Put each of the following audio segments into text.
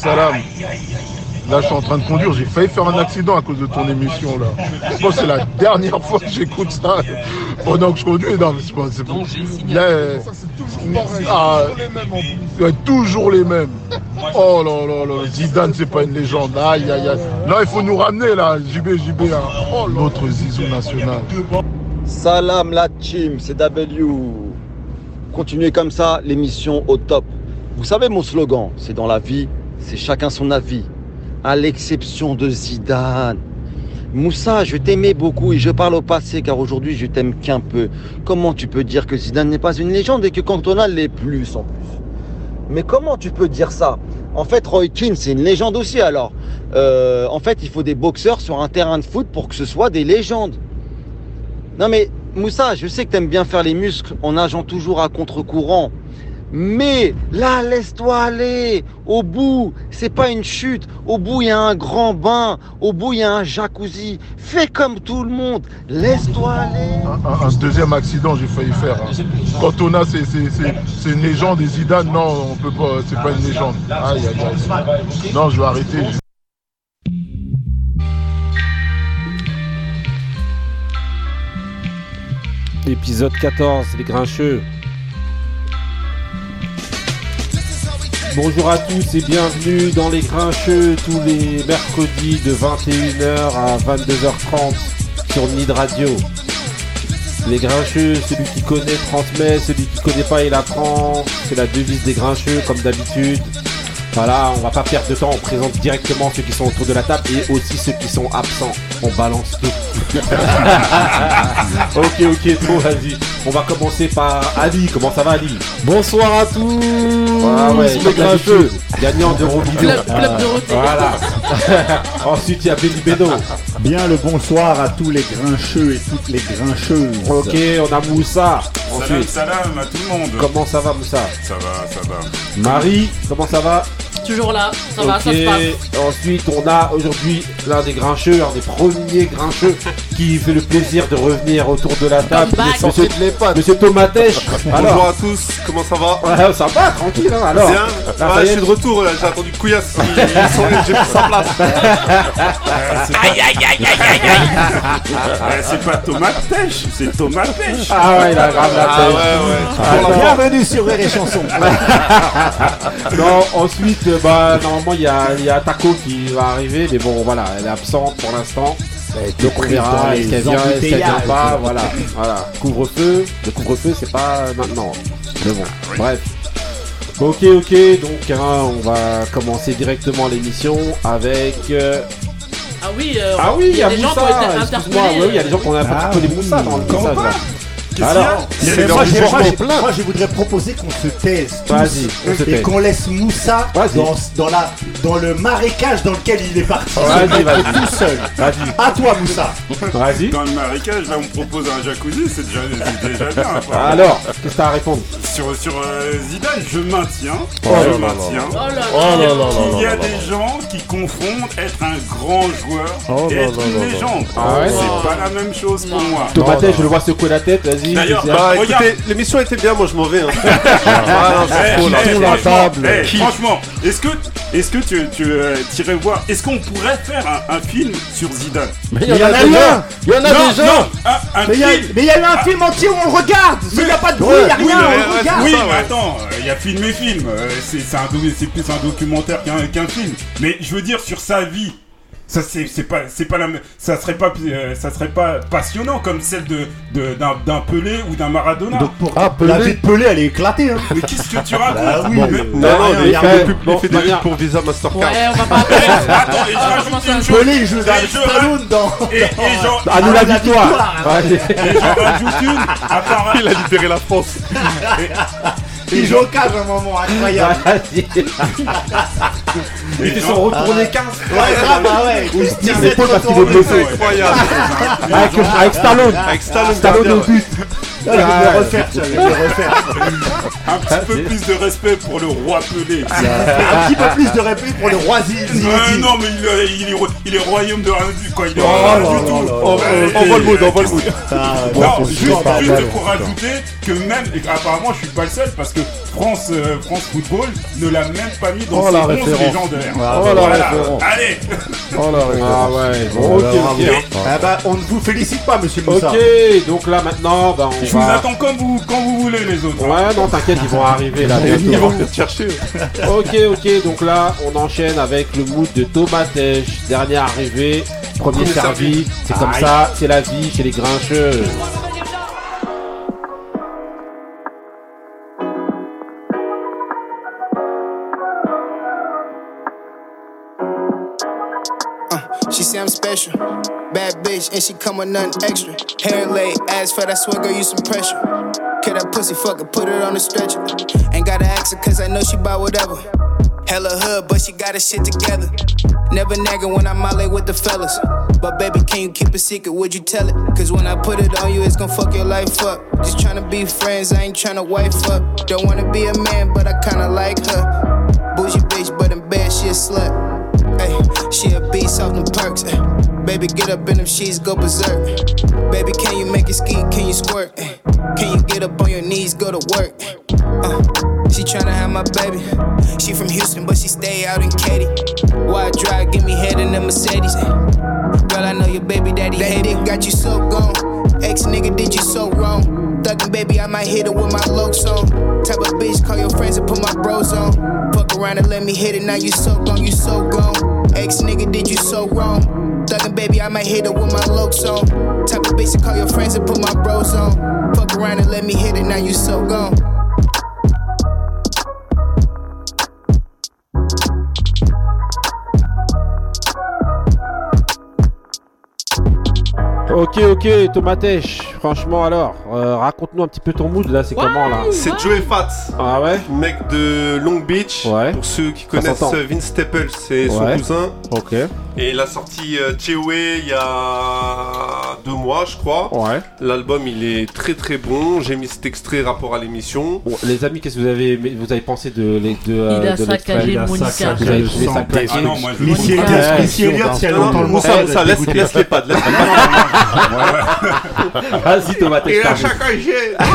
Salam. Là, je suis en train de conduire. J'ai failli faire un accident à cause de ton émission. là. Je pense que c'est la dernière fois que j'écoute ça pendant que je conduis. Non, mais c'est pas. c'est Là, euh, ah, ouais, toujours les mêmes. Oh là là là. Zidane, c'est pas une légende. Aïe, aïe, aïe. Là, il faut nous ramener, là. JB, JB. hein. Oh, l'autre Zizou national. Salam la team, c'est W. Continuez comme ça, l'émission au top. Vous savez mon slogan, c'est dans la vie, c'est chacun son avis. À l'exception de Zidane. Moussa, je t'aimais beaucoup et je parle au passé car aujourd'hui je t'aime qu'un peu. Comment tu peux dire que Zidane n'est pas une légende et que Cantona l'est plus en plus? Mais comment tu peux dire ça? En fait, Roy Keane, c'est une légende aussi alors. Euh, en fait, il faut des boxeurs sur un terrain de foot pour que ce soit des légendes. Non mais Moussa, je sais que t'aimes bien faire les muscles en nageant toujours à contre-courant. Mais là, laisse-toi aller. Au bout, c'est pas une chute. Au bout, il y a un grand bain. Au bout, il y a un jacuzzi. Fais comme tout le monde. Laisse-toi aller. Un, un deuxième accident, j'ai failli faire. hein. Cantona, c'est c'est- c'est- c'est une légende. Et Zidane, non, on peut pas. C'est pas une légende. Aïe, aïe, aïe. Non, je vais arrêter. Épisode 14, les grincheux. Bonjour à tous et bienvenue dans les grincheux tous les mercredis de 21h à 22h30 sur Nid Radio. Les grincheux, celui qui connaît transmet, celui qui connaît pas il apprend. C'est la devise des grincheux comme d'habitude. Voilà, on va pas perdre de temps, on présente directement ceux qui sont autour de la table et aussi ceux qui sont absents. On balance tout. ok, ok, trop, vas-y. On va commencer par Ali. Comment ça va, Ali? Bonsoir à tous Ah ouais, les comme grincheux. d'habitude, Gagnant de Robidon. Voilà. Ensuite, il y a Benny Beno. Bien le bonsoir à tous les grincheux et toutes les grincheuses. Ok, on a Moussa. Salam, Ensuite, salam à tout le monde. comment ça va, Moussa? Ça va, ça va. Marie, comment ça va? Toujours là, ça va, ça Ok. se passe. Ensuite, on a aujourd'hui l'un des grincheux, un des premiers grincheux qui fait le plaisir de revenir autour de la table. Monsieur, Monsieur Tomatèche. Bonjour Alors, à tous, comment ça va ouais, ça va, tranquille. Hein, alors, Bien Ouais, je suis de retour, là, j'ai attendu Couillasse, ils- ils sont- j'ai pris sa place. Euh, c'est pas tomate pêche, c'est tomate pêche. Ah ouais, il a grave la Ah tête. ouais, ouais. Alors, Bienvenue sur Rire et Chanson. Non, ensuite, bah, normalement, il y a, y a Taco qui va arriver, mais bon, voilà, elle est absente pour l'instant. Donc on verra, est-ce qu'elle vient, est-ce qu'elle vient pas, voilà, voilà. Couvre-feu, le couvre-feu, c'est pas maintenant. Mais bon, bref. Ok, ok, donc hein, on va commencer directement l'émission avec... euh, Ah oui, euh, Ah oui, il y a des gens qui ont Moussa, été excuse-moi, interpellés. oui, il y a des gens qui ont interpellé Moussa dans le message là. Alors, Il Mais moi, je voudrais proposer qu'on se taise tous et qu'on laisse Moussa dans, dans, la, dans le marécage dans lequel il est parti. Vas-y, vas-y. tout seul. Vas-y, À toi Moussa. vas-y. Dans le marécage, là, on me propose un jacuzzi, c'est déjà, déjà bien. quoi. Alors, qu'est-ce que t'as à répondre Sur, sur euh, Zidane, je maintiens, Oh je maintiens Oh qu'il y a des gens qui confondent être un grand joueur et être une légende. Ah c'est pas la même chose pour moi. Je le vois secouer la tête, vas-y. D'ailleurs. Bah écoutez, l'émission était bien, moi je m'en vais. Hein. Ah, non, la franchement, table. Qui franchement, est-ce que, est-ce que tu, tu euh, irais voir, est-ce qu'on pourrait faire un, un film sur Zidane? Mais il y en a un. Il y en a Non, déjà. Mais il y, a- film. mais il y a eu un film entier où on le regarde. S'il n'y a pas de bruit, il n'y a Oui, rien, on le regarde. oui, mais attends, il y a film et film. euh, c'est plus un documentaire qu'un film. Mais je veux dire sur sa vie. Ça c'est c'est pas c'est pas la même- ça serait pas euh, ça serait pas passionnant comme celle de de- d'un d'un Pelé ou d'un Maradona. Donc pour la vie de Pelé, elle est éclatée. Hein. mais qu'est-ce que tu racontes? Bah oui, Mais- mais- Non, non, mais il y a fait des pubs- fait Bon, pubs pour Visa Mastercard. Ouais, on va pas attends, et je Ah, rajoute une chose. Pelé, il joue Stallone dans. Et, j'en À nous la victoire. Et j'en rajoute une. Il a libéré la France. Il joue au cage à un moment incroyable. Ils se sont retournés 15 Ouais, grave, bah ouais. Il se tire l'épaule parce qu'il est blessé. Incroyable. avec, avec Stallone. Avec Stallone au but. Je vais le refaire, tiens, je vais le refaire. Un petit peu plus de respect pour le roi Pelé. Un petit peu plus de répit pour le roi Zizi. Euh, non, mais il, est- il est, il est royaume de rien du quoi. Il est Oh là du tout. là On voit le mood, on voit le mood. Non, juste, juste pour rajouter que même, et apparemment je suis pas le seul parce que France, euh, France Football ne l'a même pas mis dans Oh, ses la 11 référence. légendaires. Oh, la Voilà. référence. Allez Oh là Ah ouais, bon, ok, ok. Ah bah, on ne vous félicite pas, monsieur Moussa. Ok, donc là maintenant, bah, on Je vous attends comme vous, quand vous voulez les autres. Ouais, non, t'inquiète, ils vont arriver là Ils vont te chercher. Ok, ok, donc là, on enchaîne avec le mood de Tomatèche. Dernier arrivé, premier, Premier servi. servi. C'est comme ça, c'est la vie chez les grincheux. She say I'm special. Bad bitch, and she come with nothing extra. Hair laid, ass fat, I swear, girl, you some pressure. Kill that pussy, fucker, put it on the stretcher. Ain't gotta ask her, cause I know she buy whatever. Hella hood, but she got her shit together. Never nagging when I'm out late with the fellas. But baby, can you keep a secret? Would you tell it? Cause when I put it on you, it's gon' fuck your life up. Just tryna be friends, I ain't tryna wife up. Don't wanna be a man, but I kinda like her. Bougie bitch, but in bed she a slut. She a beast off them perks. ay. Baby, get up in them sheets, go berserk. Baby, can you make it ski? Can you squirt? ay? Can you get up on your knees, go to work? Eh? Uh, she tryna have my baby. She from Houston, but she stay out in Katy. Wide drive, give me head in the Mercedes. ay. Girl, I know your baby daddy hate it. Got you so gone. Ex nigga did you so wrong. Thuggin' baby, I might hit it with my lokes on. Type of bitch, call your friends and put my bros on. Fuck around and let me hit it. Now you so gone, you so gone. Ex nigga did you so wrong. Thuggin' baby, I might hit it with my lokes on. Type of bitch call your friends and put my bros on. Fuck around and let me hit it. Now you so gone. Ok, ok, Tomatèche. Franchement, alors, euh, raconte-nous un petit peu ton mood là, c'est comment là C'est Joey Fats, Ah ouais mec de Long Beach. Ouais. Pour ceux qui Ça connaissent s'entend. euh, Vince Staples, c'est son Ouais. cousin. Ok. Et il a sorti euh, Chewe il y a deux mois, je crois. Ouais. L'album, il est très très bon. J'ai mis cet extrait rapport à l'émission. Bon, les amis, qu'est-ce que vous avez, vous avez pensé de, les- de, euh, Il a de l'extrait saccagé Il a Monica. saccagé Vous avez le trouvé ça claqué Ah non, moi je Missy Monica. Elliott, Ouais, Missy Elliott, si elle Non, non, entend le Moussa, elle laisse, laisse les pads. Laisse les pads. Vas-y, Tomatèche. Et à t'arrives. saccagé Moi,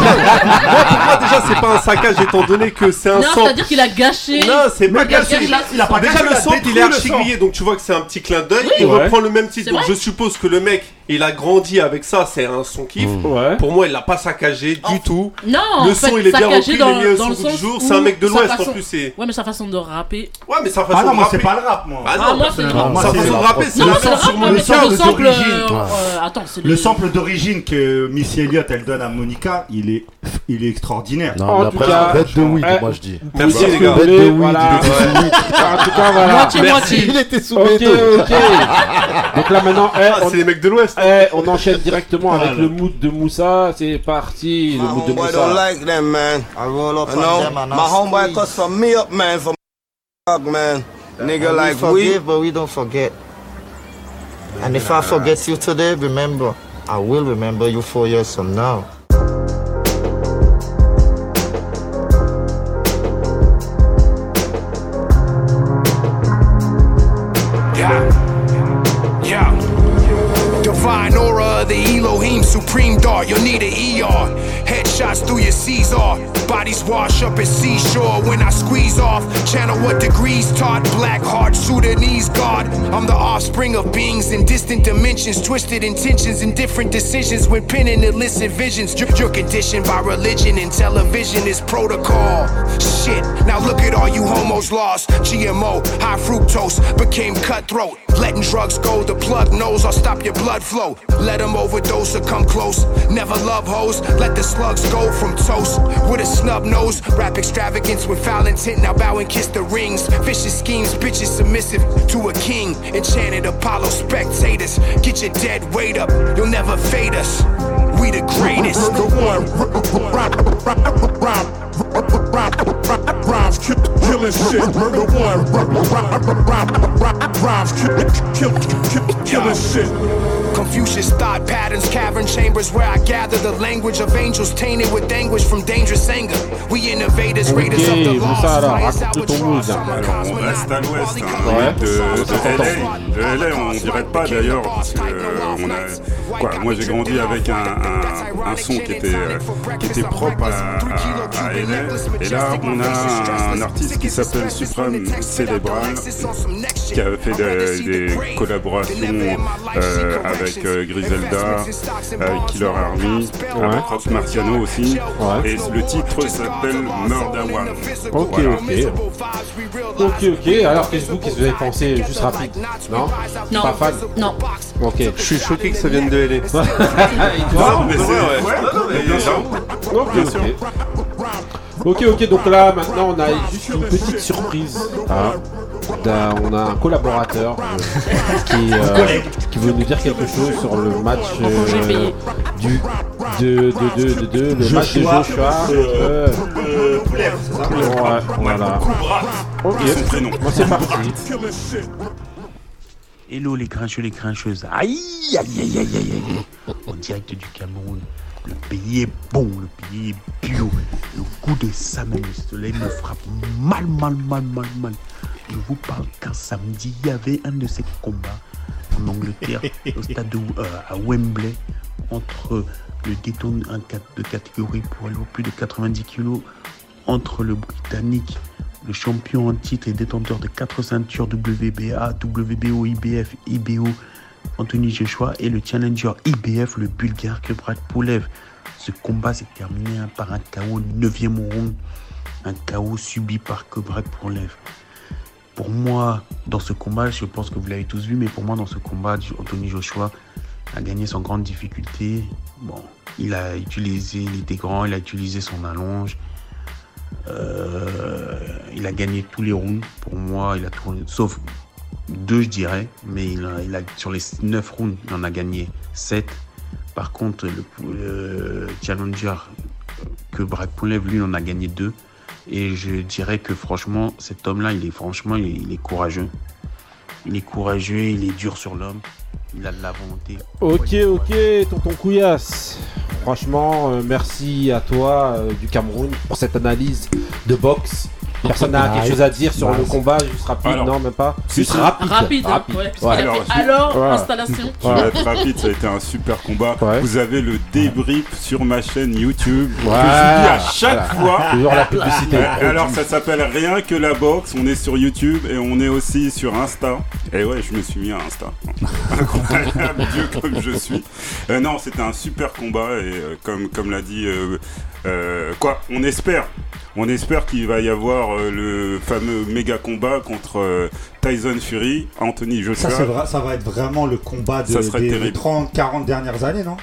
pour moi, déjà, c'est pas un saccage étant donné que c'est un Non, son. c'est-à-dire qu'il a gâché. Non, c'est pas gâché. il a- il a pas Déjà, gâché, le il a sample, il est le archi grillé, donc tu vois que c'est un petit clin d'œil. Oui, il ouais. reprend le même titre, C'est donc vrai je suppose que le mec, il a grandi avec ça, c'est un son kiff. Ouais. Pour moi, il l'a pas saccagé du tout. Non, le en son, fait, il est bien repris, il est dans, au le du jour. C'est un mec de l'Ouest en façon- plus. c'est- Ouais, mais sa façon de rapper. Ouais, mais sa façon Ah non, de moi, c'est pas le rap, moi. Ah Ah, non, moi, c'est le Non, rap. sa façon le de rap. rapper, c'est Non, le non, c'est le sens sur sample. d'origine. euh, euh, Attends, c'est Le sample d'origine que Missy Elliott elle donne à Monica, il est, il est extraordinaire. En Non, mais tout cas, bête de weed, eh, moi je dis. Merci les gars. Bête de weed, voilà. il était sous weed. En tout cas, voilà. Moitié, moitié. Il était sous Ok, ok. Donc là maintenant, eh, Ah, c'est les mecs de l'Ouest. Eh, on enchaîne directement avec Voilà. le mood de Moussa. C'est parti, le mood de homeboy don't Moussa. like them, man. I roll up You know, my homeboy cuss for me up, man, for my dog, man. Nigga we like we. forgive, but we don't forget. And if I forget you today, remember, I will remember you four years from now. Supreme dart. You'll need an ER. Headshots through your Caesar. Bodies wash up at seashore when I squeeze off. Channel what degrees taught. Black heart, Sudanese God. I'm the offspring of beings in distant dimensions. Twisted intentions and different decisions when penning illicit visions. You're conditioned by religion and television is protocol. Shit, now look at all you homos lost. GMO, high fructose, became cutthroat. Letting drugs go, the plug knows I'll stop your blood flow. Let them overdose or come close. Never love hoes, let the slugs go from toast. With a snub nose, rap extravagance with foul intent. Now bow and kiss the rings. Vicious schemes, bitches submissive to a king. Enchanted Apollo spectators. Get your dead weight up, you'll never fade us. We the greatest. Rhymes killing shit. Murder one. Rhymes killing shit. Confucius thought patterns, chambers where I gather the language of angels tainted with anguish from dangerous anger. We innovators, Ok, raiders of the lost. raconte ton mood. hein. Alors on reste à l'ouest, hein, Ouais. de. LA. De LA, on dirait pas d'ailleurs, parce que euh, on a, quoi, moi j'ai grandi avec un, un, un son qui était, euh, qui était propre à, à, à LA. Et là, on a un artiste qui s'appelle Supreme Célébral, qui a fait des, des collaborations euh, avec euh, Griselda, avec Killer Army, avec Marciano aussi. Ouais. Et le titre s'appelle Murder One. Ok, Voilà. ok. Ok, ok. Alors, qu'est-ce que vous, qu'est-ce que vous avez pensé Juste rapide? Non? Non. Pas fan? Non. Ok. Je suis choqué que ça vienne de LA. Non, mais c'est- ouais. ouais, Non, non, mais bien sûr. Ok, ok. sûr. Ok, ok, donc là maintenant on a juste une petite surprise. hein. D'un- on a un collaborateur euh, qui, euh, qui veut nous dire quelque chose sur le match euh, du de, de, de, de, de- le match de Joshua, euh, voilà. Ok, c'est parti. Hello les grincheux, les grincheuses. Aïe, aïe, aïe, aïe, aïe, aïe. En direct du Cameroun. Le pays est bon, le pays est bio. Le goût de ça même, le soleil me frappe mal, mal, mal, mal, mal. Je vous parle qu'un samedi, il y avait un de ces combats en Angleterre, au stade de, euh, à Wembley, entre le cat- de catégorie pour aller au plus de 90 kg, entre le Britannique, le champion en titre et détenteur de quatre ceintures WBA, WBO, IBF, IBO, Anthony Joshua, et le challenger IBF, le Bulgare Kubrat Poulev. Ce combat s'est terminé hein, par un KO 9e round, un KO subi par Kubrat Poulev. Pour moi, dans ce combat, je pense que vous l'avez tous vu, mais pour moi, dans ce combat, Anthony Joshua a gagné sans grande difficulté. Bon, il a utilisé, il était grand, il a utilisé son allonge. Euh, il a gagné tous les rounds. Pour moi, il a tourné, sauf deux, je dirais, mais il a, sur les neuf rounds, il en a gagné sept. Par contre, le, le challenger que Brad Poulev, lui, il en a gagné deux. Et je dirais que franchement, cet homme-là, il est franchement, il est, il est courageux. Il est courageux, il est dur sur l'homme. Il a de la volonté. Ok, ok, tonton Couillasse. Franchement, euh, merci à toi euh, du Cameroun pour cette analyse de boxe. Personne n'a quelque chose à dire sur le combat, juste rapide, Alors, non, même pas. Juste rapide. Rapide, hein, ouais, Alors, Ouais. installation. Je vais être rapide, ça a été un super combat. Ouais. Vous avez le débrief sur ma chaîne YouTube que je dis à chaque fois. Toujours la publicité. Alors ça s'appelle Rien que la boxe, on est sur YouTube et on est aussi sur Insta. Et ouais, je me suis mis à Insta. Incroyable, Dieu comme je suis. Euh, non, c'était un super combat et euh, comme, comme l'a dit... euh, euh, quoi, on espère on espère qu'il va y avoir euh, le fameux méga combat contre euh, Tyson Fury, Anthony Joshua. Ça, vrai- ça va être vraiment le combat de, Ça serait des terrible. 30-40 dernières années, non?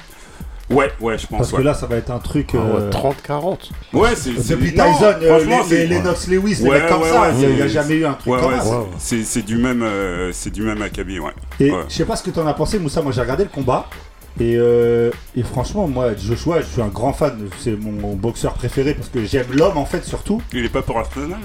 Ouais, ouais, je pense. Parce que ouais. là, ça va être un truc. Ah ouais, euh, 30-40. Ouais, c'est Depuis non, Tyson, euh, les, c'est- les Lennox Lewis, les Ouais, mecs comme ouais, ça, il n'y a, jamais eu un truc Ouais, comme ça. c'est- du même, euh, c'est du même acabit, ouais. Et Ouais. je sais pas ce que t'en as pensé, Moussa. Moi, j'ai regardé le combat. Et, euh, et franchement, moi, Joshua, je suis un grand fan. C'est mon, mon boxeur préféré parce que j'aime l'homme en fait, surtout. Il est pas pour Arsenal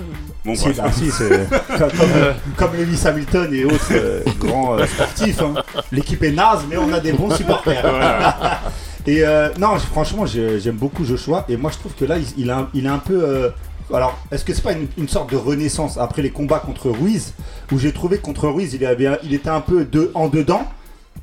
Bon, Si, bah, si, c'est comme, comme, comme Lewis Hamilton et autres euh, grands euh, sportifs. hein. L'équipe est naze, mais on a des bons supporters. Voilà. et euh, non, franchement, j'ai- j'aime beaucoup Joshua. Et moi, je trouve que là, il, il, a, il est un peu. euh, alors, est-ce que c'est pas une, une sorte de renaissance après les combats contre Ruiz, où j'ai trouvé contre Ruiz, il, avait, il était un peu de, en dedans.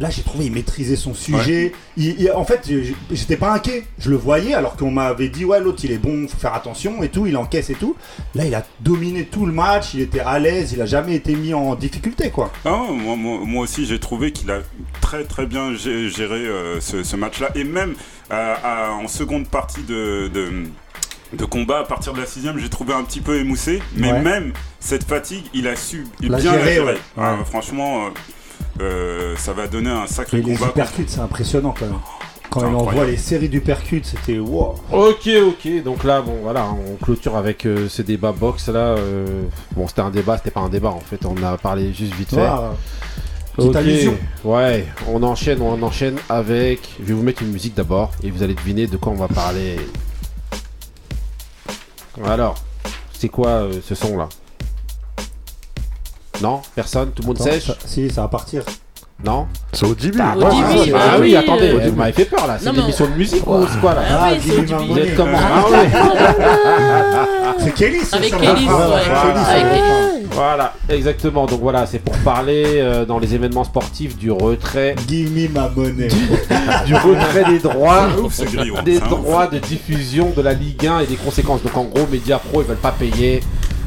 Là, j'ai trouvé il maîtrisait son sujet. Il- il- en fait, j'étais pas inquiet. Je le voyais alors qu'on m'avait dit ouais l'autre il est bon, faut faire attention et tout, il encaisse et tout. Là, il a dominé tout le match. Il était à l'aise. Il a jamais été mis en difficulté quoi. Ah, moi, moi, moi aussi, j'ai trouvé qu'il a très très bien gé- géré euh, ce, ce match-là. Et même euh, à- en seconde partie de, de, de combat, à partir de la sixième, j'ai trouvé un petit peu émoussé. Mais Ouais. même cette fatigue, il a su La bien gérer, la gérer. ouais. Ah, Ouais. franchement, euh, ça va donner un sacré Et les combat. uppercuts, c'est impressionnant quand même. Quand il envoie les séries d'uppercuts, c'était wow. Ok, ok. Donc là, bon, voilà, on clôture avec euh, ce débat box là. euh, Bon, c'était un débat, c'était pas un débat en fait. On a parlé juste vite fait. Ah, Ok, allusion. ouais, on enchaîne, on enchaîne avec. Je vais vous mettre une musique d'abord et vous allez deviner de quoi on va parler. Alors, c'est quoi euh, ce son là non Personne Tout le monde Attends, sèche Si, ça va partir. Non. C'est au début. Ah, au début, oui, Ah oui, attendez, vous m'avez fait peur là, c'est une émission de musique ou c'est quoi là Ah, ah oui, c'est C'est Kelly, c'est Avec Kelly, Voilà, exactement. Donc voilà, c'est pour parler euh, dans les événements sportifs du retrait, Give me ma money. du retrait des droits, des droits de diffusion de la Ligue 1 et des conséquences. Donc en gros, médias pro, ils veulent pas payer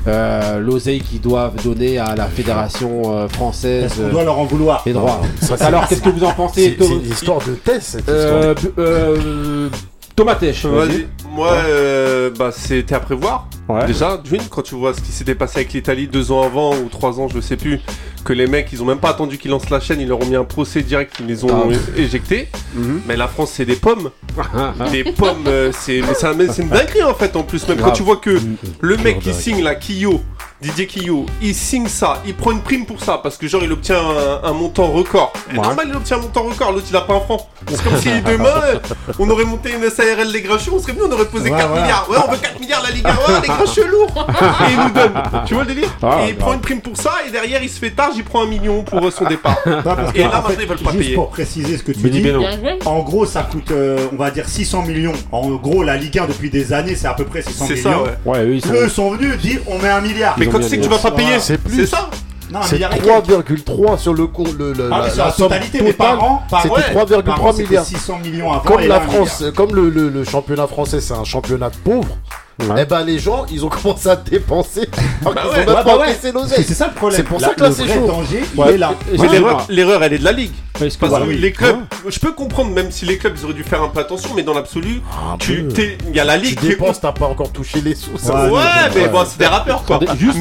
euh, l'oseille qu'ils doivent donner à la fédération euh, française. On doit leur en vouloir. Les droits. Alors, qu'est-ce que vous en pensez C'est l'histoire de Tess. Cette euh, histoire. Euh, Thomas Tesch. Vas-y. Moi, euh, bah, c'était à prévoir. Déjà, d'une, quand tu vois ce qui s'était passé avec l'Italie deux ans avant ou trois ans, je ne sais plus, que les mecs, ils ont même pas attendu qu'ils lancent la chaîne, ils leur ont mis un procès direct, ils les ont éjectés. Mais la France, c'est des pommes. des pommes, euh, c'est une dinguerie en fait, en plus. Même quand tu vois que le mec qui signe la Kyo, Didier Kyo, il signe ça, il prend une prime pour ça, parce que genre il obtient un, montant record. Normal, il obtient un montant record, l'autre il a pas un franc. C'est comme si demain, on aurait monté une SARL des on serait venu, on aurait poser ouais, 4 milliards. Ouais, on veut 4 milliards la Ligue 1. Ouais, des gars chelous. Et il nous donne. Tu vois le délire ah, Et il prend une prime pour ça et derrière il se fait tard, il prend un million pour euh, son départ. Et là, maintenant, ils veulent pas juste payer. pour préciser ce que tu dis, en gros, ça coûte, euh, on va dire, 600 millions. En gros, la Ligue 1 depuis des années, c'est à peu près 600 millions. C'est ça, ouais. Eux sont venus, dit on met un milliard. Mais quand tu sais que tu vas pas payer, c'est ça c'est 3,3 sur le cours. Le, le, ah, la, sur la, totalité, mais par an, c'était 3,3 milliards. 600 millions avant comme la France, comme le, le, le championnat français, c'est un championnat de pauvres. Ouais. Et bah les gens, ils ont commencé à dépenser. Bah ouais, bah bah ouais. C'est ça le problème. C'est pour la, ça que là, c'est chaud. danger, il est là. Mais ah. l'erreur, elle est de la Ligue. Parce que les clubs, ah. je peux comprendre même si les clubs auraient dû faire un peu attention, mais dans l'absolu, ah, il y a la ligue. Tu dépenses, t'as pas encore touché les sous. Ouais, mais bon, c'est des rappeurs quoi. Juste,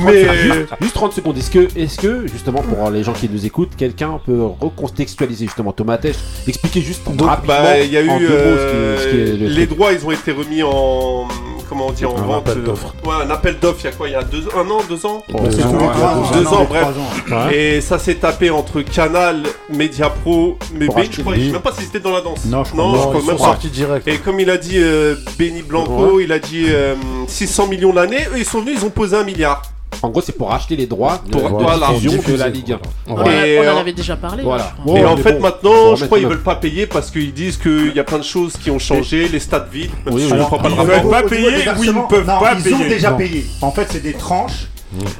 30, secondes. Est-ce que, est que justement pour les gens qui nous écoutent, quelqu'un peut recontextualiser justement Thomas expliquer juste Donc, rapidement. Bah, il y a eu ce qui, euh, les droits, ils ont été remis en comment on dit en un vente. Appel d'offres. Euh, ouais, un appel d'offres, il y a quoi Il y a deux, un an, deux ans deux, ans, deux, ans, deux, ans, bref. Et ça s'est tapé entre Canal, Mediapro mais Benny, je crois, je sais même pas si c'était dans la danse. Non, je crois, je crois ils même sont pas. direct. Et comme il a dit euh, Benny Blanco, il a dit euh, 600 millions l'année. Eux, ils sont venus, ils ont posé un milliard. En gros, c'est pour acheter les droits Pour- de voilà. de la Ligue 1. On, en on en euh, avait déjà parlé. Voilà. et en fait, maintenant, je crois, ils veulent pas payer parce qu'ils disent qu'il y a plein de choses qui ont changé, les stades vides. Je oui. pas Ils rapport. veulent pas payer ils ne peuvent non, pas Ils ont déjà payé. En fait, c'est des tranches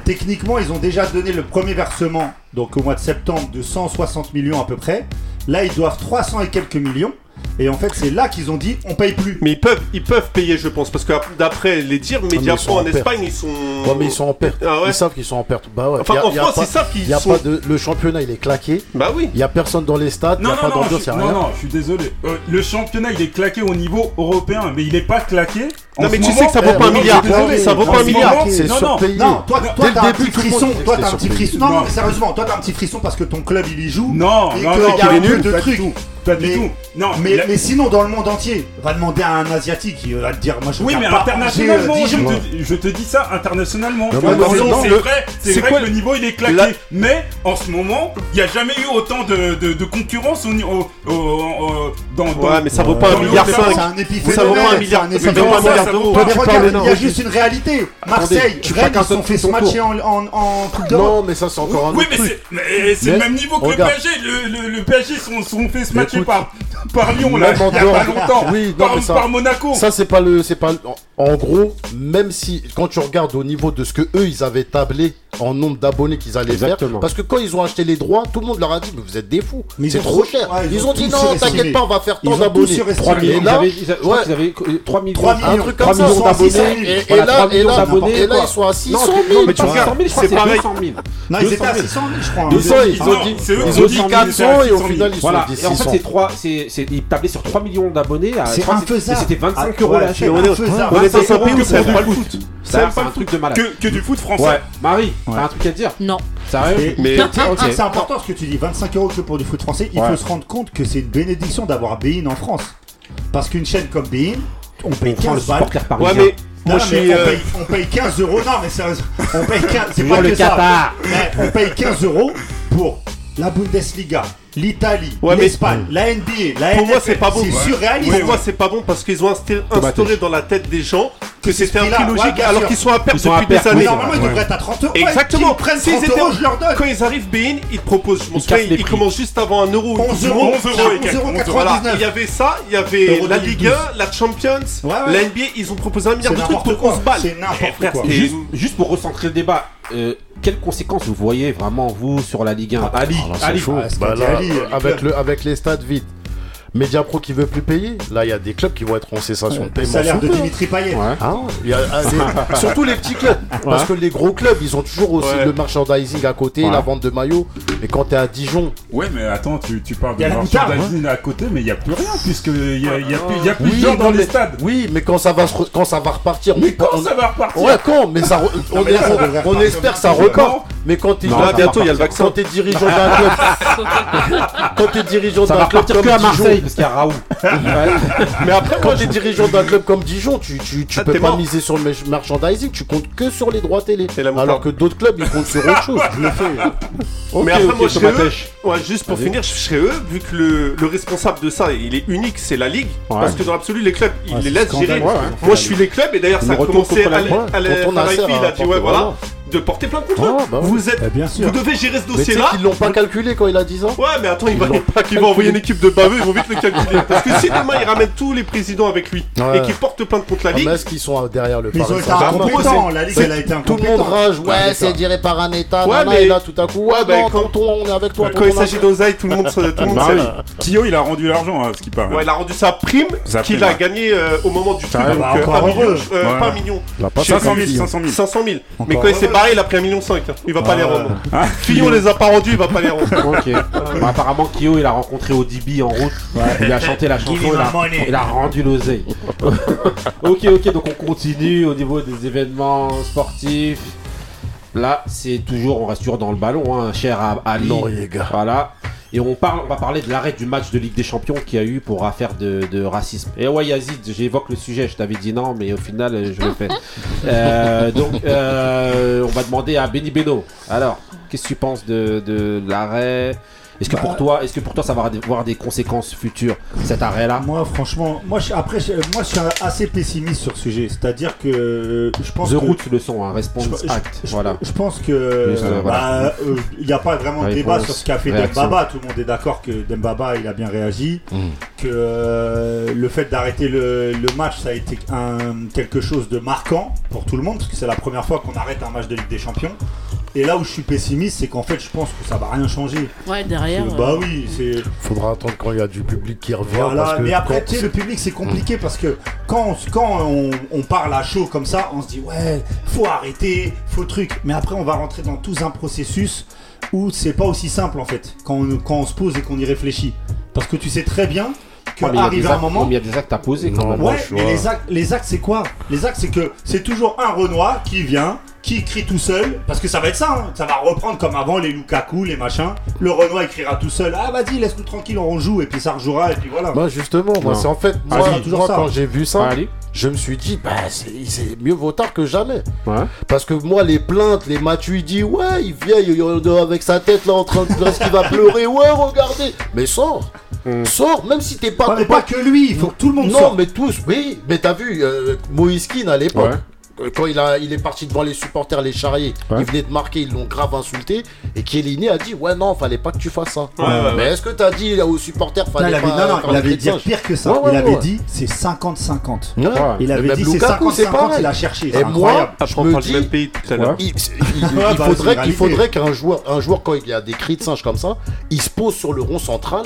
Techniquement, ils ont déjà donné le premier versement, donc au mois de septembre, de 160 millions à peu près. Là, ils doivent 300 et quelques millions. Et en fait, c'est là qu'ils ont dit on paye plus. Mais ils peuvent, ils peuvent payer, je pense, parce que d'après les dires, ah, Mediapro en, en Espagne, ils sont. Ouais, mais ils sont en perte. Ah, ils savent qu'ils sont en perte. Bah ouais. Enfin, en France, pas, ils savent qu'ils sont. Pas de, le championnat, il est claqué. Bah oui. Il y a personne dans les stades. Non, non, non, je, non, non, je suis désolé. Euh, le championnat, il est claqué au niveau européen, mais il n'est pas claqué non, mais tu sais que ça vaut eh, pas un milliard. Ça vaut pas un milliard. C'est surpayé. Non, toi, t'as un petit frisson. Toi, t'as un petit frisson. Non, mais sérieusement, toi, t'as un petit frisson parce que ton club, il y joue. Non, non, non, il y a nul de trucs. Pas du tout. Non, mais, sinon, dans le monde entier, va demander à un Asiatique, qui va te dire, moi je Oui, mais pas internationalement, euh, je, te, je, te, dis ça internationalement. C'est vrai, c'est vrai que le niveau il est claqué. Mais en ce moment, il n'y a jamais eu autant de, concurrence au, niveau dans, Ouais, mais ça vaut pas un milliard 5. Ça vaut pas un milliard il y a juste une réalité. Marseille, Rennes, ils ont fait ce match en Coupe d'Europe. Non, mais ça, c'est encore un autre truc. Oui, mais c'est le même niveau que le PSG. Le PSG, sont fait se matcher par par Lyon là, il y a longtemps. Oui, non, par, par, Monaco. Ça c'est pas le en, en, gros même si quand tu regardes au niveau de ce que eux ils avaient tablé en nombre d'abonnés qu'ils allaient Exactement. faire. Parce que quand ils ont acheté les droits, tout le monde leur a dit, mais vous êtes des fous, c'est trop cher. Ouais, ils, ils, ont, ont dit, non, t'inquiète pas, on va faire tant d'abonnés. 3 millions, là, ils avaient, ouais. avaient 3 millions, 3 millions, un truc comme 3 millions d'abonnés. Et, là, 3 et, là, et là, ils sont à 600 000. Non, mais tu regardes, c'est pareil. Non, ils étaient à 600 000, je crois. ils ont dit, 400 et au final, ils sont à 600 000. En fait, c'est 3, c'est, ils tablaient sur 3 millions d'abonnés. C'est infaisable. C'était 25 euros la chaîne. On est 5 euros, c'est pas le foot. C'est un truc de malade. Que, du foot français. Marie, t'as un truc à dire Non. Sérieux Mais c'est important ce que tu dis. 25 euros que pour du foot français. Il faut se rendre compte que c'est une bénédiction d'avoir Bein en France. Parce qu'une chaîne comme Bein, on paye 15 balles. Moi, on, euh, paye, on, paye, 15 euros. Non, mais sérieux, on paye 15. C'est pas le que Ça. Mais on paye 15 euros pour la Bundesliga, l'Italie, l'Espagne, la NBA, la Pour moi, c'est pas bon. C'est surréaliste. Pour moi, c'est pas bon parce qu'ils ont instauré dans la tête des gens que C'est c'était un prix ouais, logique alors qu'ils sont à perte Ils à depuis perte, des oui, années. Normalement, ils devraient être à 30 euros. Exactement. qu'ils prennent S'ils 30 étaient- euros, je leur donne. Quand ils arrivent, Bein, ils te proposent, je m'en Ils souviens, ils commencent juste avant un euro. 11 Du euros, monde. 11 euros et quelques, 11 11 euros. Voilà, 99. il y avait ça, il y avait la 2012. Ligue 1, la Champions, la NBA, ils ont proposé un milliard de trucs pour quoi. 11 balles. C'est n'importe Eh, quoi. Juste, pour recentrer le débat, euh, quelles conséquences vous voyez vraiment, vous, sur la Ligue 1 Ali, Ah, Ali. Ah, c'est Bah là, Ali, Ali avec, le, avec les stades vides. Mediapro qui veut plus payer, là il y a des clubs qui vont être en cessation de paiement. salaire de. Dimitri Payet. Ouais. Ah, il y a, ah, des- surtout les petits clubs. Parce que les gros clubs, ils ont toujours aussi Ouais. le merchandising à côté, Ouais. la vente de maillots. Mais quand t'es à Dijon, Ouais, mais attends, tu, tu parles Il de moutarde, merchandising à côté, mais il n'y a plus rien, puisqu'il y a, il y a plus, il y a plus de oui, gens dans les stades. oui, mais quand ça va, se re- quand ça va repartir, Mais on- quand on- ça va repartir? Ouais, quand? Mais ça, re- on, mais là, ça on- devrait on repartir espère que ça repart. Mais quand va bientôt, il y a le vaccin. quand t'es dirigeant d'un club, quand t'es dirigeant Ça d'un club à Dijon, Marseille, parce qu'il y a Raoult. mais après quand t'es dirigeant d'un club comme Dijon, tu, tu, tu Ah, peux pas mort. miser sur le mer- merchandising, tu comptes que sur les droits télé. Alors que d'autres clubs, ils comptent sur autre chose. Je le fais. mais après, moi, je serais eux. Ouais, juste pour finir, je serais eux, vu que le, le responsable de ça, il est unique, c'est la Ligue. Ouais. Parce que dans l'absolu, les clubs, ils Ouais, les laissent gérer. ouais, ouais. Moi, je suis les clubs, et d'ailleurs, Le ça a commencé à affaire il a dit, porter ouais, voilà. De porter plainte contre eux. Ah, bah ouais. Vous êtes. Eh bien sûr. Vous devez gérer ce Mais tu sais dossier-là. qu'ils l'ont pas calculé quand il a 10 ans Ouais, mais attends, il va, Ils l'ont pas il va envoyer une équipe de baveux, ils vont vite le calculer. Parce que si demain il ramène tous les présidents avec lui Ouais. et qu'il porte plainte contre la Ah, Ligue, Mais est-ce qu'ils sont derrière le Mais ils ont Paris été Saint-Germain incompétents. La Ligue, C'est- elle a été Tout le monde incompétente. rage, Ouais, ouais, c'est diré par un État, Ouais, nana, mais- et là tout à coup, ouais, Ouais, bah, non, quand- tonton, on est avec toi, quand il s'agit d'oseille, tout le monde se- tout le monde Bah sait. oui. Kyo, il a rendu l'argent, à ce qui paraît. Ouais, il a rendu sa prime Sa qu'il prime, a ouais. gagné euh, au moment du truc. va, Donc, bah, euh, encore un million, euh, Ouais. pas un million. Il a pas 500 000, Fillon. 500 000. 500 000. Mais Encore quand il s'est heureux. Barré, il a pris un million 5. Il va pas les rendre. Ah, Fillon les a pas rendus, il va pas les rendre. Ok. Bah, apparemment, Kyo, il a rencontré ODB en route. Il a chanté la chanson, il a, il a rendu l'oseille. ok, ok, donc on continue au niveau des événements sportifs. Là, c'est toujours, on reste toujours dans le ballon, hein, cher à Ali. Noriega. Voilà. Et on, parle, on va parler de l'arrêt du match de Ligue des Champions qu'il y a eu pour affaire de, de racisme. Et ouais, Yazid, j'évoque le sujet, je t'avais dit non, mais au final, euh, je le fais. Euh, donc, euh, on va demander à Benny Beno. Alors, qu'est-ce que tu penses de, de l'arrêt? Est-ce que Bah, pour toi, est-ce que pour toi, ça va avoir des conséquences futures cet arrêt-là? Moi, franchement, moi, je, après, je, moi, je suis assez pessimiste sur ce sujet. C'est-à-dire que euh, je pense The que le son, hein, Response je- je- Act. je, voilà. je pense que euh, voilà. bah, euh, il n'y a pas vraiment de débat sur ce qu'a fait réaction. Dembaba. Tout le monde est d'accord que Dembaba, il a bien réagi. Mm. Que euh, le fait d'arrêter le, le match, ça a été un, quelque chose de marquant pour tout le monde, parce que c'est la première fois qu'on arrête un match de Ligue des Champions. Et là où je suis pessimiste, c'est qu'en fait, je pense que ça va rien changer. Ouais, derrière. Que, euh, bah oui, c'est. Faudra attendre quand il y a du public qui revient. Voilà, parce que mais après, tu sais, le public, c'est compliqué parce que quand, on, quand on, on parle à chaud comme ça, on se dit, ouais, faut arrêter, faut truc. Mais après, on va rentrer dans tout un processus où c'est pas aussi simple en fait, quand on, quand on se pose et qu'on y réfléchit. Parce que tu sais très bien Ouais, mais il y a des qu'arrive un moment. il y a des actes à poser quand même. moi, Ouais, mais les actes, les actes c'est quoi? Les actes, c'est que c'est toujours un Renoir qui vient, qui crie tout seul, parce que ça va être ça, hein. ça va reprendre comme avant les Lukaku, les machins. Le Renoir il criera tout seul, ah vas-y, laisse-nous tranquille, on joue, et puis ça rejouera, et puis voilà. Moi justement, moi Non. c'est en fait, Ah, moi, toujours moi, ça. quand j'ai vu ça, Ali je me suis dit, bah c'est c'est mieux vaut tard que jamais. Ouais. Parce que moi, les plaintes, les Matuidi, ouais, il vient il- il- avec sa tête là en train de dire qu'il va pleurer, ouais, regardez. Mais sors, Hmm. sors, même si t'es pas. Ouais, mais pas que lui, il faut que tout le monde Non, sorte. mais tous, oui. Mais t'as vu, euh, Moïse Keane, à l'époque, Ouais. Euh, quand il, a, il est parti devant les supporters, les charriers, Ouais. il venait de marquer, ils l'ont grave insulté. Et Chiellini a dit, ouais, non, fallait pas que tu fasses ça. Ouais, ouais, mais ouais. est-ce que t'as dit aux supporters, Non, fallait il avait, pas. non, non, il avait dit pire que ça. Ouais, ouais, il avait ouais. dit c'est 50-50. Ouais. Il avait dit c'est Lukaku, c'est 50-50, pareil. il a cherché. Et moi, je me dis, même pays tout à l'heure. il, bah, faudrait qu'un joueur, un joueur, quand il y a des cris de singe comme ça, il se pose sur le rond central,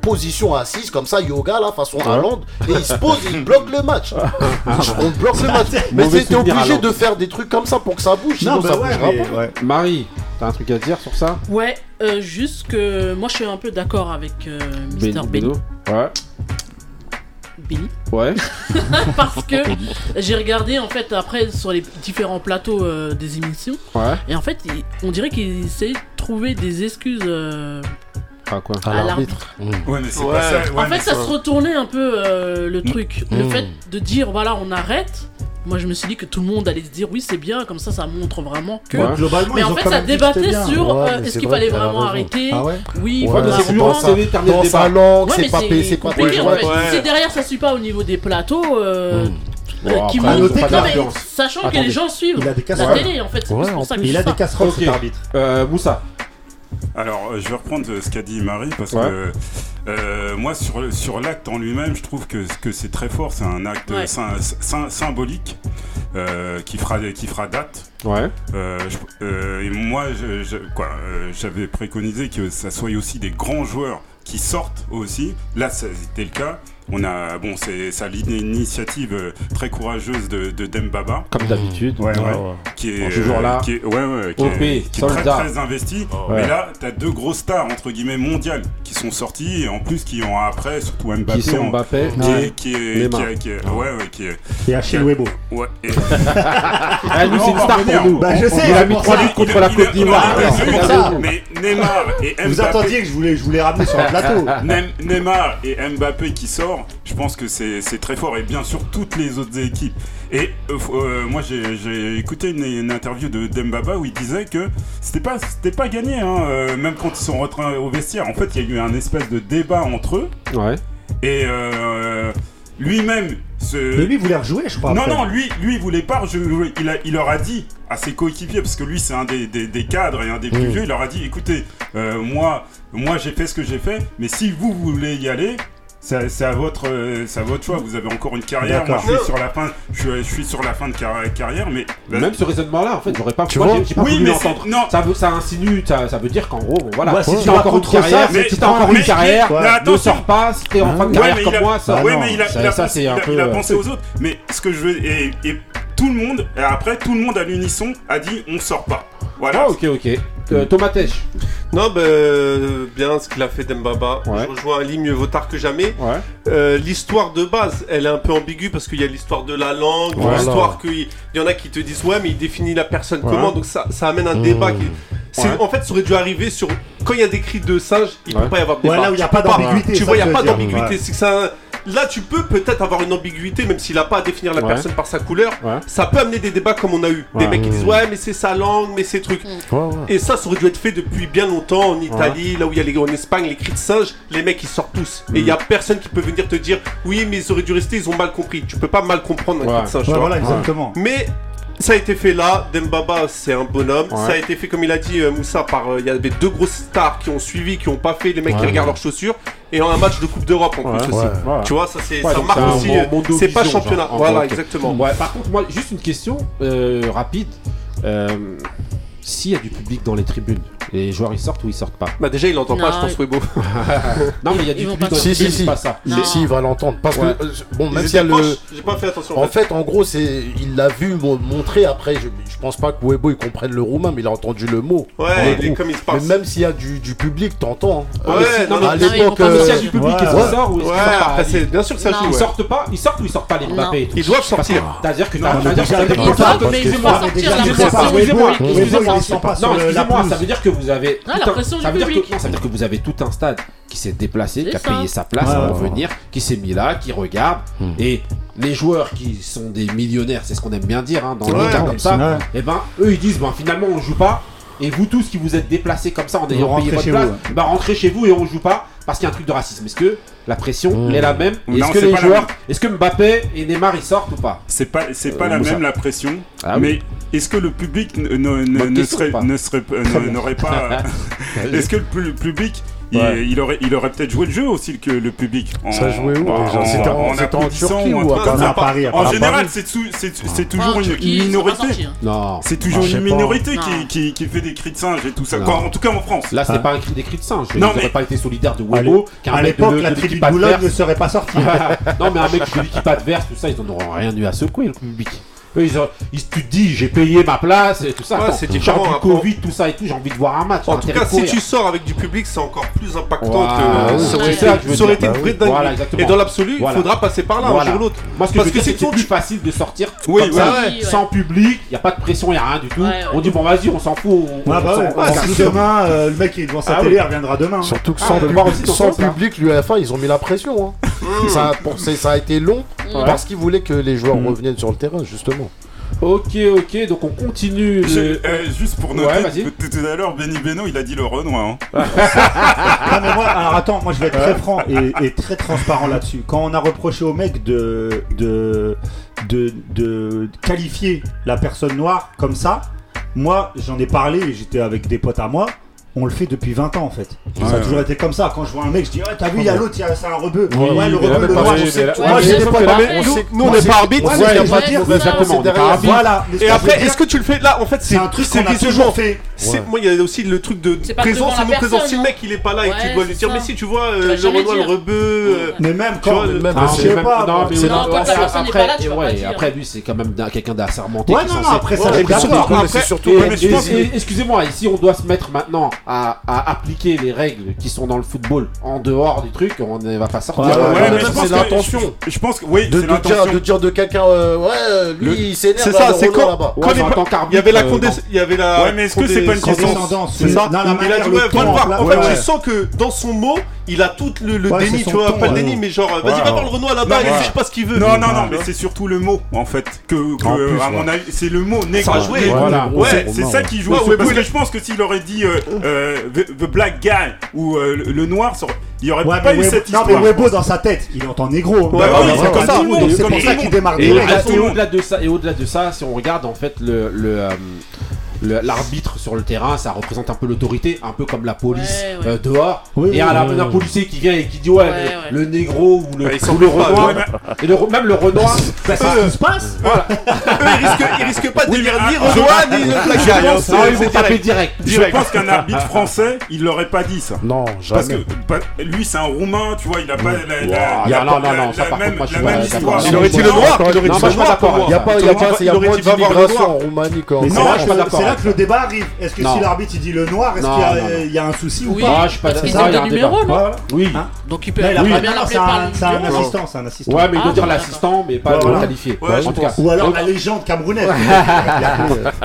position assise, comme ça, yoga, là, façon Hollande, et il se pose et il bloque le match. On bloque le match. Mais c'était obligé de faire des trucs comme ça pour que ça bouge, sinon Non, bah ça ouais, bougera mais- pas. ouais. Marie, t'as un truc à dire sur ça? Ouais, euh, juste que moi je suis un peu d'accord avec euh, Mr. Benny Ouais. Benny. Ouais. Parce que j'ai regardé en fait après sur les différents plateaux euh, des émissions Ouais. et en fait on dirait qu'il essaie de trouver des excuses. Ah quoi À l'arbitre. Ouais, mais c'est Ouais. pas ça. ouais, en fait ça se retournait un peu euh, le truc. Le Mm. fait de dire voilà on arrête. moi je me suis dit que tout le monde allait se dire oui c'est bien, comme ça ça montre vraiment que. Ouais. Globalement, mais en fait ça que débattait sur Ouais, euh, est-ce qu'il vrai, fallait vraiment arrêter. Ah ouais Oui, Ouais, c'est dans dans sa langue, c'est pas c'est c'est pas en fait. Si derrière ça suit pas au niveau des plateaux, euh, Hmm. euh, Bon, qui après, non, mais sachant que Attendez. les gens suivent Il a des la casseroles. télé en fait, c'est Ouais, pour ça que Il je a des casseroles, cet arbitre. Euh, Moussa. Alors, euh, je vais reprendre euh, ce qu'a dit Marie parce Ouais. que euh, moi, sur, sur l'acte en lui-même, je trouve que, que c'est très fort. C'est un acte Ouais. symbolique euh, qui, fera, qui fera date. Ouais. Euh, je- euh, et moi, euh, j'avais préconisé que ça soit aussi des grands joueurs qui sortent aussi. Là, ça- c'était le cas. On a, bon, c'est ça l'initiative euh, très courageuse de, de Dembaba. Comme d'habitude. Ouais, ouais. ouais. Qui est, Bon, toujours euh, là. Qui est, ouais, ouais, qui OP, est, qui est très, très investi. Ouais. Mais là, t'as deux grosses stars, entre guillemets, mondiales qui sont sorties, et en plus qui ont après, surtout Mbappé. Qui sont en- Mbappé. qui, Ouais. est, qui, est, qui, est, qui est- ouais, ouais, qui est, Et Achille Webo. ouais. et- Ah, lui, c'est une star pour nous. Bah, je sais, Il a mis pour 3 ça. buts contre la Côte d'Ivoire. Ah. Mais Neymar et Mbappé. Vous attendiez que je voulais, je voulais ramener sur un plateau. Neymar et Mbappé qui sort, je pense que c'est très fort et bien sûr toutes les autres équipes. Et euh, euh, moi j'ai écouté une, une interview de Dembaba où il disait que c'était pas c'était pas gagné, hein, euh, même quand ils sont rentrés au vestiaire. En fait, il y a eu un espèce de débat entre eux Ouais. et euh, lui-même se. Mais lui, il voulait rejouer, je crois. Non, après. non, lui, lui, il voulait pas rejouer. Il, a, il leur a dit à ses coéquipiers, parce que lui, c'est un des, des- des cadres et un des plus Mm. vieux, il leur a dit écoutez, euh, moi, moi j'ai fait ce que j'ai fait, mais si vous voulez y aller, c'est à votre, euh, c'est à votre choix. Vous avez encore une carrière. Moi, je suis sur la fin. Je suis, je suis sur la fin de car- carrière, mais Même ce raisonnement-là, en fait, j'aurais pas. Tu vois j'ai- pas Oui, voulu mais l'entendre. Ça, veut, ça insinue, ça, ça veut dire qu'en gros, bon, voilà. Ouais, si tu t'as encore une carrière, mais- si t'as encore mais- une carrière, mais ne sors pas si t'es en fin de carrière comme il a- moi. Ça, Bah mais il a, ça, il a ça, pensé, c'est un il a- peu. il a euh, pensé aux autres. Mais ce que je veux et, et tout le monde et après tout le monde à l'unisson a dit on sort pas. Voilà. Ah, ok, ok. Euh, Thomas Tech. Non, bah, euh, bien ce qu'il a fait Dembaba. Ouais. Je rejoins Ali, mieux vaut tard que jamais. Ouais. Euh, l'histoire de base, elle est un peu ambiguë parce qu'il y a l'histoire de la langue, Voilà. l'histoire qu'il il y en a qui te disent ouais, mais il définit la personne Ouais. comment, donc ça, ça amène un Mmh. débat qui. c'est- Ouais. En fait, ça aurait dû arriver sur. Quand il y a des cris de singe, il Ouais. peut pas y avoir de débat. Là où il n'y a pas d'ambiguïté. Tu vois, il n'y a pas d'ambiguïté. Ouais. C'est que ça. Là, tu peux peut-être avoir une ambiguïté, même s'il a pas à définir la Ouais. personne par sa couleur. Ouais. Ça peut amener des débats comme on a eu. Des mecs qui disent ouais, mais c'est sa langue, mais c'est trucs. Ouais, ouais. Et ça, ça aurait dû être fait depuis bien longtemps en Italie, là où il y a les en Espagne, les cris de singe, les mecs ils sortent tous. Et il y a personne qui peut venir te dire oui, mais ils auraient dû rester, ils ont mal compris. Tu peux pas mal comprendre un Ouais. cri de singe. tu Ouais, vois. voilà, exactement. Mais ça a été fait là, Dembaba c'est un bonhomme. Ouais. Ça a été fait comme il a dit euh, Moussa par euh, il y avait deux grosses stars qui ont suivi, qui ont pas fait les mecs qui Ouais. regardent leurs chaussures et en un match de Coupe d'Europe en Ouais. plus aussi. Tu vois, ça c'est Ouais, ça marque aussi. mon- euh, c'est pas championnat. genre. Voilà, exactement. Ouais, par contre, moi, juste une question euh, rapide. Euh, S'il y a du public dans les tribunes, les joueurs ils sortent ou ils sortent pas Bah déjà il entend pas, je pense Webo. Non, mais il y a Ils du public Si, si, pas ça. Non. Si, il va l'entendre. Parce Ouais. que, euh, bon, Ils même s'il y a étaient le. proches, J'ai pas fait attention. En fait, en gros, c'est, il l'a vu mo- montrer après. Je, je pense pas que Webo il comprenne le roumain, mais il a entendu le mot. Ouais, il est comme il se passe. Mais même s'il y a du, du public, t'entends. hein. Ouais, Euh, non, mais- à ils l'époque, euh, s'il y a du public, ouais. est-ce qu'il Ouais. sort ou bien sûr que ça joue. Ils sortent pas, ils sortent ou ils sortent pas les. Mbappé et tout Ils doivent sortir. C'est-à-dire que t'as- ils Ils ils ils excusez-moi, excusez-moi. ils Non, ça veut dire que vous avez. Ah, la tout un- pression du ça veut dire que public. non, ça veut dire que vous avez tout un stade qui s'est déplacé, qui a ça. payé sa place Ouais, pour ouais, venir, qui s'est mis là, qui regarde. Hmm. Et les joueurs qui sont des millionnaires, c'est ce qu'on aime bien dire hein, dans le ouais, comme ça. Et ben eux ils disent ben finalement on joue pas. Et vous tous qui vous êtes déplacés comme ça en ayant payé votre chez place, vous, bah rentrez chez vous et on joue pas parce qu'il y a un truc de racisme. Est-ce que la pression Mmh. est la même Est-ce que les joueurs, est-ce que Mbappé et Neymar ils sortent ou pas C'est pas, c'est pas Euh, la Moussa. même la pression, Ah oui. mais est-ce que le public ne, ne- ne- Bonne ne question, serait, ou pas ne serait, euh, n'aurait pas, est-ce que le pu- public, Ouais. il aurait, il aurait peut-être joué le jeu aussi que le public. En, Ça jouait où, en- en- C'était en- c'était en applaudissant Turquie ou à. À Paris, En Paris. général, c'est c'est c'est Ah, toujours en une, Turquie, minorité. hein. Non. C'est toujours une minorité qui, qui, qui fait des cris de singe et tout ça. Quoi, en tout cas en France. Là, c'était Ah. pas un cri des cris de singe. Non, mais- pas été solidaires de qu'un À l'époque, la tribu de Boulogne ne serait pas sortie. non, mais un mec de l'équipe adverse, tout ça, ils en auront rien eu à secouer, le public. Ils tu te dis, j'ai payé ma place et tout ça. Ouais, c'est différent. Du hein, Covid, tout ça et tout, j'ai envie de voir un match. En tout cas, si tu sors avec du public, c'est encore plus impactant que. ça aurait été, une bah vraie dingue. Et dans l'absolu, il faudra passer par là hein, voilà. un l'autre. Parce que, Parce que c'est plus facile de sortir sans public, il n'y a pas de pression, il n'y a rien du tout. On dit, bon, vas-y, on s'en fout. Si demain, le mec qui est devant sa ah télé, il reviendra demain. Surtout que ah, sans public, lui, à la fin, ils ont mis la pression. Hein. Mmh. Ça a été long parce qu'ils voulaient que les joueurs mmh. reviennent sur le terrain, justement. Ok, ok, donc on continue. Euh, juste pour noter, tout à l'heure, Benny Beno, il a dit le Renoir. Hein. Ah. non, mais moi, alors attends, moi je vais être très franc et, et très transparent là-dessus. Quand on a reproché au mec de, de, de, de qualifier la personne noire comme ça, moi j'en ai parlé et j'étais avec des potes à moi on le fait depuis 20 ans en fait. Ouais, ça a toujours été comme ça. Quand je vois un mec, je dis Ouais, t'as vu, il y a l'autre, c'est un rebeu. Ouais, ouais le rebeu, le noir. Moi, pas Nous, on n'est pas arbitre. Voilà. Et après, est-ce que tu le fais là En fait, c'est un truc qu'on a toujours fait. Moi, il y a aussi le truc de présence et non présence. Si le mec, il est pas là et que tu dois lui dire Mais si, tu vois, euh, le Renoir, le rebeu. Euh, mais même quand. Je sais pas. Après, lui, c'est quand même quelqu'un d'assermenté. Ouais, non, non, après, ça, c'est surtout. Excusez-moi, ici, on doit se mettre maintenant à, appliquer les règles qui sont dans le football en dehors du truc, on ne va pas sortir. Ouais, euh, ouais, ouais, c'est l'intention. Je, pense que oui, de, de, dire, de dire de quelqu'un, euh, ouais, euh, lui il s'énerve. C'est ça, c'est quand, quand, en il y avait la condescendance. Euh, avait la... Ouais, mais est-ce que c'est pas une condescendance C'est ça. Non, il a dit ouais, va le voir. En fait, je sens que dans son mot, il a tout le, déni, tu vois, pas le déni, mais genre, vas-y, va voir le Renault là-bas, il sait pas ce qu'il veut. Non, non, non, mais c'est surtout le mot, en fait, que, à mon avis, c'est le mot nègre à jouer. Voilà, ouais, c'est ça qui joue. parce que je pense que s'il aurait dit, euh, the, Black Guy ou euh, le, Noir, sur... il n'y aurait pas eu cette histoire. Non, mais Webo dans sa tête, il entend négro. Bah, c'est comme ça, c'est pour ça qu'il démarre. Et, au-delà de ça, si on regarde en fait le euh, l'arbitre sur le terrain, ça représente un peu l'autorité, un peu comme la police ouais, ouais. Euh, dehors. Oui, et un, un, policier qui vient et qui dit ouais, le négro ou le, ou le renoir, et le, même le renoir, bah, ça, se passe. Voilà. ils, risquent, ils risquent pas de oui, dire ni ah, renoir ni le Ils vont taper direct. Je pense qu'un arbitre ah. français, il l'aurait pas dit ça. Non, jamais. Parce que lui, c'est un roumain, tu vois, il a pas mmh. la. Non, non, non, ça par contre, moi je suis. Il aurait dit le noir, il aurait dit le noir. Il n'y a pas d'immigration en Roumanie. Non, je suis pas d'accord que le débat arrive. Est-ce que si l'arbitre il dit le noir, est-ce qu'il y, a un souci oui. ou pas ah, Je suis pas d'accord. Il y a un numéro, débat. Oui. Hein donc il peut. Là, C'est un, assistant, c'est un assistant. Ouais, mais il doit ah, dire l'assistant, mais pas le qualifié. Ou alors la légende camerounaise.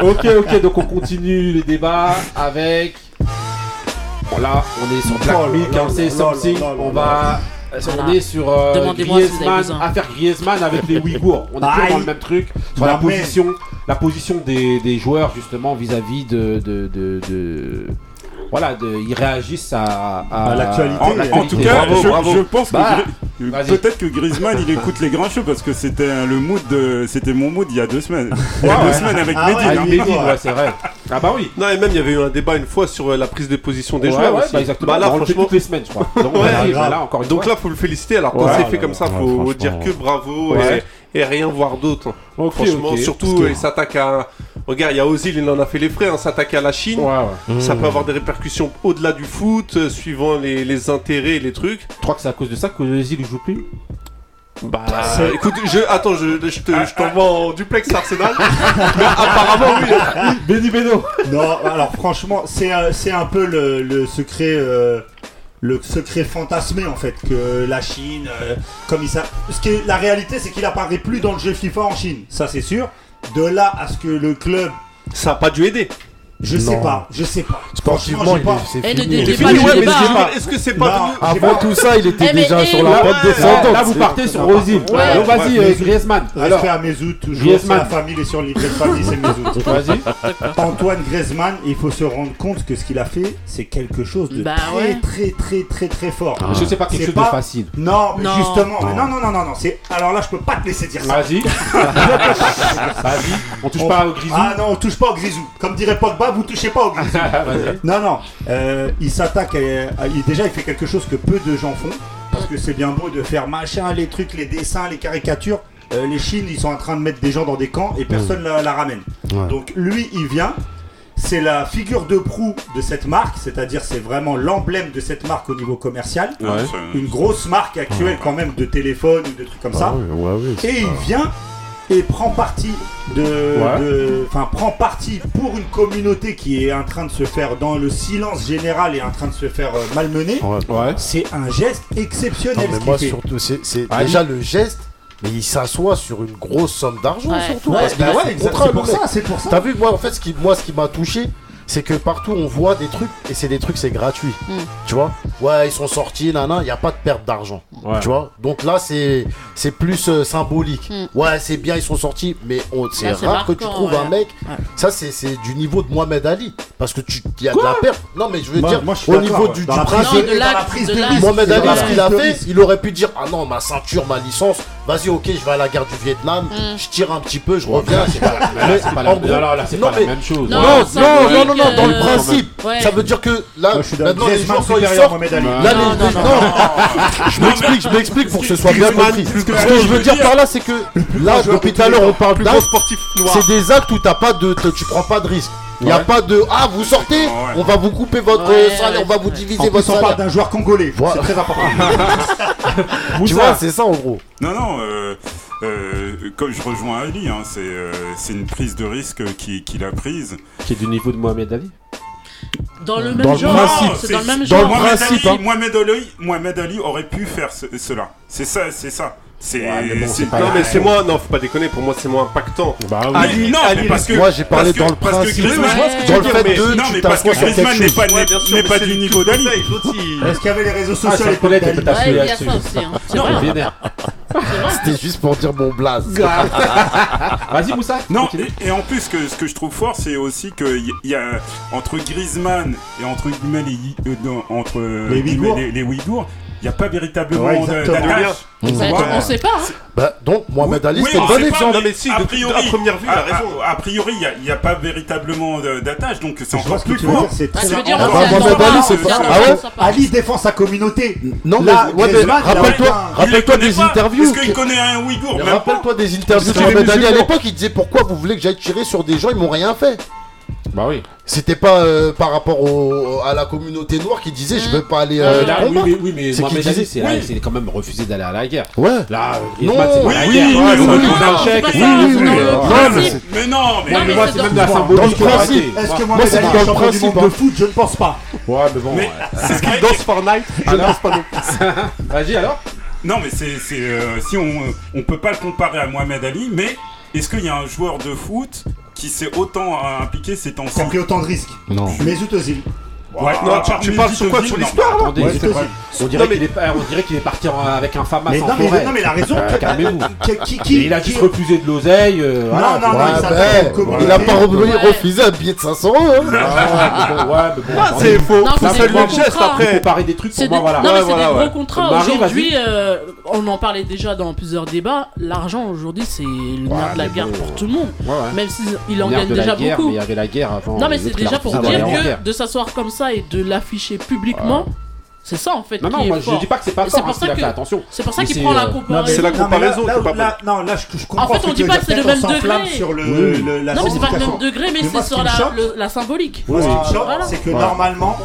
Ok, ok. Donc on continue les débats avec. Bon là, on est sur Black oh Meek, hein, on sait something, on va on est sur euh, Griezmann, affaire Griezmann avec les Ouïghours. On est toujours dans le même truc sur bah la position, la position des, des joueurs justement vis-à-vis de, de, de- voilà, ils réagissent à, bah, l'actualité. En, tout cas, je, pense que bah, peut-être que Griezmann il écoute les grincheux parce que c'était le mood, c'était mon mood il y a deux semaines, il y a deux semaines avec ah hein. c'est vrai. Ah bah oui. Non et même il y avait eu un débat une fois sur euh, la prise de position des joueurs aussi. Bah, exactement. Bah, là, bah, franchement... toutes les semaines, je crois. Donc, là, encore Donc là, faut le féliciter. Alors quand c'est fait comme ça, faut dire que bravo et rien voir d'autre. Franchement, surtout, il s'attaque à. Regarde, il y a Ozil, il en a fait les frais, hein, s'attaquer à la Chine. Ça mmh. peut avoir des répercussions au-delà du foot, euh, suivant les, intérêts et les trucs. Tu crois que c'est à cause de ça que Ozil ne joue plus? Bah, bah écoute, je, attends, je, je, te, en duplex Arsenal. Mais apparemment, oui. Béni Beno. Non, alors franchement, c'est, un peu le, secret. Euh, le secret fantasmé en fait que la Chine, euh, comme il Parce que la réalité c'est qu'il apparaît plus dans le jeu FIFA en Chine, ça c'est sûr. De là à ce que le club ça n'a pas dû aider. Je sais pas, je sais pas. Sportivement, c'est fini. Est-ce que c'est pas Avant tout ça, il était déjà sur la pente descendante. Là, vous partez sur Rosil. Donc vas-y, euh, Griezmann. Respect à Mezout, toujours. La famille est sur les famille, c'est Mezout. Vas-y. Antoine Griezmann, il faut se rendre compte que ce qu'il a fait, c'est quelque chose de très, très, très, très, très fort. Ah. Je sais pas quelque chose de facile. Non, mais justement. Non, non, non, non, non. Alors là, je peux pas te laisser dire ça. Vas-y. Vas-y. On touche pas au Grisou. Ah non, on touche pas au Grisou. Comme dirait Pogba vous touchez pas au grisou. Non, non. euh, il s'attaque. à- à- il- déjà, il fait quelque chose que peu de gens font. Parce que c'est bien beau de faire machin, les trucs, les dessins, les caricatures. Euh, les Chines, ils sont en train de mettre des gens dans des camps et personne la, la ramène. Ouais. Donc lui, il vient. C'est la figure de proue de cette marque, c'est-à-dire c'est vraiment l'emblème de cette marque au niveau commercial. Ouais. Une grosse marque actuelle quand même de téléphone ou de trucs comme ça. Ah ouais, c'est Et il et prend parti de, enfin prend parti pour une communauté qui est en train de se faire dans le silence général et en train de se faire euh, malmener. C'est un geste exceptionnel. Non, mais moi surtout, c'est déjà le geste. Mais il s'assoit sur une grosse somme d'argent surtout. C'est pour, ça. T'as vu moi en fait ce qui moi ce qui m'a touché, c'est que partout on voit des trucs et c'est des trucs c'est gratuit. Tu vois? Ouais ils sont sortis nana il y a pas de perte d'argent. Tu vois? Donc là c'est plus euh, symbolique. Ouais c'est bien ils sont sortis mais c'est rare que tu trouves un mec. Ça c'est du niveau de Mohamed Ali parce que tu y a de la perte. Non mais je veux dire moi, au niveau du, du principe Mohamed Ali ce qu'il a fait il aurait pu dire ah non ma ceinture ma licence vas-y, ok, je vais à la guerre du Vietnam, je tire un petit peu, je reviens. c'est pas, la, non, même chose. Non, non, non, non, dans le principe, ça veut dire que là, je maintenant les gens quand là, les, non, je m'explique, je m'explique pour que ce soit bien compris. Ce que je veux dire par là, c'est que là, depuis tout à l'heure, on parle d'actes, c'est des actes où t'as pas de, tu prends pas de risque. Il n'y a pas de Ah, vous sortez, on va vous couper votre salaire, on va vous diviser votre salaire. On d'un joueur congolais, c'est très important. tu vois, c'est ça en gros. Non, non, euh. euh comme je rejoins Ali, hein, c'est euh, une prise de risque qu'il qui a prise. Qui est du niveau de Mohamed Ali dans le même genre, c'est dans le même genre. Mohamed, hein. Ali. Mohamed, Ali, Mohamed, Ali, aurait pu faire cela. C'est ça, c'est ça. C'est bon, non mais c'est moi non faut pas déconner pour moi c'est moins impactant. Bah, oui. Ali, non, Ali, mais parce que moi j'ai parlé parce dans le principe que Griezmann, ouais, dans le fait mais, de non mais parce que Griezmann n'est pas n'est pas du niveau d'Ali. Est-ce qu'il y avait les réseaux ah, sociaux et connaître C'était juste pour dire mon blaze. Vas-y Moussa. Non et en plus ce que je trouve fort c'est aussi que y a entre Griezmann et entre euh, les Ouïghours il n'y a pas véritablement ouais, d'attache. On ne sait pas. Hein. Bah, donc, Mohamed Ali, c'est un exemple. a priori, à priori, il n'y a, pas véritablement d'attache, donc c'est encore plus fort. Bah, ah, Mohamed Ali, hein. c'est pas. Ah Ali défend sa communauté. Non, là, rappelle-toi rappelle des interviews. Est-ce qu'il connaît un Ouïghour Rappelle-toi des interviews de Mohamed Ali à l'époque, il disait pourquoi vous voulez que j'aille tirer sur des gens, ils m'ont rien fait. Bah oui. C'était pas euh, par rapport à la communauté noire qui disait je veux pas aller euh, euh là, oui, mais, oui, mais c'est quand même refusé d'aller à la guerre. Ouais. Là, euh, non, oui, oui, ah, oui, Mais non, mais, moi c'est même de la symbolique. Est-ce que moi c'est dans le principe de foot, je ne pense pas. Ouais, mais bon. C'est ce qu'il danse Fortnite, je ah, ne pense pas non. Vas-y alors. Non, mais c'est si on on peut pas le comparer à Mohamed Ali, mais est-ce qu'il y a un joueur de foot qui s'est autant euh, impliqué ces temps-ci. Qui a pris autant de risques. Non. Mesut Ozil. Ouais, non, tu, tu parles sur quoi Sur l'histoire. On dirait qu'il est, parti avec un famas Mais en non, mais, forêt. non, la raison. Ah, il a juste refusé de l'oseille. Euh, non, non, ben, il a pas refusé un billet de 500 euros. Hein. Ah, c'est faux. Ça c'est fait le geste contrat. Après. des trucs Non, mais c'est des gros contrats. Aujourd'hui, euh, on en parlait déjà dans plusieurs débats. L'argent, aujourd'hui, c'est le nerf de la guerre pour tout le monde. Même s'il en gagne déjà beaucoup. Il y avait la guerre avant. Non, mais c'est déjà pour dire que de s'asseoir comme ça et de l'afficher publiquement. Ah. C'est ça en fait. Non, qui non, je dis pas que c'est pas fort, parce qu'il a fait attention. C'est pour ça qu'il prend la euh, comparaison. C'est la comparaison, là, là, là, Non, là je, je comprends. En fait, on dit pas que c'est le même degré. Le, oui. le, non, mais c'est pas le même degré, mais, c'est sur la, la symbolique. Moi, ce qui me c'est que normalement,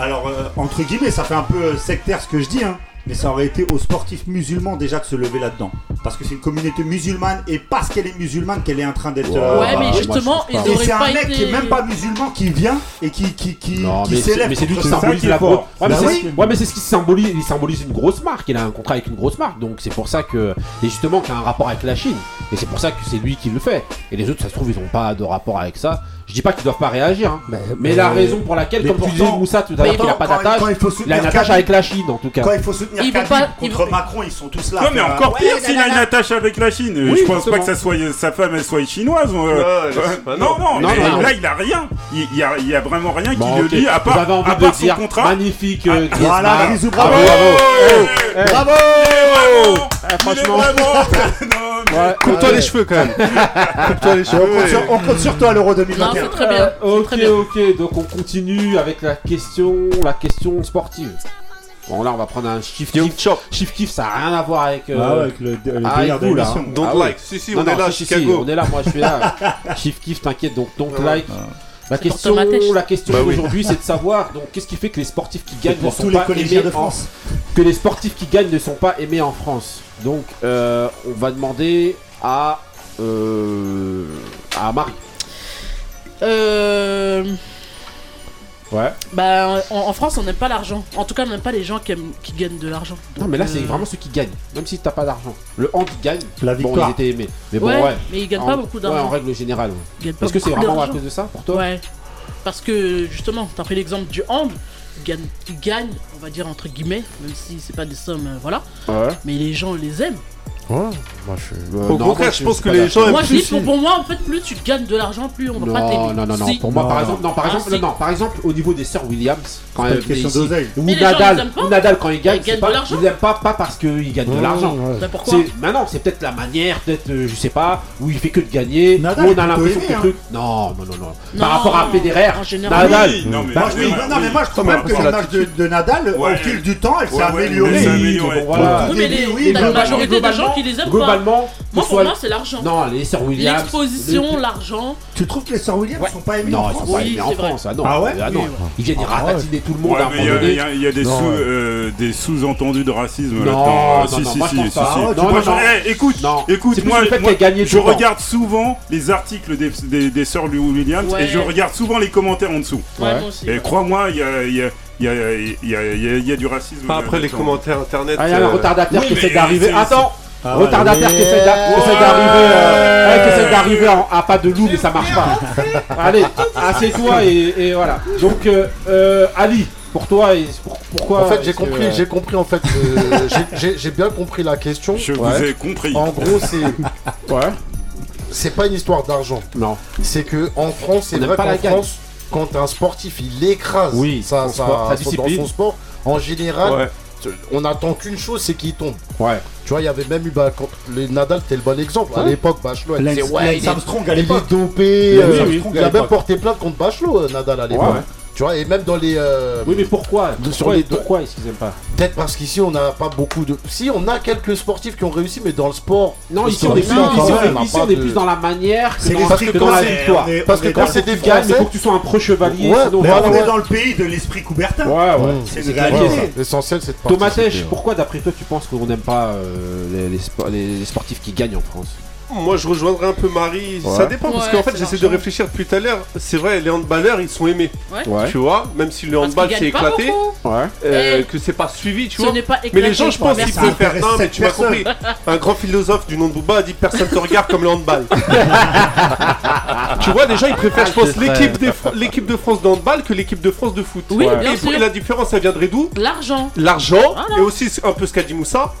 alors euh, entre guillemets, ça fait un peu sectaire ce que je dis, hein mais ça aurait été aux sportifs musulmans déjà de se lever là-dedans. Parce que c'est une communauté musulmane et parce qu'elle est musulmane qu'elle est en train d'être. Ouais, euh, mais bah, justement, pas. c'est un mec qui est même pas musulman qui vient et qui, qui, qui, s'élève. Mais c'est lui qui symbolise la grosse. Ouais, ouais, mais c'est ce qui symbolise. Il symbolise une grosse marque. Il a un contrat avec une grosse marque. Donc c'est pour ça que. Et justement, qu'il a un rapport avec la Chine. Et c'est pour ça que c'est lui qui le fait. Et les autres, ça se trouve, ils n'ont pas de rapport avec ça. Je dis pas qu'ils doivent pas réagir, hein. mais, la raison pour laquelle, comme tu disais, Moussa tout à l'heure, qu'il a pas d'attache, il a une attache avec la Chine en tout cas. Quand il faut soutenir il pas, contre. Macron, ils sont tous là. Non, mais encore pire s'il a une attache avec la Chine. Je pense pas que ça soit, sa femme elle soit chinoise. Euh. Non, non, non, non, là il a rien. Il, il, y, a, vraiment rien qui le okay. lie à part, à part son contrat. Magnifique. Ah, euh, voilà, ah, bisous, bravo. Bravo. Eh, eh, eh. Franchement. Coupe-toi les cheveux quand même. On compte sur toi l'Euro 2021. Euh, très bien. ok, ok, donc on continue avec la question, la question sportive. Bon là on va prendre un shift kiff. Shift kiff ça a rien à voir avec, ah, euh, ah ouais, avec le, le avec vous, là. Don't ah like. Si si, on est là si, Chicago. Si, on est là, moi je suis là. shift kiff, t'inquiète donc don't ah like. La question, la question bah aujourd'hui, c'est de savoir donc qu'est-ce qui fait que les sportifs qui gagnent ne sont pas aimés de France. Que les sportifs qui gagnent ne sont pas aimés en France. Donc euh, on va demander à euh, à Marie. Euh. Ouais. Bah, en, France, on n'aime pas l'argent. En tout cas, on n'aime pas les gens qui, aiment- qui gagnent de l'argent. Non, mais là, c'est euh, vraiment ceux qui gagnent. Même si t'as pas d'argent. Le hand, il gagne. La bon, victoire. ils. Mais bon, ouais, mais ils gagnent pas beaucoup d'argent. Ouais, en règle générale. ouais. Est-ce que c'est vraiment à cause de ça pour toi Ouais. Parce que justement, t'as pris l'exemple du hand. Il gagne, gagne, on va dire entre guillemets, même si c'est pas des sommes, euh, voilà. Ouais. Mais les gens les aiment. Moi, je... Euh, au non, contraire, je pense que les gens Moi, je dis pour, moi, en fait, plus tu gagnes de l'argent, plus on va pas t'aider. Non, non, non, pour moi, non. par exemple, non, par ah, exemple, non, par exemple, au niveau des sœurs Williams, quand même, question ou Nadal, Nadal quand il gagne, il pas, il n'aime pas, pas parce qu'il gagne de l'argent. Bah, pourquoi Maintenant, c'est peut-être la manière, peut-être, euh, je sais pas, où il fait que de gagner. Nadal, on a l'impression que le hein. truc. Non, non, non, non. Par rapport à Federer, Nadal. Bah, non, mais moi, je trouve même que l'image de Nadal, au fil du temps, elle s'est améliorée. Oui, mais la majorité des qui les aime Globalement, pas. Moi, pour soit... moi, c'est l'argent. Non, les Sœurs Williams. L'exposition, l'argent. Tu trouves que les Sœurs Williams ouais. sont pas aimées Non, ils sont pas aimées en France. Ah, non. Ah ouais ah non. Ils viennent ratatiner tout le monde Il y a des des sous-entendus de racisme là-dedans. Si, si, si. Écoute, écoute, moi, je regarde souvent les articles des Sœurs Williams et je regarde souvent les commentaires en dessous. Et crois-moi, il y a il y a, y, a, y, y a, du racisme. Pas après les temps. commentaires internet. Ah, il y a un euh... retardataire oui, qui essaie d'arriver. Attends, ah, Retardataire qui essaie d'arriver euh, ouais à pas de loup, mais ça marche pas. Allez, assieds-toi et, voilà. Donc, euh, euh, Ali, pour toi, et pourquoi En fait, j'ai compris, euh, j'ai compris en fait, j'ai bien compris la question. Je vous ai compris. En gros, c'est. ouais. C'est pas une histoire d'argent. Non. C'est que en France, c'est vrai qu'en France, quand un sportif il écrase oui, sa, sa, discipline. dans son sport, en général on attend qu'une chose, c'est qu'il tombe. Ouais. Tu vois, il y avait même eu bah, quand Nadal, c'était le bon exemple. Ouais. À l'époque, Bachelot, elle ouais, il est, dopé. Euh, il a même porté plainte contre Bachelot, euh, Nadal à l'époque. Tu vois, et même dans les. Euh, oui, mais pourquoi Sur Pourquoi, les... pourquoi est-ce qu'ils aiment pas Peut-être parce qu'ici, on n'a pas beaucoup de. Si, on a quelques sportifs qui ont réussi, mais dans le sport. Non, ici, on est, plus, dans la manière que dans, parce que dans la victoire. Parce que quand c'est des Français. Il faut que tu sois un pro-chevalier. On est dans le pays de l'esprit Coubertin. Ouais, ouais. C'est une réalité. L'essentiel, c'est de Thomas pourquoi d'après toi, tu penses qu'on n'aime pas euh, les sportifs qui gagnent en France? Moi, je rejoindrai un peu Marie. Ça dépend, parce qu'en fait, j'essaie de réfléchir depuis tout à l'heure. C'est vrai, les handballeurs, ils sont aimés. Tu vois, même si le handball s'est éclaté, euh, que c'est pas suivi, tu vois. Mais les gens, je pense, ils peuvent faire. Non, mais tu m'as compris. Un grand philosophe du nom de Booba a dit Personne te regarde comme le handball. tu vois, les gens, ils préfèrent, je pense, l'équipe de, de France de handball que l'équipe de France de foot. Oui, bien sûr. Et la différence, ça viendrait d'où? L'argent. L'argent, et aussi un peu ce qu'a dit Moussa.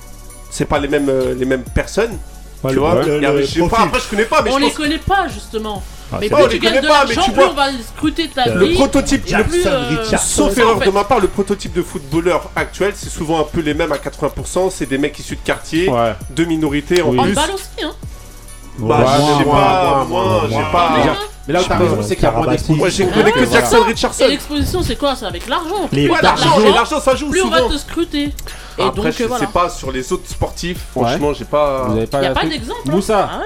C'est pas les mêmes, euh, les mêmes personnes Ouais, tu vois, le, le, je sais pas, après je connais pas, mais on je pense... les connaît pas justement. Ah, mais plus tu les connaît pas, mais tu vois, on va scruter ta vie. le vie. Prototype, le prototype, euh... sauf erreur en fait. de ma part, le prototype de footballeur actuel, c'est souvent un peu les mêmes à 80%. C'est des mecs issus de quartier, ouais. de minorités en oui. plus. En balle aussi, hein. Bah, ouais, je sais pas, moi, j'ai pas. Mais là où t'as raison, c'est qu'il y a moins d'exposition. Moi, j'ai connu que Jackson Richardson. Et l'exposition, c'est quoi C'est avec l'argent. L'argent, l'argent, ça joue. Plus on va te scruter. Et Après, donc, je pas sur les autres sportifs. Franchement, j'ai pas. Il pas, a pas d'exemple. Hein. Moussa. Ah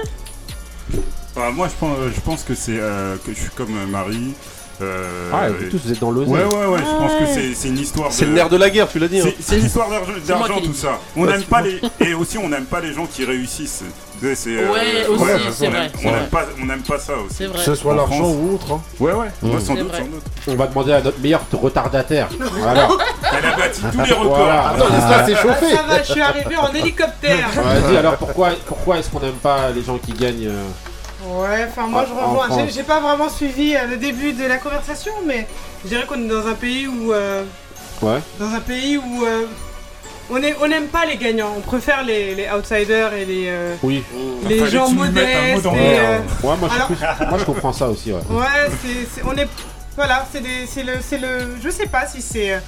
ah, moi, euh, je pense, que c'est. Euh, que je suis comme euh, Marie. Euh, ah, vous tous, vous êtes dans l'oseille. Ouais, ouais, ouais, ouais, je pense que ah c'est une histoire. De... C'est le nerf de la guerre, tu l'as dit. Hein. C'est une histoire d'argent, tout ça. On n'aime pas les. Et aussi, on n'aime pas les gens qui réussissent. Euh, ouais, euh... aussi, ouais, c'est vrai. On n'aime pas, pas, ça aussi. Que ce soit l'argent ou autre. Hein. Ouais, ouais, sans doute, sans doute. On va demander à notre meilleur retardataire. Elle a bâti tous les records. Voilà. Attends, ah, ça ah, chauffé. Ça va, je suis arrivé en hélicoptère. Vas-y, alors pourquoi, pourquoi est-ce qu'on n'aime pas les gens qui gagnent euh, Ouais, enfin moi je rejoins. J'ai pas vraiment suivi euh, le début de la conversation, mais je dirais qu'on est dans un pays où. Euh, ouais. Dans un pays où. Euh, on n'aime pas les gagnants, on préfère les, outsiders et les, euh, oui. les gens modestes. Ouais, moi, je, comprends ça aussi. Ouais, ouais c'est, on est. Voilà, c'est, le, c'est le. Je sais pas si c'est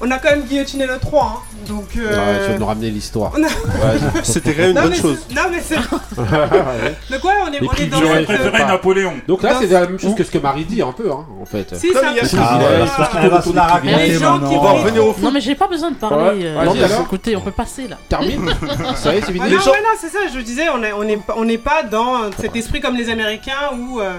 on a quand même guillotiné le 3, hein. donc... Euh, ouais, tu vas nous ramener l'histoire. C'était quand une non, bonne chose. Non, mais c'est... donc ouais, on est, on est dans J'aurais préféré euh... Napoléon. Donc là, hein c'est la même chose que ce que Marie dit, un peu, hein, en fait. Si, c'est un peu... Les gens qui... vont revenir au fond. Non, mais j'ai pas besoin de parler. Euh, Écoutez, on peut passer, là. Termine. Ça y est, c'est fini. Non, mais non, c'est ça, je disais, on n'est pas dans cet esprit comme les Américains où... Euh,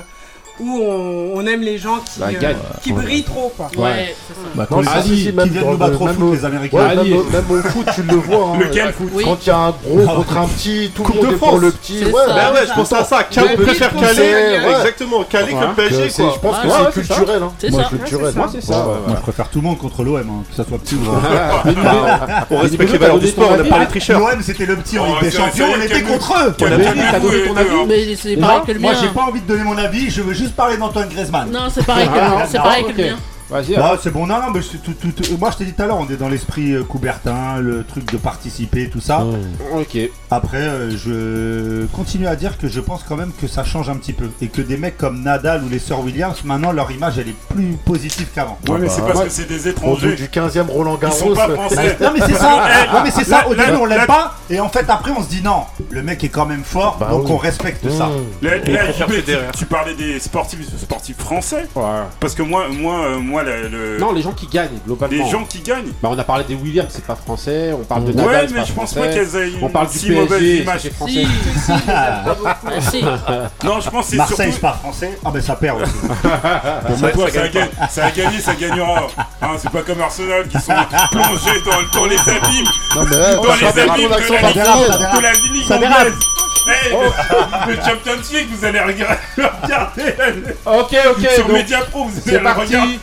où on, on aime les gens qui, Bah, euh, qui Ouais. brillent trop, quoi. Ouais, c'est ça. Bah, Non, les si, Ali qui même viennent nous battre le- au foot, les Américains. Ouais, même, Ali. au, même au foot, tu le vois. hein. Lequel foot Oui. Quand il y a un gros contre un petit, tout le Coupe monde de est pour France. le petit. C'est Ouais, ça. Bah ouais, je pense à ça. Calais Ouais, préfère ouais. Exactement, Calais que le PSG. Je pense que c'est culturel. C'est Moi, ça. culturel. Moi, c'est ça. Moi, je préfère tout le monde contre l'OM, hein, que ça soit petit ou grand. On respecte les valeurs du sport, on n'aime pas les tricheurs. L'OM, c'était le petit en Oh, Ligue des Champions, on était contre eux. On a donné ton avis deux. Mais c'est Moi, pareil que le moi, mien. j'ai pas envie de donner mon avis, je veux juste parler d'Antoine Griezmann. Non, c'est pareil que Ah, c'est non, pareil que le mien. Vas-y. Non, c'est bon, non, non, mais c'est tout, tout- tout- moi je t'ai dit tout à l'heure, on est dans l'esprit euh, Coubertin, le truc de participer, tout ça. Ok. Après, euh, je continue à dire que je pense quand même que ça change un petit peu. Et que des mecs comme Nadal ou les sœurs Williams, maintenant leur image elle est plus positive qu'avant. Ouais, mais bah, c'est parce ouais. que c'est des Au étrangers. du 15e Roland Ils sont Garros. pas français. Non mais c'est ça, non mais c'est ça, au début on l'aime pas et en fait après on se dit non, le mec est quand même fort Bah donc oui. on respecte ça. Mmh. Tu, tu parlais des sportifs, sportifs français Ouais. Parce que moi, moi, euh, moi le, le- Non, les gens qui gagnent, globalement. les gens qui gagnent. Bah, on a parlé des Williams, c'est pas français. On parle de Ouais, Nadal, c'est mais pas je pense français. pas qu'elles aient une On parle du si mauvaise PSG, image. c'est français. Si, si, si, si. Non, je pense que c'est Marseille surtout. c'est pas français, ah ben ça perd aussi. Pour moi, ça, a gagné, ça a gagné, ça gagnera. Hein, c'est pas comme Arsenal qui sont plongés dans, dans les abîmes. Non, mais ouais, Dans ça les abîmes de la Ligue- Hey, le, le Champions League, vous allez regarder. regarder Ok, ok. sur donc, Media Pro, vous C'est allez le parti. regarder.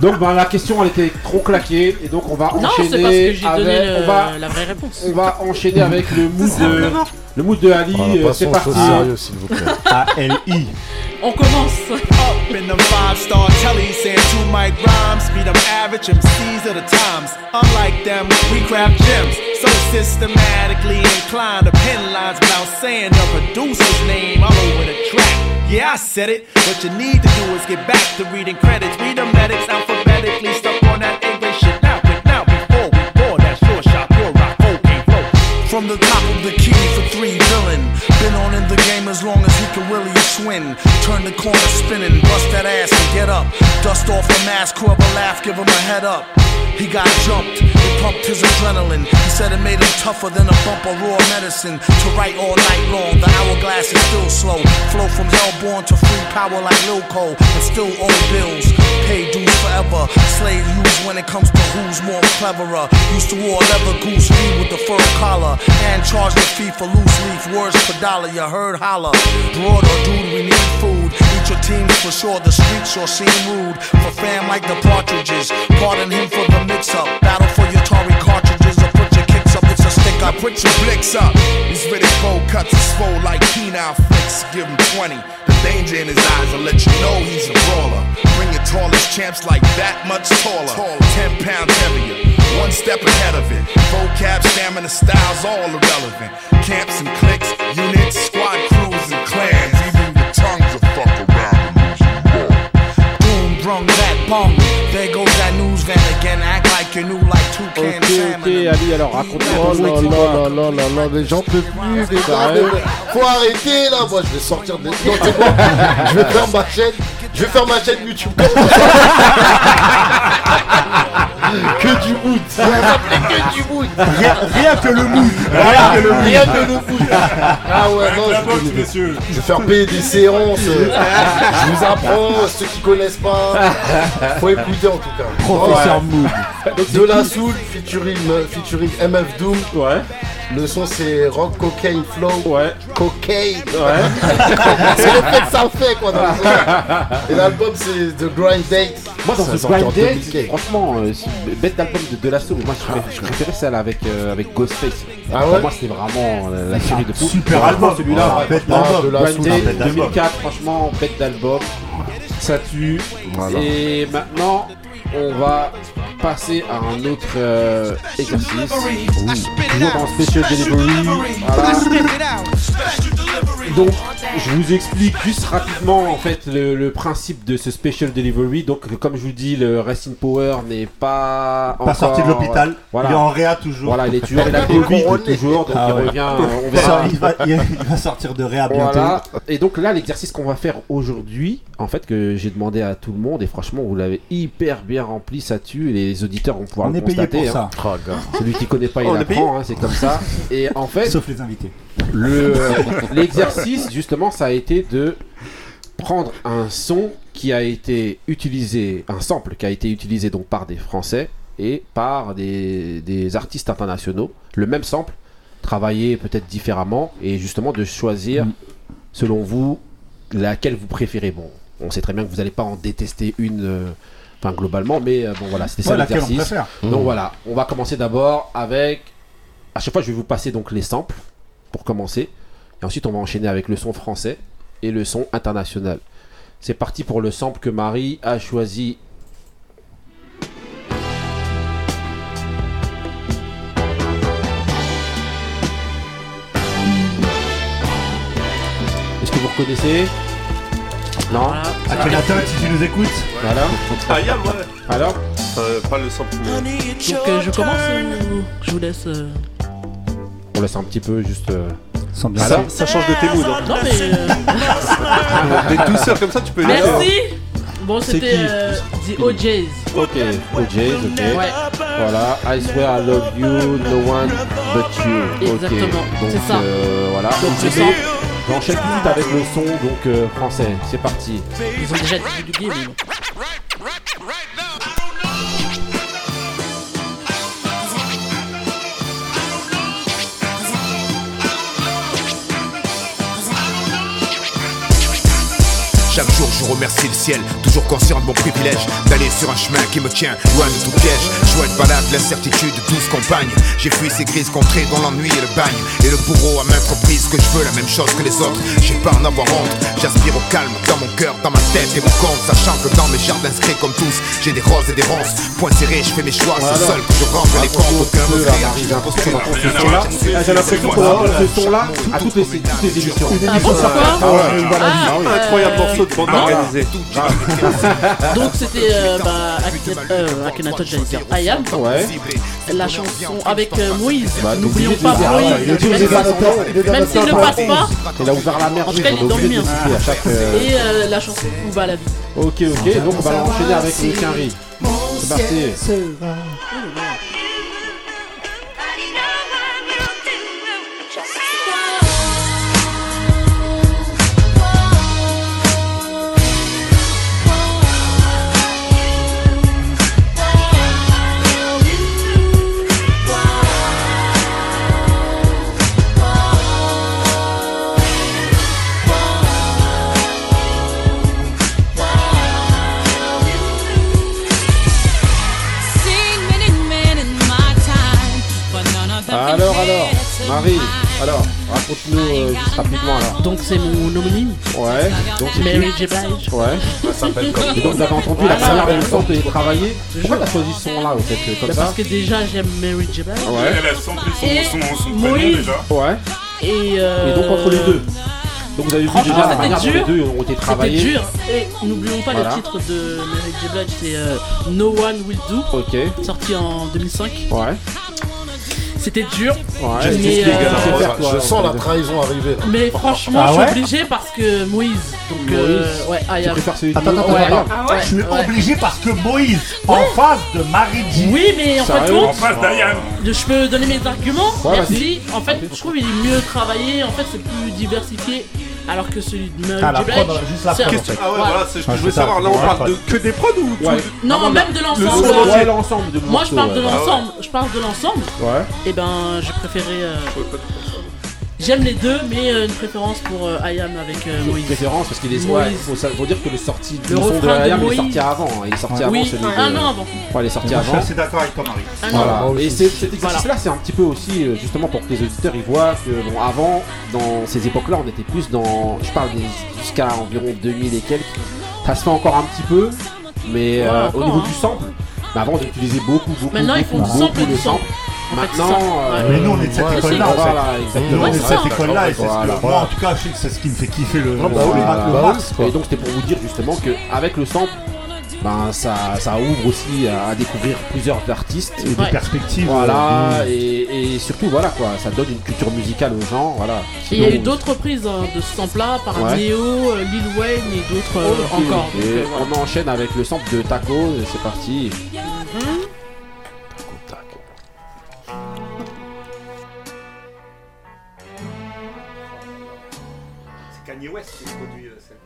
Donc, bah, la question, elle était trop claquée. Et donc, on va Non, c'est parce que enchaîner j'ai avec. donné le- On va, la vraie réponse. on va enchaîner avec le mood de, le mood de Ali. Voilà, Euh, c'est parti. choses s'il vous plaît. A-L-I. On commence. Up in them five star telly, saying two mic rhymes, beat them average MCs of the times. Unlike them, we craft gems, so systematically inclined to pen lines without saying the producer's name all over the track. Yeah, I said it. What you need to do is get back to reading credits. Read the medics alphabetically, stuck From the top of the key for three villain. Been on in the game as long as he can really swing. Turn the corner spinning, bust that ass and get up. Dust off the mask, whoever laugh, give him a head up. He got jumped, it pumped his adrenaline. He said it made him tougher than a bump of raw medicine. To write all night long, the hourglass is still slow. Flow from hellborn to free power like Lil Cole, and still owe bills. Pay dues forever. Slave use when it comes to who's more cleverer. Used to wear leather goose fee with the fur collar, and charge the fee for loose leaf words per dollar. You heard holla. Broad or dude, we need food. Eat your teams for sure. The streets sure seem rude. For fam like the partridges. Pardon him for the mix up. Battle up. Put your blicks up. These Riddick bowl cuts is swole like penile flicks. Give him 20. The danger in his eyes will let you know he's a brawler. Bring your tallest champs like that much taller. 10 pounds heavier. One step ahead of it. Vocab, stamina, styles, all irrelevant. Camps and cliques, units, squad crews, and clans. Even your tongues will fuck around. Boom, brung that bong. There goes that news van again. Ok, ok. Ali, alors raconte-moi Oh là quoi là là là là, mais j'en peux plus, les gars. Faut arrêter là, moi je vais sortir des. Non, c'est bon, je vais faire ma chaîne. Je vais faire ma chaîne YouTube que du mood. Ça que du mood. Rien, rien que le mood. Voilà, Rien que le mood. rien que le mood. Ah ouais, non, La je, boxe, messieurs. je vais faire payer des séances. Je vous apprends, ceux qui connaissent pas. Faut écouter en tout cas. Professeur Ouais. Mood. De la soul featuring, featuring MF Doom. Ouais. Le son c'est Rock Cocaine Flow. Ouais. Cocaine. Ouais. c'est l'effet que ça fait quoi dans le son. Et l'album c'est The Grind Date. Moi, dans en Blind Date, 2015. franchement, euh, c'est- bête d'album de De La Soul, moi je préférais, je préférais celle avec, euh, avec Ghostface. Ah Pour ouais? moi, c'était vraiment euh, la série de fou. Super Franchement, album. celui-là. Ah, bête ouais, d'album. De La Soul, Date, bête d'album. 2004, franchement, bête d'album. Ça tue. Voilà. Et maintenant, on va passer à un autre euh, exercice. Toujours dans Special Delivery. Voilà. Donc, je vous explique juste rapidement en fait le, le principe de ce special delivery. Donc, comme je vous dis, le in Power n'est pas Pas encore, sorti de l'hôpital. euh, Voilà. Il est en réa toujours. Voilà, il est toujours, il a Covid toujours, donc Ah il ouais. revient. On Ça, verra. il, va, il- il va sortir de réa bientôt. Voilà. Et donc là, l'exercice qu'on va faire aujourd'hui, en fait, que j'ai demandé à tout le monde, et franchement, vous l'avez hyper bien rempli, ça tue, et les auditeurs vont pouvoir On le est payé constater. pour hein. ça. Oh. Celui qui connaît pas, il On apprend, hein, c'est comme ça. Et en fait, Sauf les invités. le l'exercice justement ça a été de prendre un son qui a été utilisé, un sample qui a été utilisé donc par des Français et par des, des artistes internationaux, le même sample, travaillé peut-être différemment, et justement de choisir, selon vous, laquelle vous préférez. Bon, on sait très bien que vous n'allez pas en détester une, euh, enfin globalement, mais euh, bon voilà, c'était ça Ouais, laquelle on l'exercice. préfère. Donc Mmh. voilà, on va commencer d'abord avec. À chaque fois, je vais vous passer donc les samples pour commencer, et ensuite on va enchaîner avec le son français et le son international. C'est parti pour le sample que Marie a choisi. Est-ce que vous reconnaissez? Non Akhenaton, si tu nous écoutes. Voilà. Ah, Yam, ouais. Alors Euh, Pas le sample. Donc euh, je commence ou je vous laisse. euh, On laisse un petit peu juste. euh, bien Ça, ça change de tes moods. hein. Non mais. euh, Des douceurs comme ça, tu peux. Merci Bon, C'est c'était qui euh, The OJs. Ok, OJs, ok. Ouais. Voilà, I swear I love you, no one but you. Ok, Exactement, donc c'est ça. euh, voilà. Donc, le c'est- sample. J'enchaîne tout avec le son donc euh, français. C'est parti. Ils ont déjà du game. Chaque jour je remercie le ciel, toujours conscient de mon privilège D'aller sur un chemin qui me tient loin de tout piège. Joie de balade, l'incertitude, douce compagne. J'ai fui ces grises contrées dans l'ennui et le bagne. Et le bourreau à maintes reprises que je veux la même chose que les autres. J'ai pas en avoir honte, j'aspire au calme dans mon cœur, dans ma tête et mon compte Sachant que dans mes jardins inscrits comme tous, j'ai des roses et des ronces. Point serré, je fais mes choix, c'est seul que je rentre les comptes Aucun là, Marie, j'ai l'impression qu'on entend ce ce son-là à toutes les, toutes les émissions. Ah Ah Ah, euh, Incroyable morceau de bande organisée. Donc c'était euh, bah, Akhenaton, Akhenaton, j'allais dire Ayam. Ouais. La chanson avec euh, Moïse. Bah, N'oublions pas Moïse. ah Même s'il ne passe pas. Il a ouvert la merde, En tout cas, il est dans le mien. Et euh, la chanson Où va la vie Ok, ok, donc on va enchaîner avec le quinri. C'est parti. Marie, alors, raconte-nous euh, juste rapidement alors. Donc c'est mon homonyme. Ouais, donc c'est Mary qui J. Blige. Ouais. Ça s'appelle comme Et donc vous avez entendu la première version de travailler. Pourquoi t'as choisi ce son là au fait euh, comme Bah, ça Parce que déjà j'aime Mary J. Blige. Ouais. Elle a samplé son, Et son, son prénom déjà. Ouais. Et, euh, Et donc entre les deux. Donc vous avez vu Franchement, déjà la c'était manière dont les dur. deux ont été travaillés. C'était dur. Et n'oublions pas Voilà. le titre de Mary J. Blige, c'est euh, No One Will Do. Ok. Sorti en 2005. Ouais. C'était dur. Ouais. mais, euh, Je sens la trahison arriver. là. mais franchement, Ah je suis obligé parce que Moïse. Donc, euh, ouais. Attends, attends, Ouais. attends. Ah ouais, Tu es ouais. obligé parce que Moïse, en face de Marie-J. Oui, mais en fait, compte, En face je peux donner mes arguments. Ouais, Merci. En fait, je trouve qu'il est mieux travaillé. En fait, c'est plus diversifié. Alors que celui de Mary Ah, J. Blige, juste la prod, en fait. Ah ouais, voilà, c'est ce que Ah, je voulais savoir. Là, on Ouais, parle de que des prods ou tout Ouais. Non, Ah, même de le l'ensemble. euh, entier, l'ensemble Moi, je parle de l'ensemble. Je parle de l'ensemble. Ouais. Et ben, j'ai préféré. J'aime les deux, mais euh, une préférence pour euh, Ayam avec euh, Une Moïse. préférence parce qu'il est ouais, faut, faut dire que le sorti Le le son de refrain de Ayam il est Moïse. sorti avant hein. il est sorti Oui, avant celui de un an avant. Ouais, il est sorti je suis avant assez d'accord avec toi, Marie. Un an voilà avant. et c'est- cet exercice là c'est un petit peu aussi euh, justement pour que les auditeurs ils voient que bon avant dans ces époques là on était plus dans je parle des- jusqu'à environ 2000 et quelques ça se fait encore un petit peu mais Ouais, euh, encore, au niveau hein. du sample bah avant on utilisait beaucoup beaucoup Maintenant, ils beaucoup, font du beaucoup sample de du sample. En Maintenant, euh, Mais nous, on est de cette ouais, école-là, en fait. Voilà, exactement. Nous, on est de cette école-là, et c'est ce Voilà. que, moi, en tout cas, je sais que c'est ce qui me fait kiffer le, Ah bah rap, bah max, quoi. Et donc c'était pour vous dire justement qu'avec le sample, ben, ça, ça ouvre aussi à, découvrir plusieurs artistes. Et des Ouais. perspectives, Voilà, euh, et, et surtout voilà quoi, ça donne une culture musicale aux gens. Voilà. Et il y a eu d'autres reprises hein, de ce sample-là par Ouais. Neo, euh, Lil Wayne et d'autres euh, encore. Donc, euh, voilà. On enchaîne avec le sample de Taco, et c'est parti. Mhm. Kanye West qui produit euh, celle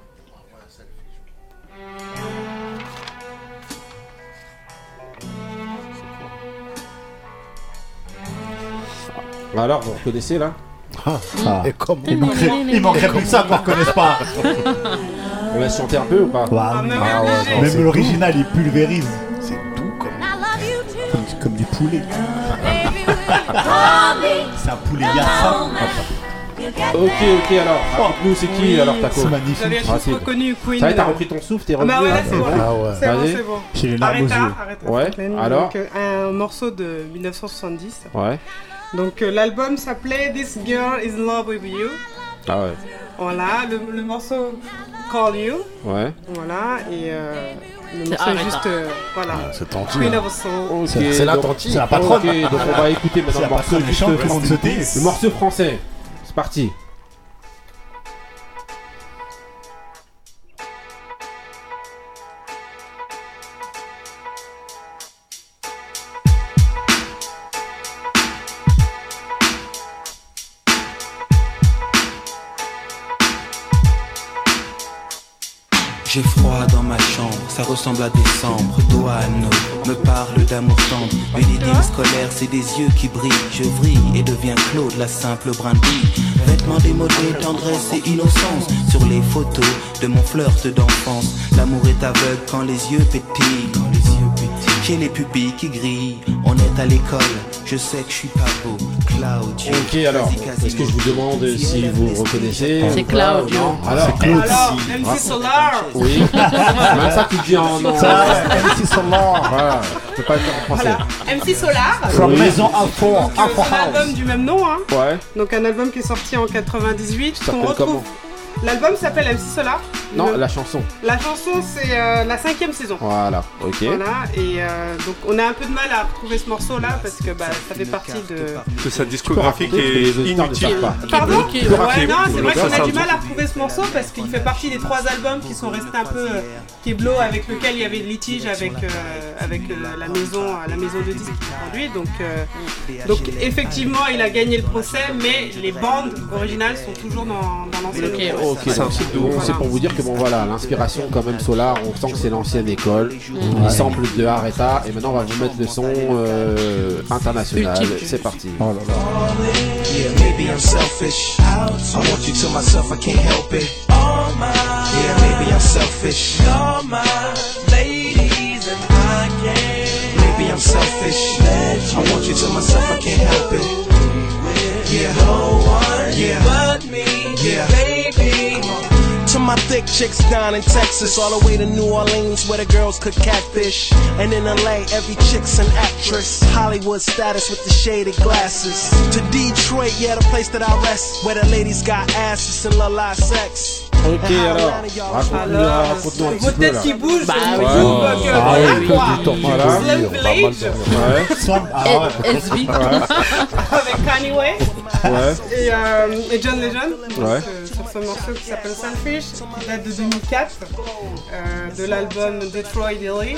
Alors, vous reconnaissez là Ah. ah. Et comment Il manquerait, il manquerait plus ça qu'on ne reconnaisse pas. On la chanter un peu ou pas Bah. Ah, ah ouais, non, Même l'original, il pulvérise. C'est doux comme, comme du poulet. c'est un poulet yassa. Ok, ok, alors, raconte-nous c'est qui alors Taco C'est magnifique. Vous avez tous Rapide. reconnu Queen. Ça y est, t'as euh, repris ton souffle, t'es Ah revenu bah ouais, là c'est bon. Ah ouais. C'est bon, c'est bon. J'ai les larmes aux Aretha, yeux. Aretha Ouais, Franklin. alors Donc, euh, un morceau de 1970. Ouais. Donc euh, l'album s'appelait This Girl Is in Love With You. Ah ouais. Voilà, le, le morceau Call You. Ouais. Voilà, et euh, le C'est juste. euh, voilà. C'est tendu. Queen hein. C'est- c'est la tentille. C'est la patronne. Ok, donc on va écouter C'est maintenant le morceau, juste tait. le morceau français. Parti. J'ai froid dans ma chambre, ça ressemble à décembre. Douane me parle d'amour tendre. Mais l'idylle scolaire, c'est des yeux qui brillent. Je vrille et deviens Claude, la simple brindille. Vêtements démodés, tendresse et innocence. Sur les photos de mon flirt d'enfance. L'amour est aveugle quand les yeux pétillent. Quand les yeux pétillent. J'ai les pupilles qui grillent. On est à l'école, je sais que je suis pas beau. Claudio. Ok, alors, est-ce que je vous demande si vous reconnaissez C'est Claudio. Non Alors, C'est Claude. Alors. MC Solar. Oui. Même ça, tu dis en. MC Solar. Voilà, je peux pas le faire en français. Voilà, MC Solar. From Oui. Maison Info. Donc, euh, Info c'est l'album House. du même nom, hein. Ouais. Donc un album qui est sorti en 98. Ça qu'on s'appelle retrouve. comment? L'album s'appelle MC Solar. Non, Le- la chanson. La chanson c'est euh, la cinquième saison. Voilà, ok. Voilà, et euh, donc on a un peu de mal à retrouver ce morceau là parce que bah, ça fait partie de. Que sa discographie qui est inutile. pas. Pardon. Ouais, non, c'est vrai qu'on a du mal à retrouver ce morceau parce qu'il fait partie des trois albums qui sont restés un peu euh, Keblo avec lequel il y avait litige avec, euh, avec euh, la, maison, euh, la maison de disques qui produit. Donc, euh, donc effectivement, il a gagné le procès, mais les bandes originales sont toujours dans, dans l'ancienne Ok, de c'est pour vous dire que bon voilà, l'inspiration quand même Solar, on sent que c'est l'ancienne école, les samples de Aretha, et maintenant on va vous mettre le son euh, international. C'est parti. Oh là là. I'm selfish. I want you to myself, I can't help it. Yeah, maybe I'm selfish. You're my ladies and I can't. Maybe I'm selfish. I want you to myself, I can't help it. Yeah, no one yeah. but me, yeah, baby. My thick chicks down in Texas, all the way to New Orleans where the girls cook catfish. And in LA, every chick's an actress. Hollywood status with the shaded glasses. To Detroit, yeah, the place that I rest, where the ladies got asses and la la sex. Ok alors, raconte-nous Alors, raconte-nous un vos petit peu têtes là. qui bougent, Bah Ah Voilà. Ouais, Sam- ah ouais. SB. avec Kanye West. Ouais, et, euh, et John Legend. Ouais. euh, sur ce morceau qui s'appelle Selfish qui date de 2004 euh, de l'album Detroit Oh, dirait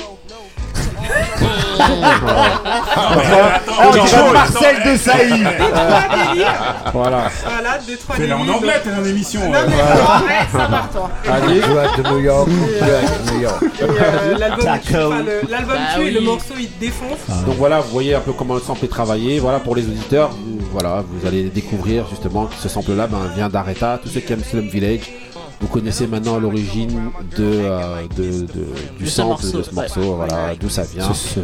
Marcel de Dilly voilà. voilà Dilly là en anglais, t'es dans l'émission. non ouais. mais arrête ça toi Allez, à New York, New York. Et, euh, l'album tue, Bah et le oui. morceau il défonce donc voilà, vous voyez un peu comment le sample est travaillé. Voilà pour les auditeurs, vous, voilà, vous allez découvrir justement que ce sample là ben, vient d'Aretha. Tous ceux qui aiment Slum Village, vous connaissez maintenant l'origine de, euh, de, de- du De ce sample morceau, de ce ouais. morceau, voilà, d'où ça vient. Ce,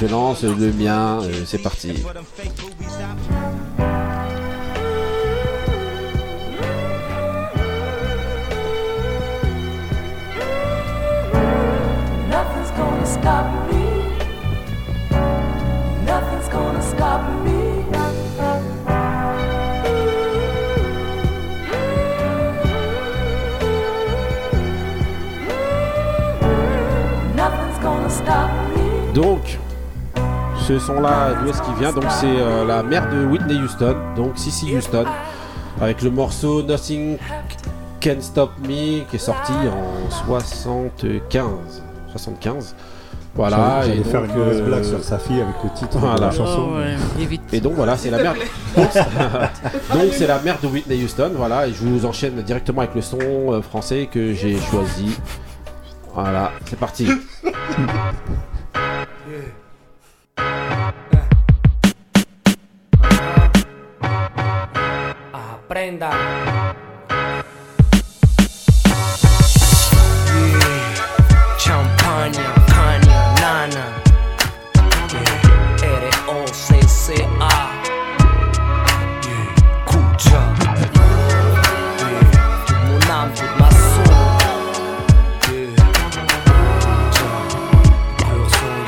je lance le mien, euh, c'est parti. Ce son-là, d'où est-ce qu'il vient Donc, c'est euh, la mère de Whitney Houston, donc Cissy Houston, avec le morceau Nothing Can Stop Me, qui est sorti en 75. 75. Voilà, J'allais et faire une mauvaise euh, blague sur sa fille avec le titre de voilà. la chanson. Oh, ouais. Et donc voilà, c'est la mère. Donc donc, c'est la mère de Whitney Houston, voilà. Et je vous enchaîne directement avec le son euh, français que j'ai choisi. Voilà, c'est parti. prenda. Champaña, caña, nana. Yeah. R-O-C-C-A. Yeah. Yeah. Yeah.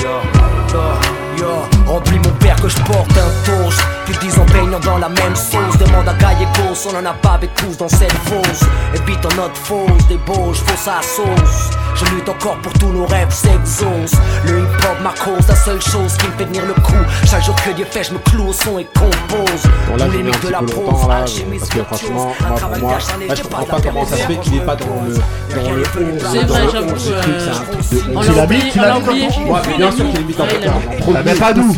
Yo, yo. Remplis mon père que je porte un toast. Plus 10 ans baignant dans la même sauce. Demande à Gallegos, on en a pas avec tous dans cette fosse. Évite en notre fosse, débauche, fausse à sauce. Je lutte encore pour tous nos rêves s'exaucent. Le hip hop ma cause, la seule chose qui me fait tenir le coup. Chaque jour que Dieu fait, je me cloue au son et compose. Bon là Tous j'ai les mis un mythes de petit la peu longtemps là parce que franchement moi pour moi là, je comprends pas comment ça se fait qu'il est pas dans le dans le 11 C'est dans vrai, le j'avoue, 11 du truc, c'est un truc de on Tu l'as mis- tu on mis Moi bien sûr qu'il est mis dans Ouais, le il l'a en mais pas tout nous.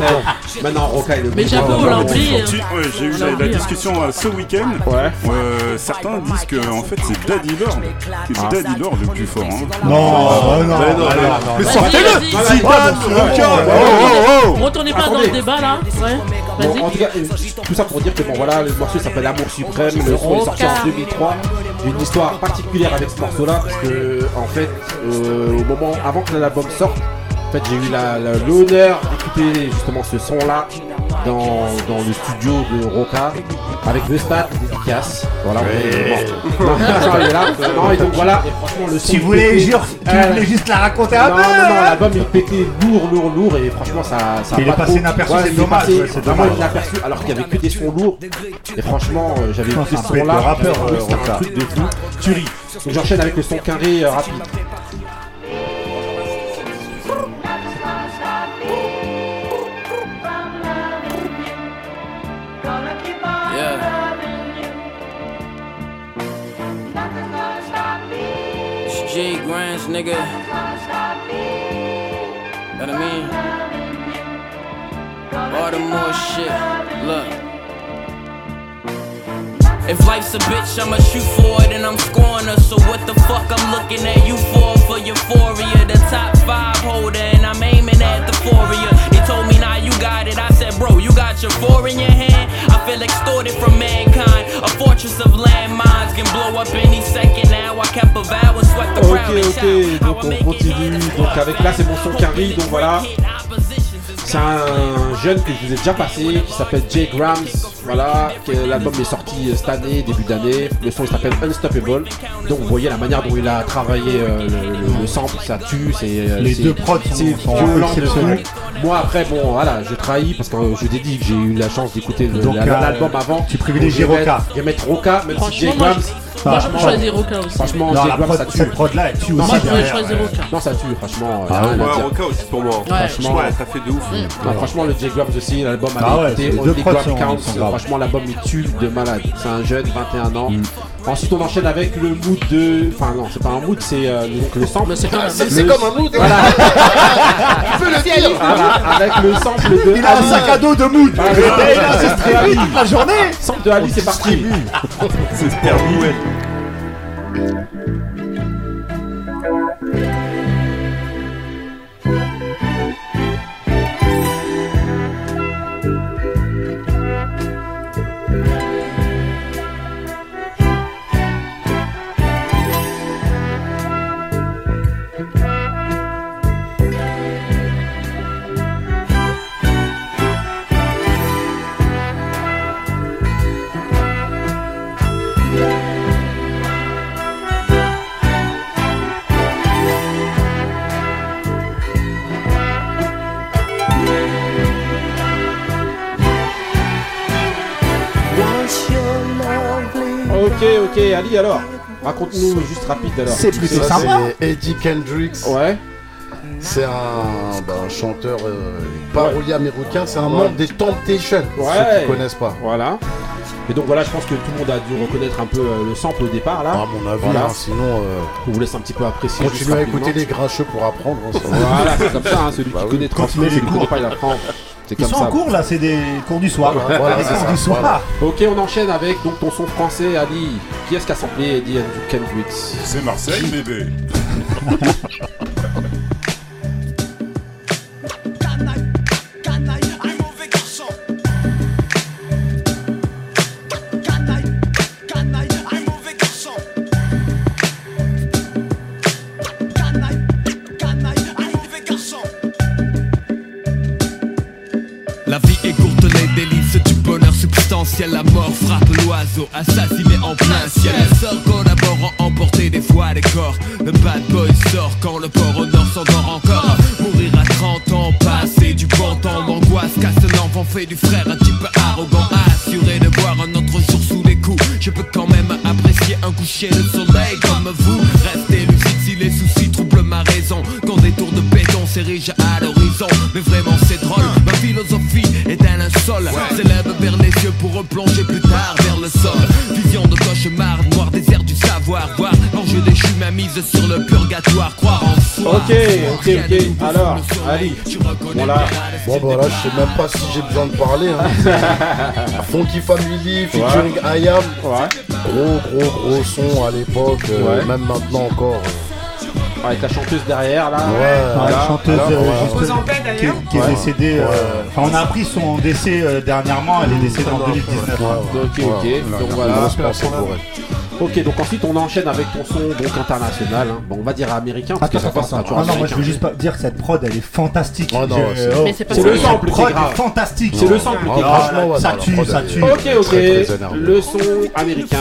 Frère. Maintenant Roca il est Mais j'avoue, on l'a oublié. J'ai eu la, discussion euh, ce week-end. Euh, certains disent que en fait c'est Daddy Lord, que Ah. Daddy Lord le plus fort. Non, non, non, mais sortez-le. Zidane, Roca, oh. Retournez pas dans le débat là. Bon, en tout cas, tout ça pour dire que bon voilà, le morceau s'appelle Amour Suprême, le son est sorti en 2003. J'ai une histoire particulière avec ce morceau-là parce que en fait, euh, au moment avant que l'album sorte, fait j'ai eu l'honneur d'écouter justement ce son-là dans, dans le studio de Roca avec le stade dédicace. Voilà, on est- bon. Non, non, il est là. Non, et donc voilà, et franchement le. Tu il voulais, pétait. jure, tu Euh, voulais juste la raconter un peu non, non, hein l'album il pétait lourd, lourd, lourd et franchement ça, ça a Il est pas passé inaperçu, c'est dommage, ouais, c'est dommage. inaperçu alors qu'il y avait que des sons lourds et franchement euh, j'avais écouté ce un bête son là, de rappeur, euh, un truc de fou, tuerie. Donc j'enchaîne avec le son carré euh, rapide. Grands, nigga. Know what I mean? Baltimore shit. Look. If life's a bitch, I'ma shoot for it and I'm scoring her. So what the fuck I'm looking at you for? For euphoria, the top five holder, and I'm aiming at the foria. They told me now you got it. I said, bro, you got your four in your hand. I feel extorted from mankind. A fortress of landmines can blow up any second. Now I kept a vow and swept the Ok, crowd. and ok, donc on continue. Donc avec là c'est mon son carré, donc voilà. C'est un jeune que je vous ai déjà passé qui s'appelle Jay Grams. Voilà, que l'album est sorti cette année, début d'année. Le son il s'appelle Unstoppable. Donc vous voyez la manière dont il a travaillé euh, le, le- le sample, ça tue. C'est euh, Les c'est- deux prods sont- c'est violent. Moi après bon voilà, je trahis parce que euh, je dédie que j'ai eu la chance d'écouter le- Donc, la- euh, l'album avant. tu privilégies Donc, je vais Roca. mettre- Je vais mettre Roca, même si Jay Grams. Moi, je choisis Roca aussi. Franchement, Non, la prod- ça tue. cette elle tue Non, aussi. Non, ça tue, franchement. Ah Ouais. Roca aussi pour moi. Ouais. Franchement, Ouais, ça fait de ouf. franchement, le J Grams aussi, l'album Ah ouais, Counts. sont graves. Franchement, l'album il tue de malade. C'est un jeune, 21 ans. Ensuite, on enchaîne avec le mood de. Enfin, non, c'est pas un mood, c'est euh, donc le sample. c'est comme un- C'est c'est Le- comme un mood. Voilà. Tu peux le dire. Voilà, avec le sample de. Il a un sac à dos de mood. Ah, oui. il a toute la journée. Sample de Ali, c'est parti. C'est Père Noël. Ali, alors. Raconte-nous juste rapide alors. C'est plus Ça, sympa. c'est Eddie Kendricks. Ouais. C'est un, ben, un chanteur euh, parolier américain. C'est un membre des Temptations. Ouais. Ceux qui connaissent pas. Voilà. Et donc voilà, je pense que tout le monde a dû reconnaître un peu euh, le sample au départ là. À mon avis, Voilà. hein, sinon, euh, On vous laisse un petit peu apprécier. continuez à écouter les grincheux pour apprendre. hein. Voilà, c'est comme ça, hein, celui Bah qui oui. connaît transmet, Continuez celui les qui connaît pas il apprend. Ils comme sont ça. en cours là, c'est des cours du soir. Voilà, voilà, Des c'est cours ça, du soir. voilà. Ok, on enchaîne avec donc ton son français, Ali. Qui est-ce qui a samplé Eddie and Kendricks C'est Marseille, bébé. démentiel, la mort frappe l'oiseau, assassiné en plein ciel. Les sorts collaborant emporter des fois les corps. Le bad boy sort quand le port au nord s'endort encore. Mourir à 30 ans, passer du bon temps d'angoisse, casse l'enfant fait du frère un type arrogant, assuré de voir un autre jour sous les coups. Je peux quand même apprécier un coucher de sur le purgatoire. Croire en soi. Ok, ok, ok. Alors, Ali, bon là, Bon bah là je sais même pas si j'ai besoin de parler hein. Funky Family featuring IAM Gros gros gros son à l'époque euh, Ouais. Même maintenant encore avec ta chanteuse derrière là. Ouais, Ouais, voilà. chanteuse Alors, euh, ouais. qui, qui est Ouais. décédée. euh, Ouais. Enfin, on a appris son décès euh, dernièrement. Elle est décédée en 2019. Ok, ok. Donc voilà. Pour elle. Ok, donc ensuite on enchaîne avec ton son donc international. hein. Bon, on va dire américain parce que ça passe pas toujours Ah non, moi je américain. veux juste pas dire que cette prod elle est fantastique. Oh non, Je- c'est- oh, Mais c'est pas C'est ça. le sample qui prod est grave. est fantastique. C'est le sample qui est Ah, grave. franchement, ouais, ça non, la tue, prod, ça elle est tue. Ok, ok. très. Le son américain.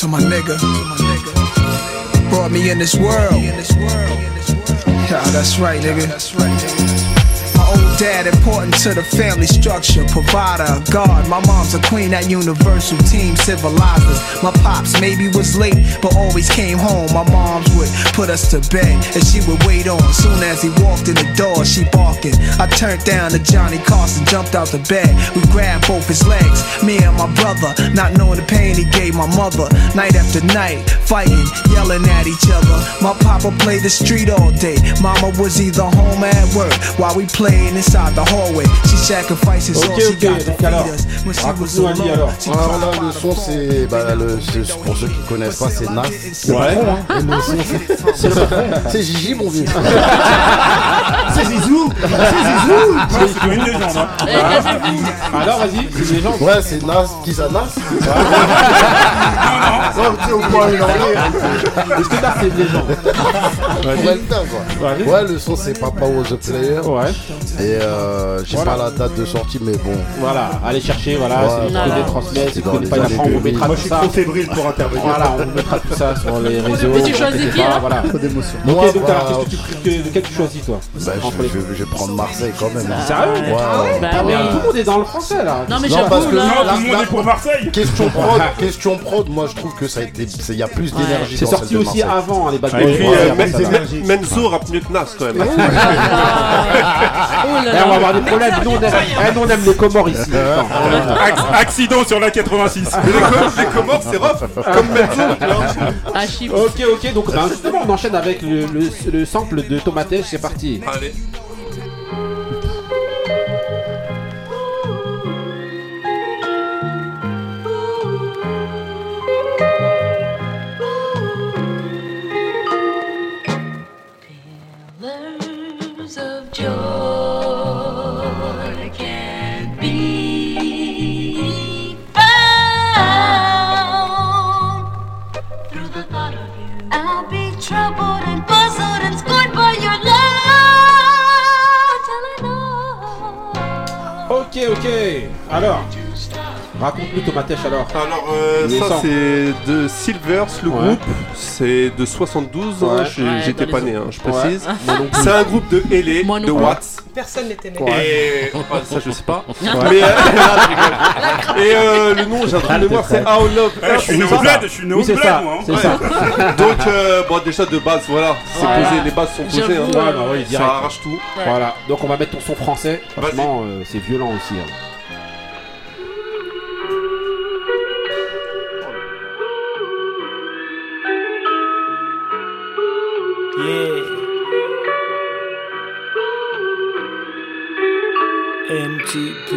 To my nigga, to my nigga, brought me in this world. Yeah, that's right, nigga. Dad important to the family structure, provider, God. My mom's a queen at Universal Team Civilizers. My pops maybe was late, but always came home. My mom's would put us to bed, and she would wait on. Soon as he walked in the door, she barking. I turned down to Johnny Carson, jumped out the bed. We grabbed both his legs, me and my brother, not knowing the pain he gave my mother. Night after night, fighting, yelling at each other. My papa played the street all day. Mama was either home or at work while we playing inside the hallway. She sacrifices all Ok, she ok, got to donc feed alors, us. When she was raconte-nous Ali alone, alors. she Alors cried là, by le son, c'est. Bah, le, c'est- pour ceux qui connaissent pas, c'est Nas. Ouais. C'est Gigi, mon vieux. C'est Zizou C'est Zizou C'est une légende. hein. Cassez-vous. Alors vas-y, c'est les gens. Ouais, c'est Nas. Qui ça, Nas Non, tu sais au point il en est. Est-ce que là c'est une légende Ouais, le temps, quoi. Vas-y. Ouais, le son, c'est Papa Was a Player. Ouais. Et euh, j'ai Voilà. pas la date de sortie, mais bon. Voilà, allez chercher, voilà, Ouais, si vous voilà. si C'est connaissez les pas, on vous 2000. mettra Moi je suis ça. trop fébrile pour intervenir. Voilà, on vous mettra tout ça sur les réseaux. Mais tu choisis qui, là voilà. Trop d'émotion. Ok, donc bah, alors, qu'est-ce que tu, que- lequel tu choisis toi bah, Entre je, les- je- je vais prendre Marseille quand même. Sérieux Ouais, ouais. Bah Ah, mais. Tout le monde est dans le français là. Non, mais Non, parce j'avoue, que là. Non, là, tout le monde là, est pour Marseille. Question prod, question prod, moi je trouve que ça a été, il y a plus d'énergie C'est sorti aussi avant hein, les Bad Et puis, euh, après, Men- ça va. Men- Menzo rappe mieux que Nas quand même. On va avoir des problèmes. Nous on aime, eh, on aime les Comores ici. Ac- Accident sur la 86. Mais les, Com- les Comores, c'est rough. Comme vois. Ah. Ok, ok, donc ben, justement on enchaîne avec le, le, le sample de Tomatech, c'est parti. Allez. Thank you. Alors, raconte-nous Tomatech alors. Alors, euh, ça c'est de Silvers, le Ouais. groupe. C'est de 72, hein, Ouais. j'ai- Ouais, j'étais pas né, hein, je précise. C'est un groupe de LA, de. Watts. Personne n'était né. Et ça je sais pas. Mais euh. Et euh, le nom, j'ai un de mémoire, c'est How Love. Eh, je suis né au bled, je suis né au bled, moi. hein. Donc euh, bon déjà de base voilà, c'est Voilà. posé, les bases sont posées. Bah Ça arrache tout. Voilà, donc on va mettre ton son français. Franchement, c'est violent aussi. MTP.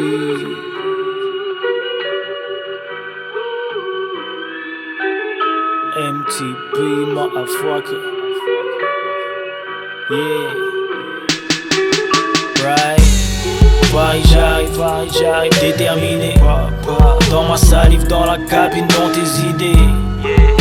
MTP, motherfucker. Yeah. Right. Paris, j'arrive, j'arrive, déterminé. Dans ma salive, dans la cabine, dans tes idées.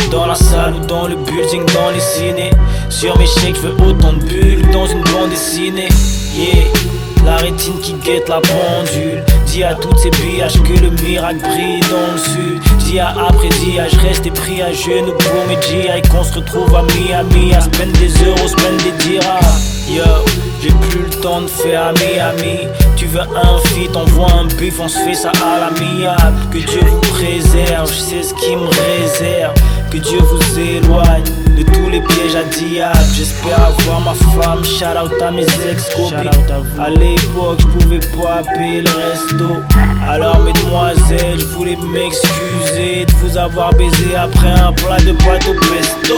Dans la salle ou dans le building, dans les ciné. Sur mes chèques, je veux autant de bulles dans une bande dessinée. Yeah. La rétine qui guette la pendule. Dis à toutes ces billages que le miracle brille dans le sud. Dis à après dis à je reste pris à genoux pour mes GI qu'on se retrouve à Miami. À spend des euros, spend des dirhams. Yo, j'ai plus le temps de faire ami ami. Tu veux un feat, envoie un buff, on se fait ça à l'amiable. Que Dieu vous préserve, je sais ce qui me réserve. Que Dieu vous éloigne de tous les pièges à diable. J'espère avoir ma femme. Shout out à mes ex-copines. À l'époque, je pouvais pas payer le resto. Alors, mesdemoiselles, je voulais m'excuser de vous avoir baisé après un plat de pâte au pesto.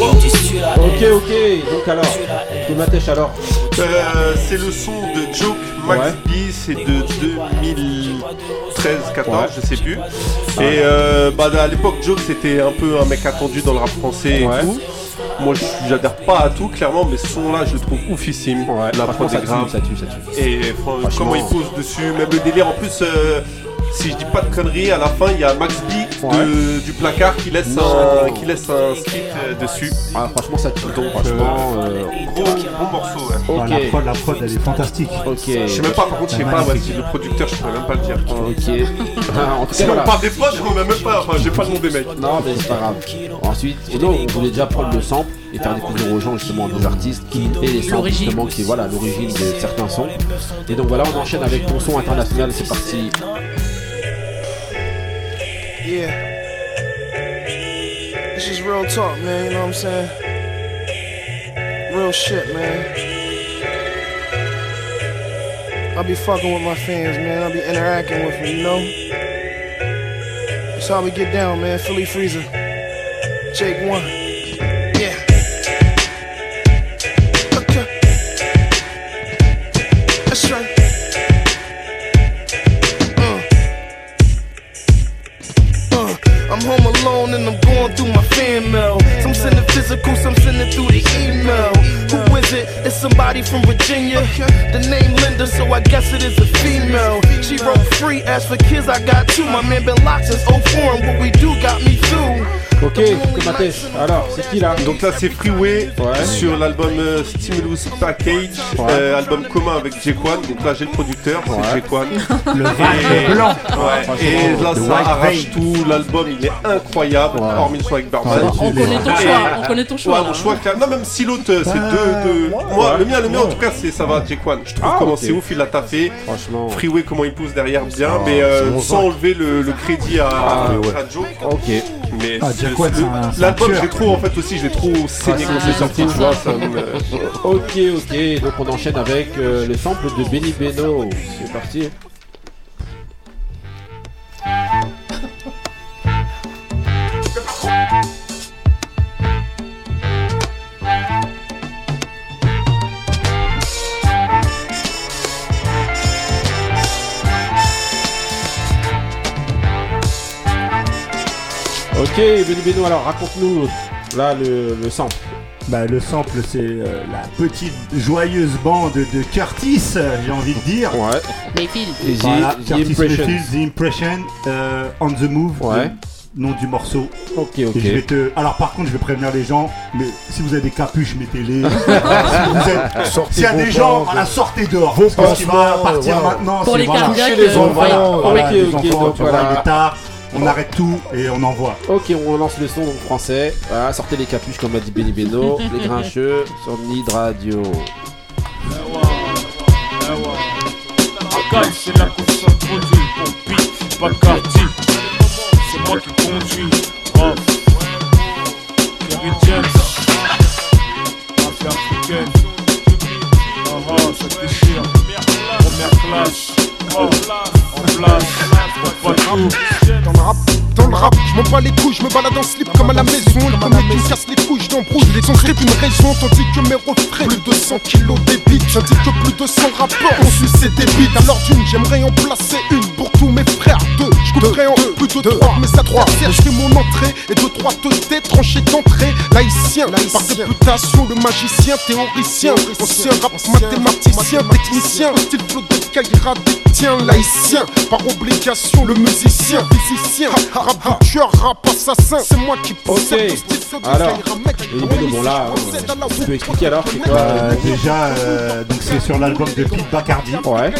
Ok, ok, donc alors, Tomatech alors Euh, c'est le son de Joke Max Ouais. B, c'est de 2013-14, je sais plus. Et euh, bah, à l'époque, Joke c'était un peu un mec attendu dans le rap français et Ouais. tout. Moi, j'adhère pas à tout, clairement, mais ce son-là, je le trouve oufissime. La prod est grave. ça tue, ça tue. Et comment il pose dessus, même le délire. En plus, euh, si je dis pas de conneries, à la fin, il y a Max B de- du placard qui laisse un, qui laisse un skit euh, dessus. Ah, franchement, ça tue. Donc, franchement, euh, euh, gros, gros morceau. ouais. La prod, la prod, elle est fantastique. Je sais même pas, par contre, je sais pas, ouais, le producteur, je pourrais même pas le dire. Ok. Ah, en tout Si on parle des potes, on a même pas, enfin, j'ai pas le nom des mecs. Non, mais c'est pas grave. Ensuite, et donc, on voulait déjà prendre le sample et faire découvrir aux gens justement des artistes qui et les samples L'origine. justement qui est voilà l'origine de certains sons. Et donc voilà, on enchaîne avec ton son international. C'est parti. Yeah. This is real talk, man, you know what I'm saying? Real shit, man. I be fucking with my fans, man. I be interacting with them, you know? That's how we get down, man. Philly Freezer. Jake 1. For kids, I got two. My man been Alors, c'est qui là Donc là, c'est Freeway sur l'album euh, Stimulus Package, euh, album commun avec J-Quan. Donc là, j'ai le producteur, c'est J-Quan. Le Et- blanc. Et là, ça arrache tout. L'album, il est incroyable, hormis le son avec Barman. On connaît ton choix, on connaît ton choix. Ouais, là. mon choix, clair. Non, même si l'autre, euh, c'est deux, deux. Moi, le mien, le mien, en tout cas, c'est ça va, J-Quan. Je trouve Ah, comment c'est ouf, il l'a taffé. Franchement. Freeway, comment il pousse derrière, bien, Ah, mais euh, c'est bon sans enlever le, le crédit à, Ah, à. Joe. Ok. Mais Ah, l'album, je l'ai trop, en fait, aussi, je l'ai trop saigné quand c'est sorti, tu vois. Ça me- Ok, ok. Donc on enchaîne avec euh, le sample de Benny Beno. C'est parti. Ok, Benny Beno, alors raconte-nous là le, le sample. Bah, le sample, c'est euh, la petite joyeuse bande de Curtis, euh, j'ai envie de dire. Ouais. Mayfield. Voilà, The Curtis Impressions. Mayfield, The Impression, euh, On the Move, Ouais. le nom du morceau. Ok, Et ok. je vais te... Alors par contre, je vais prévenir les gens, mais si vous avez des capuches, mettez-les. si vous êtes... Sortez S'il y a vos des gens, bandes. voilà, sortez dehors. Vos Parce qu'il va pansements, partir voilà. maintenant. Pour c'est- les voilà. cardiaques, Touchez les euh, enfants. voilà. Voilà, Ok, les ok, enfants, donc tu vois, voilà. il est tard. On arrête tout et on envoie. Ok, on lance le son donc français. Voilà, sortez les capuches comme a dit Benny Beno. les grincheux sur Nid Radio. C'est la course à produit pour pas quartier. C'est moi qui conduis. Oh. Kerry James. Mafia africaine. Oh oh, ça déchire. Première classe. Oh, en place. Pour pas tout. Dans le rap, je m'en bats les couilles, je me balade en slip comme à la maison. Le premier qui me casse les couilles, je l'embrouille. Les sons script une raison, tandis que mes refrains, plus de 100 kilos d'épiques. J'indique que plus de 100 rapports ont sucé des bites. Alors d'une, j'aimerais en placer une pour tous mes frères. Deux, je couperai en plus de trois, mais ça trois. Je fais mon entrée et deux, trois te détrancher d'entrée. Laïcien, par réputation, le magicien, théoricien, ancien rap, mathématicien, technicien, style flow de Kaira détient, laïcien, par obligation, le musicien, physicien, rap tueur, rap assassin, c'est moi qui possède le style Alors, et bon là, euh, tu peux expliquer alors, c'est quoi euh, déjà, euh, donc c'est sur l'album de Pete Bacardi. Ouais.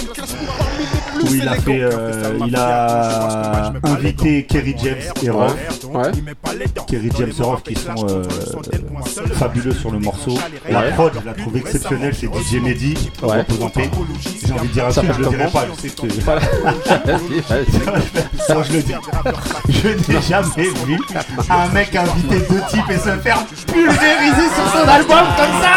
Où il a fait, euh, il a invité Kerry James et Roth. Kerry James et Roth qui sont euh, fabuleux sur le morceau. La prod, je la trouve exceptionnelle, c'est DJ Mehdi, Ouais. représenté. J'ai envie de dire un Ça truc, je le dirai pas, je sais que. Ça, je le dis. Je n'ai jamais vu un mec inviter deux types et se faire pulvériser sur son album comme ça.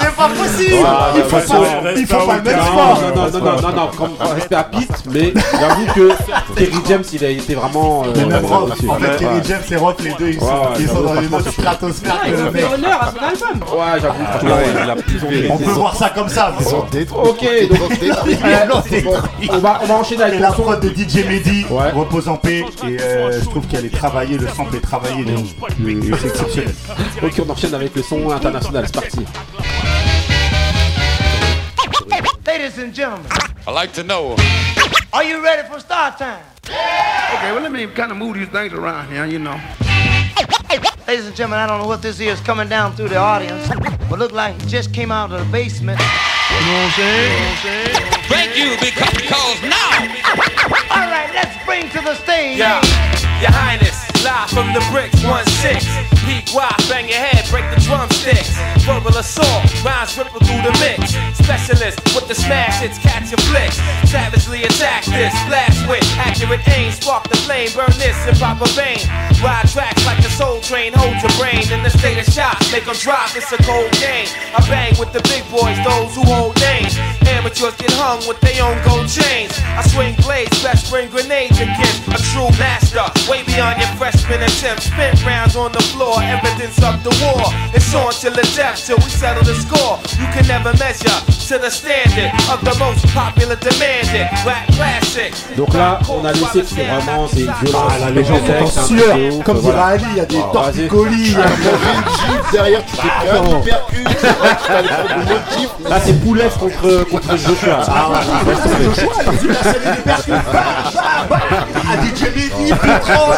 C'est pas possible. Il faut pas, il faut pas le fort non, non, non, non, non, comme respect à Pete, mais j'avoue que Kerry James, il a été vraiment. euh, Mais même ouais, Roth, là-dessus. en fait, Ouais. Kerry James et Roth, les deux, ils sont, Ouais, ils sont dans une franchement, autre c'est- stratosphère Ah, que le mec. honneur à son album. Ouais, j'avoue, franchement, ouais, il a plus On peut voir ça comme ça. Ils ont détruit. Ok, donc on va, on va enchaîner avec la prod de DJ Mehdi repose en paix et euh, je trouve qu'elle est travaillée, le sample est travaillé, c'est exceptionnel. Ok, on enchaîne avec le son international, c'est parti. Ladies and gentlemen, I like to know. are you ready for start time? Yeah! Okay, well, let me kind of move these things around here, you know. Ladies and gentlemen, I don't know what this is coming down through the audience, but look like it just came out of the basement. You know what I'm saying? Thank you because now. All right, let's bring to the stage. Yeah, Your Highness, live from the bricks, 1-6. Wide, bang your head, break the drumsticks. Verbal assault, rhymes ripple through the mix. Specialist with the smash hits, catch your flicks. Savagely attack this, blast with accurate aim. Spark the flame, burn this in proper vein. Ride tracks like a soul train, hold your brain in the state of shock. Make them drop, it's a cold game. I bang with the big boys, those who hold names. Amateurs get hung with their own gold chains. I swing blades, best bring grenades against a true master. Way beyond your freshman attempts. Spent rounds on the floor, evidence of the war. It's on till the death, till we settle the score. You can never measure to the standard of the most popular demanded rap classic. Donc là, on a laissé que c'est vraiment c'est une violence. Ah, là, les gens sont en sueur. Comme voilà. Ali, il y a des Oh, torticolis. il y a- Derrière, tu t'es un hypercute. Tu une autre gifle. Là, c'est Poulet contre, contre Joshua. Ah, ouais. Laisse tomber. Joshua, il a vu la scène des. Ah, DJ trop.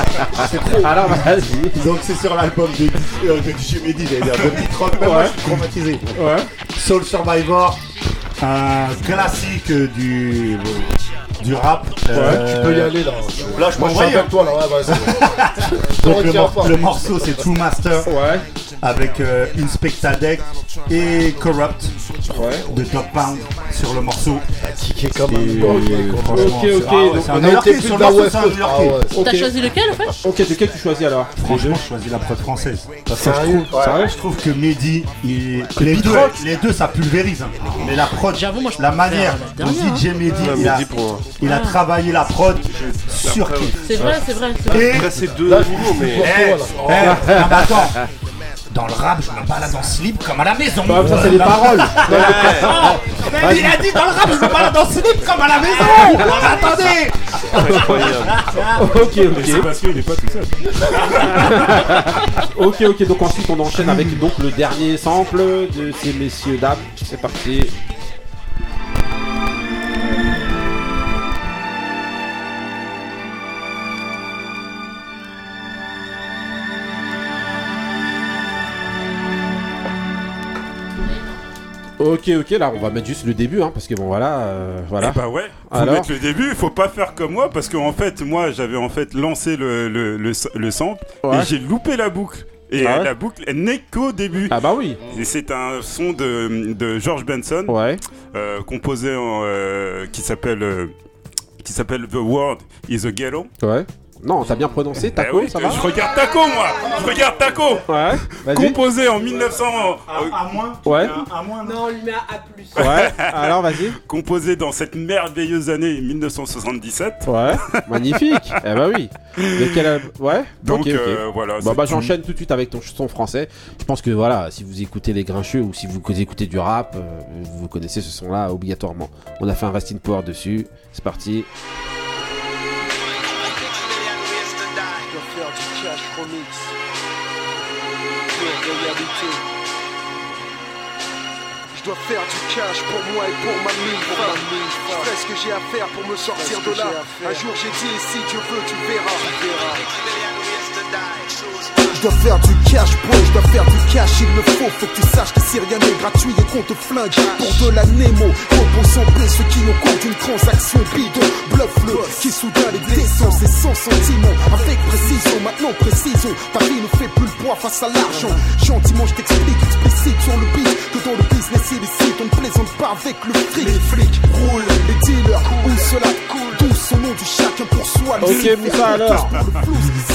Alors, vas-y. Donc, c'est sur l'album de, euh, de DJ Mehdi, j'allais dire, de Pitrock. Même moi, Ouais. je suis traumatisé. Ouais. Soul Survivor, un classique du, du rap. Euh, Tu peux y aller là. Là, je peux avec toi là. Ouais, vas-y. Donc le, mor- le morceau c'est True Master Ouais. Avec euh, Inspecta Deck et Corrupt de Dog Pound sur le morceau. Ticket comme Et un quoi. franchement, Ok, c'est- ok, ah ouais, c'est un on a New-Yorkais, été sur le morceau, c'est un. Ah ouais. T'as choisi lequel en fait Ok, lequel tu choisis alors Franchement, je choisis la prod française. Parce que je Sérieux trouve, Ouais. je trouve que Mehdi, il- les, deux, Pitrock. les deux ça pulvérise. hein. Mais la prod, J'avoue, moi je la manière dont DJ Mehdi, Ouais, il a, Mehdi il a Ah. travaillé la prod sur hein. C'est vrai, c'est vrai, c'est vrai. Et Après, c'est deux Là, pour Eh, mais attends. Dans le rap, je me balade en slip comme à la maison. Bah, ça, c'est les paroles. Mais il a dit dans le rap, je me balade en slip comme à la maison. Attendez. Ok, ok. C'est parce qu'il est pas tout seul. Ok, ok, donc ensuite on enchaîne avec donc le dernier sample de ces messieurs dames. C'est parti. Ok, ok, là on va mettre juste le début, hein, parce que bon voilà, euh, voilà. Eh bah ouais, faut Alors mettre le début, faut pas faire comme moi parce qu'en fait, moi j'avais en fait lancé le, le, le, le sample Ouais. et j'ai loupé la boucle. Et Ah ouais la boucle n'est qu'au début. Ah bah oui. Et c'est un son de, de George Benson, Ouais. euh, composé en, euh, qui s'appelle euh, qui s'appelle The World is a Ghetto. Ouais. Non, t'as bien prononcé, Eh Taco, oui, ça va Je regarde Taco moi, je regarde Taco. Ouais. Vas-y. Composé en 1900. À moins. Ouais. À moins. Non, on lui met un A+. Ouais. Alors vas-y. Composé dans cette merveilleuse année 1977. Ouais. Magnifique. eh bah oui. De quel al- Ouais. Donc, euh, voilà, Bah, bah j'enchaîne tout de suite avec ton son français. Je pense que voilà, si vous écoutez les grincheux ou si vous écoutez du rap, euh, vous connaissez ce son-là obligatoirement. On a fait un resting power dessus. C'est parti. Je dois faire du cash pour moi et pour ma mille. Je ferai ce que j'ai à faire pour me sortir de là. Un jour j'ai dit si Dieu veut tu verras. Dois faire du cash, boy, je dois faire du cash, il me faut, faut que tu saches qu'ici rien n'est gratuit et qu'on te flingue pour de la Nemo. Repos sans paix, ceux qui n'ont qu'une transaction bidon, bluff-le, qui soudain les descend, c'est sans sentiment, avec précision, maintenant précision, ta vie ne fait plus le poids face à l'argent. Gentiment, je t'explique, explicite sur le beat, que dans le business illicite, on ne plaisante pas avec le fric. Les flics roulent, les dealers, où cela coule, tous au nom du chacun pour soi. le Ok, Moussa, alors.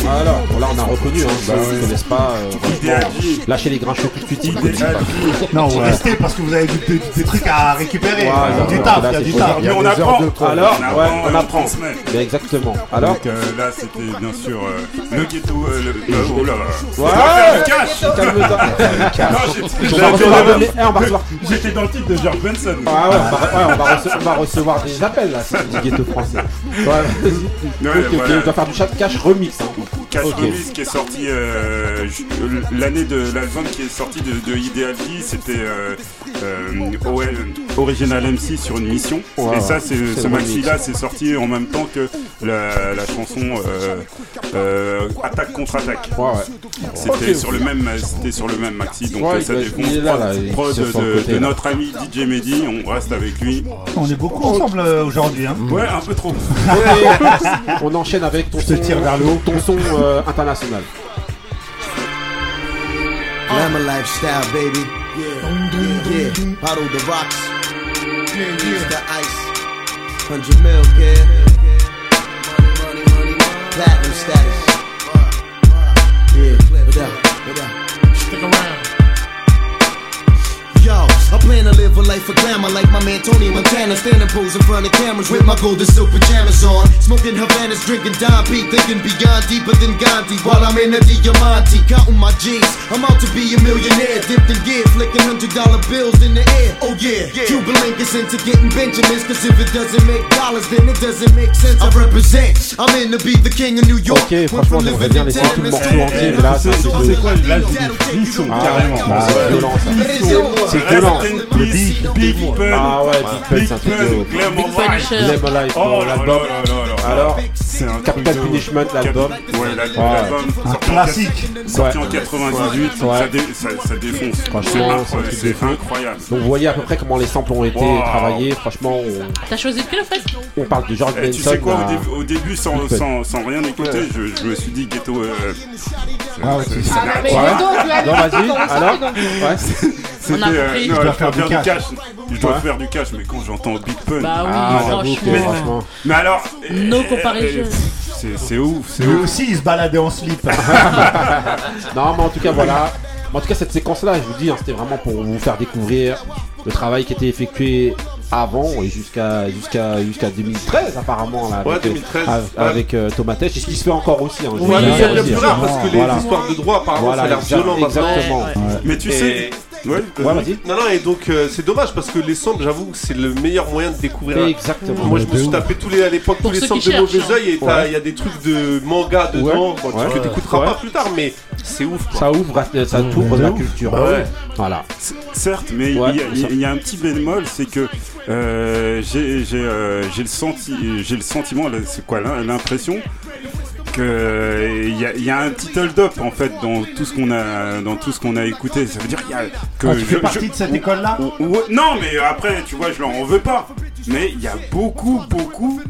Alors, bon, là, on a reconnu, hein. Bah, ils connaissent pas. euh, lâchez les grincheux tout de suite. Non, vous restez parce que vous avez des, des trucs à récupérer. Ouais, du taf, il y a du taf. Alors, On ouais, apprend, on on apprend. exactement. Alors, Donc euh, là, c'était bien sûr euh, le ghetto. le... oh là là. Ouais. Cash. J'étais- dans le titre de George Benson. Ah ouais, on va, recevoir des appels là, c'est du ghetto français. Ouais, vas-y. On doit faire du chat cash remix. Hein. Cash Ok. Remix qui est sorti euh, ju- l'année de l'album qui est sorti de, de Ideal c'était euh, euh, OL, Original MC sur une mission. Et ça, c'est ce maxi là, c'est sorti en même temps que la, la chanson euh, euh, Attaque contre Attaque. C'était sur le même, c'était sur le même maxi, donc Ouais, euh, ça défonce. Prod- de, côté, de là. notre ami DJ Mehdi, on reste avec lui. On est beaucoup ensemble euh, aujourd'hui. Hein. Ouais, un peu trop. On enchaîne avec ton Je te son, tire vers le haut. ton son euh, international. Glamour lifestyle, baby. Yeah, yeah. Bottle the rocks. Yeah, yeah. The ice. 100 mil, kid. Platinum status. Yeah, what up? What up? Stick around. Yo, I plan to live a life of glamour like my man Tony Montana. Standing pose in front of cameras with my golden silk pajamas on. Smoking Havanas, drinking Don P, thinking beyond deeper than Gandhi. While I'm in the Diamante, counting my G's. I'm out to be a millionaire, dipped in gear, flicking hundred dollar bills in the air. Oh yeah, Cuban link is into getting Benjamins, cause if it doesn't make dollars, then it doesn't make sense. I represent, I'm in to be the king of New York. Ok, franchement, j'aimerais bien laisser tout le morceau entier, mais là, c'est C'est quoi Là, j'ai des frissons, carrément. Ah, bah, c'est violent ça. C'est violent. Peace, Big Pun. Ah ouais, Big Pun, c'est un truc de ouf. Big. Life. Glamour Life, Oh là là là là. Alors, c'est un Capital truc de Punishment, l'album. Ouais, l'album, Ouais. l'album, Un classique. Sorti en Ouais. 98, Ouais. ça, dé- ça, ça défonce. Franchement, C'est incroyable. Donc vous voyez à peu près comment les samples ont été Wow. travaillés. Franchement, on, T'as choisi lequel en fait? on parle de George Eh, Benson. tu sais quoi, au, début, au début, sans, rien écouter, je, je me suis dit ghetto. Euh, Ah ouais, c'est- Ah, Non, vas-y, le alors. C'était. On a euh, non, Je dois faire faire du cash. cash. Je dois Ouais. faire du cash, mais quand j'entends Big Pun. Bah oui, ah, que, franchement. mais alors. No euh, comparison. euh, C'est c'est ouf, c'est Lui ouf. aussi, il se baladait en slip. non, mais en tout cas, voilà. En tout cas, cette séquence-là, je vous dis, hein, c'était vraiment pour vous faire découvrir le travail qui était effectué avant et jusqu'à jusqu'à jusqu'à 2013 apparemment là, Ouais, avec, 2013, euh, ouais. avec euh, Thomas Tech et ce qui se fait encore aussi hein, Ouais, mais c'est plus hein. rare parce que les Voilà. histoires de droit, apparemment, Voilà, ça a l'air violent exactement Mais tu Et- sais. Ouais, Ouais, vas-y. Non, non, et donc euh, c'est dommage parce que les samples, j'avoue que c'est le meilleur moyen de découvrir. Exactement. Moi je me suis tapé tous les, à l'époque tous les samples de mauvais cherchent, oeil et il Ouais. y a des trucs de manga dedans, Ouais. bon, que t'écouteras pas plus tard, mais c'est ouf quoi. ça ouvre ça t'ouvre de la ouf. culture Bah voilà Certes, mais il y a- y, y un petit bémol, c'est que j'ai j'ai, euh, j'ai le, senti, j'ai le sentiment, c'est quoi l'im- l'impression que il y, a- il y a un petit hold-up en fait dans tout ce qu'on a dans tout ce qu'on a écouté. Ça veut dire qu'il y a que Ah, tu fais partie de cette école-là? Non, mais après, tu vois, je leur en veux pas. Mais il y a beaucoup, beaucoup,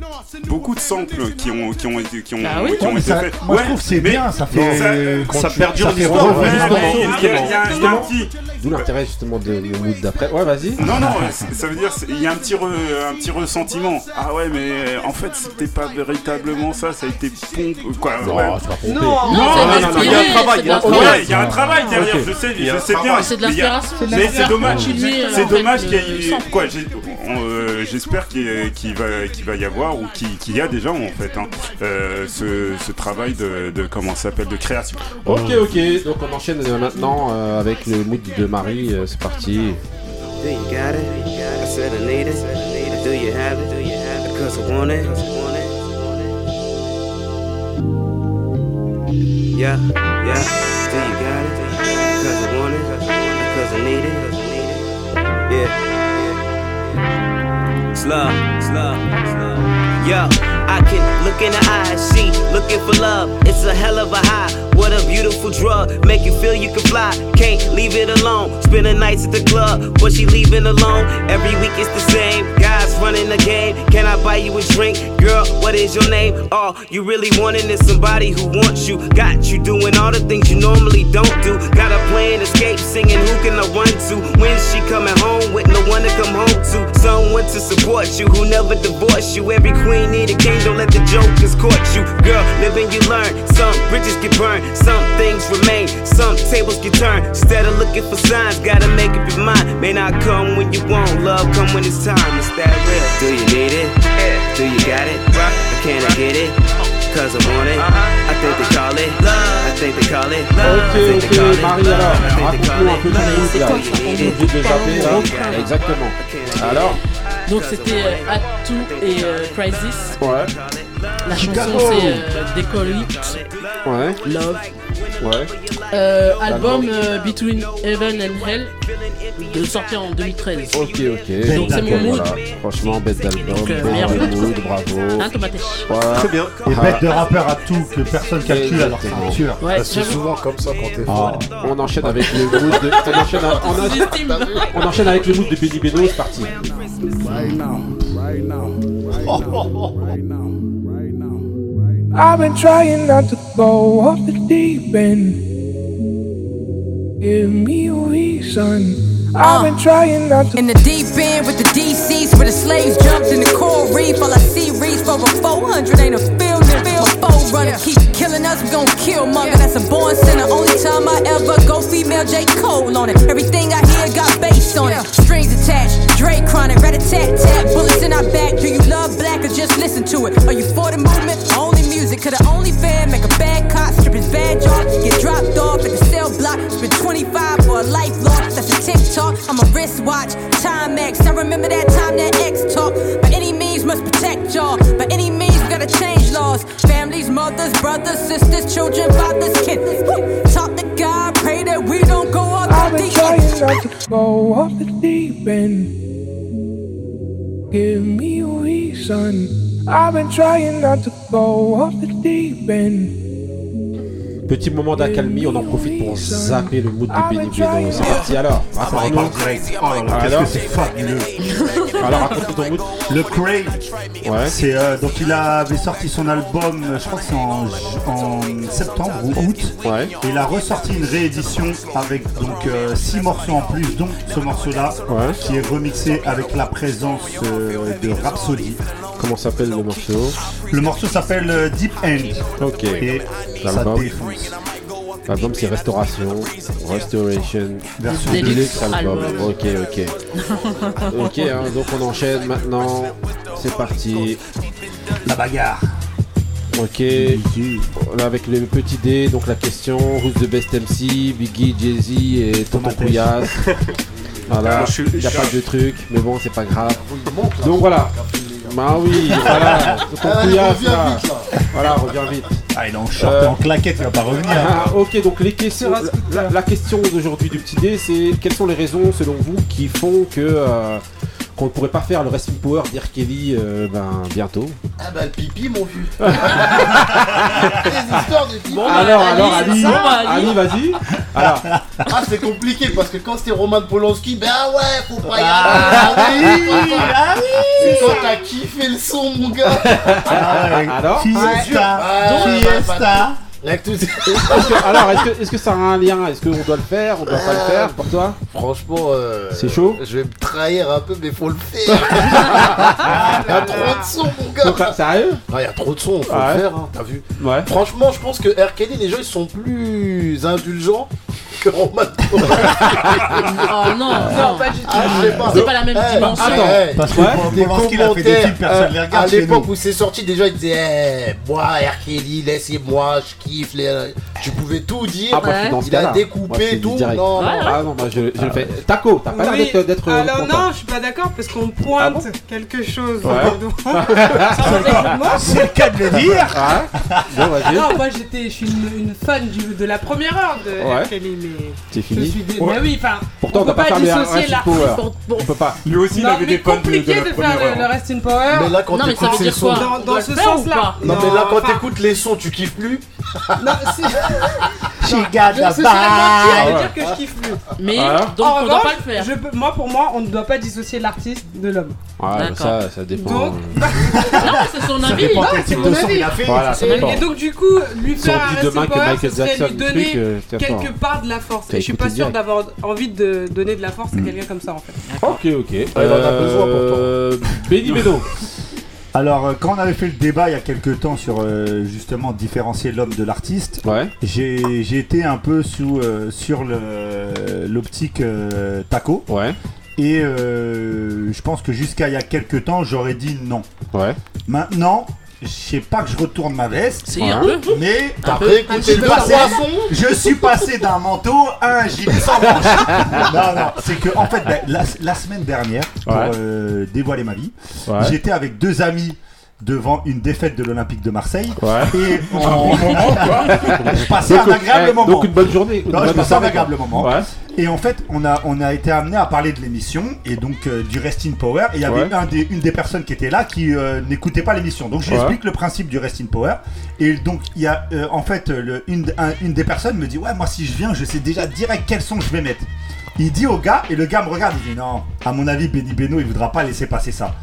beaucoup de samples qui ont, qui ont été, qui ont, Ah oui qui ont Ouais, mais été ça- faits. moi, je trouve que c'est bien, ça fait- ça, perdure l'histoire, ouais, d'où l'intérêt justement de le mood d'après ouais vas-y non, non, ça veut dire il y a un petit, re- un petit ressentiment. Ah ouais, mais euh, en fait, c'était pas véritablement ça, ça a été pompe. Quoi, Non, ouais. il y a un travail, il y a un travail, il y a un travail derrière, je sais, je sais bien. C'est de mais l'inspiration, c'est Mais dommage, c'est dommage qu'il y ait- quoi, euh, j'espère qu'il va, qu'il va y avoir ou qu'il y a déjà en fait hein, euh, ce, travail de, de comment ça s'appelle de création. ok ok donc on enchaîne euh, maintenant avec le mood de Marie c'est parti Do you got it? I said I need it. Do you have it? Do you have it? Cause I want it. Yeah, yeah. Do you got it? Cause I want it. Cause I need it. Yeah. Slow, slow, slow. Yo, I can look in the eyes, see, looking for love. It's a hell of a high. What a beautiful drug, make you feel you can fly. Can't leave it alone. Spending nights at the club, but she leaving alone. Every week it's the same. Guys running the game. Can I buy you a drink? Girl, what is your name? All you really wanting is somebody who wants you. Got you doing all the things you normally don't do. Got a plan, escape, singing. Who can I run to? When's she coming home with no one to come home to? Someone to support you who never divorce you. Every queen need a king, don't let the jokers court you. Girl, living you learn. Some bridges get burned, some things remain, some tables get turned. Instead of looking for signs, gotta make up your mind. May not come when you want, love come when it's time. It's that real. Do you need it? Do you got it? Or can I get it? Cause I want it. I think they call it love. I think they call it love. I think Ok, they call ok, it Marie, love. alors, I think they call raconte-nous un peu it ton love. mood, là. Do you need it? J'ai de zapper, là. Exactement. Alors Donc c'était euh, Atu et euh, Crisis. Ouais. La chanson c'est euh. Ouais. Love. Ouais. Euh, album euh, Between Heaven and Hell de sortir en 2013. Ok, ok. Donc c'est mon mood. Voilà. Franchement, bête d'album, Donc, euh, meilleur mood. bravo. Hein, Tomaté Voilà. Très bien. Et Ah. bête de rappeur à tout que personne calcule alors que c'est un tueur. Ouais, c'est souvent comme ça quand t'es Ah, fort. on enchaîne avec le mood de... on, enchaîne, on, enchaîne- on enchaîne avec le mood de Benny Beno, c'est parti. Right now, right now, right now, right now, right now. I've been trying not to go off the deep end. Give me a reason. I've been uh. trying not to. In the deep end with the DCs where the slaves jumped in the coral reef. All I see reads for a 400 ain't a film. My foe runner keep killing us, we gon' kill monger. That's a born sinner. Only time I ever go female J. Cole on it. Everything I hear got bass on it. Strings attached, Dre chronic, rat a tat tat. Bullets in our back. Do you love black or just listen to it? Are you for the movement? Only music. Could the only fan make a bad cop strip his badge off? Get dropped off at the cell block. Spend 25 for a lifelong. That's a TikTok. I'm a wristwatch. Timex. I remember that time that X talk. By any means, must protect y'all. By any means, we gotta change laws. Families, mothers, brothers, sisters, children, fathers, kids. Talk to God, pray that we don't go off I've the deep end. not to go off the deep end. Give me a reason. I've been trying not to go off the deep end. Petit moment d'accalmie, on en profite pour zapper le mood de Benny Beno. C'est parti alors, raconte-nous. Oh là, qu'est-ce Alors, que c'est fabuleux. alors raconte-nous ton mood. Le Cray, Ouais. c'est euh, donc il avait sorti son album, je crois que c'est en, en septembre ou août. Ouais. Et il a ressorti une réédition avec donc 6 morceaux en plus, dont ce morceau-là, Ouais. qui est remixé avec la présence euh, de Rhapsody. Comment s'appelle le morceau? Le morceau s'appelle euh, Deep End. Ok. Et L'album c'est Restauration, Restoration, Version Deluxe album. Ok, ok. ok, hein, donc on enchaîne maintenant. C'est parti. La bagarre. Ok, là avec le petit D, donc la question, who's the best MC, Biggie, Jay-Z et Tonton. Couillasse. Voilà, Moi, je suis- il n'y a pas de truc, mais bon, c'est pas grave. Donc voilà. Bah oui, voilà, Tonton Ah, Couillasse reviens là. Voilà, reviens vite. Ah, il est en short Euh, et en claquette, il va pas revenir. Ah, ok, donc les questions, la, la question d'aujourd'hui du petit D, c'est quelles sont les raisons selon vous qui font que euh, qu'on ne pourrait pas faire le Wrestling Power d'R. Kelly euh, ben, bientôt Ah bah le pipi mon vieux. Les histoires de pipi. Bon, Alors, Ali, alors, Ali, Ali. Ali, vas-y. Alors, Ah c'est compliqué parce que quand c'était Roman Polanski, ben ah ouais, faut pas y aller. Ah oui, ah C'est quand t'as kiffé le son mon gars. Ah ouais, Alors Fiesta, Fiesta. Est-ce que- alors, est-ce que, ça a un lien? Est-ce qu'on doit le faire? On doit pas le faire pour toi? Franchement, euh, C'est chaud? Je vais me trahir un peu, mais faut le faire. Il y a trop de son, mon gars. Donc, Sérieux? Ah, il y a trop de son, faut Ouais. le faire, hein, t'as vu? Ouais. Franchement, je pense que R. Kelly, les gens, ils sont plus indulgents que Roman. Oh non, non, pas du tout. Ah, je sais pas. C'est pas la même Eh, dimension. Attends, eh, Parce que Ouais. pour des Polanski, il a fait des films, personne euh, les à regarde chez l'époque où c'est sorti déjà ils disaient eh, moi R Kelly laissez-moi je kiffe les... tu pouvais tout dire Ah, ce il a découpé Moi, tout direct. non, non. Ah non, moi je, je le fais. Taco, t'as pas l'air Oui, d'être- d'être. euh, Alors content. non, je suis pas d'accord parce qu'on pointe Ah bon quelque chose. Ouais. C'est le cas de le dire. Ah, vas-y. Non, moi j'étais, je suis une, fan de la première heure de Ouais. R. Kelly, mais C'est je fini. suis. Des... Ouais. Mais oui, enfin. Pourtant, on peut pas dissocier Wrestling la- Power. Pour- pour- On peut pas. Lui aussi, il avait des fans de, de compliqué la de, première faire le, le heure. Rest in Power. mais là quand Non, mais ça veut sons Dans, ce sens-là. non mais là quand t'écoutes les sons tu kiffes plus Non, c'est. She got serait mentir de vibe. dire que je kiffe plus. Mais Voilà. donc on doit pas le faire. moi, pour moi, on ne doit pas dissocier l'artiste de l'homme. Ouais, ça, ça dépend. Donc, Non, c'est son Ça avis. c'est son ça Et, donc du coup, lui faire un dit Resting demain que Power, lui donner euh, quelque part de la force. Et je suis pas sûr d'avoir envie de donner de la force à quelqu'un comme ça en fait. Ok, ok. il en a besoin Euh. Alors, euh, quand on avait fait le débat il y a quelques temps sur euh, justement différencier l'homme de l'artiste, Ouais. j'ai été un peu sous, euh, sur l'optique euh, taco. Ouais. Et euh, je pense que jusqu'à il y a quelques temps, j'aurais dit non. Ouais. Maintenant, sais pas que je retourne ma veste, C'est un peu. mais peu. je suis passé, poisson je suis passé d'un manteau à un gilet sans manches. non, non, c'est que en fait, ben, la, la semaine dernière, pour Ouais. euh, dévoiler ma vie, Ouais. j'étais avec deux amis devant une défaite de l'Olympique de Marseille. Ouais. Et on, je passais un agréable eh, moment. Donc une bonne journée. Non, je passais un agréable moment. Ouais. Et en fait, on a, on a été amené à parler de l'émission et donc euh, du Resting Power. Et il y avait Ouais. un des, une des personnes qui était là qui euh, n'écoutait pas l'émission. Donc je lui Ouais. explique le principe du Resting Power. Et donc il y a euh, en fait le, une, un- une des personnes me dit ouais moi si je viens je sais déjà direct quel son je vais mettre. Il dit au gars et le gars me regarde il dit non à mon avis Benny Beno il voudra pas laisser passer ça.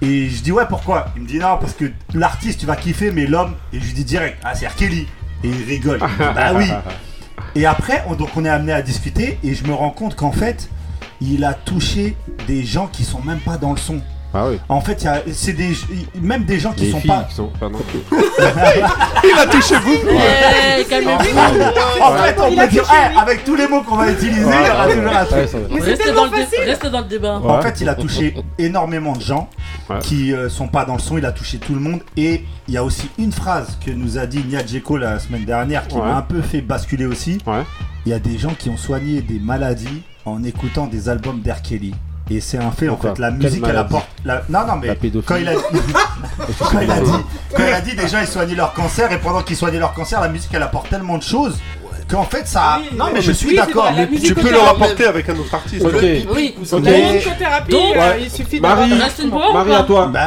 Et je dis ouais pourquoi? Il me dit non parce que l'artiste tu vas kiffer mais l'homme et je lui dis direct ah c'est R. Kelly et il rigole. Il me dit, bah oui. Et après, on, est amené à discuter et je me rends compte qu'en fait, il a touché des gens qui sont même pas dans le son. Ah oui. En fait, il y a- c'est des, même des gens qui Les sont filles pas. qui sont. Pardon. Il a touché vous Eh, calmez-vous. En fait, on peut dire, avec tous les mots qu'on va utiliser, il y aura toujours un truc. Mais tellement dans, le dans débat. En fait, il a touché énormément de gens qui euh, sont pas dans le son. Il a touché tout le monde. Et il y a aussi une phrase que nous a dit Nia Djeko la semaine dernière qui m'a un peu fait basculer aussi. Il y a des gens qui ont soigné des maladies en écoutant des albums d'R. Kelly. Et c'est un fait, en fait. La musique, elle apporte. la- Non, non, mais La pédophilie. quand il a quand il a dit, quand il a dit des gens ils soignaient leur cancer et pendant qu'ils soignaient leur cancer, la musique elle apporte tellement de choses qu'en fait ça. Oui, non, mais mais je oui, suis d'accord. Tu peux le rapporter avec un autre artiste. Ok. Oui. Ok. La musicothérapie, Donc, euh, ouais. il suffit Marie, d'avoir- Reste une power Marie ou à toi. Bah.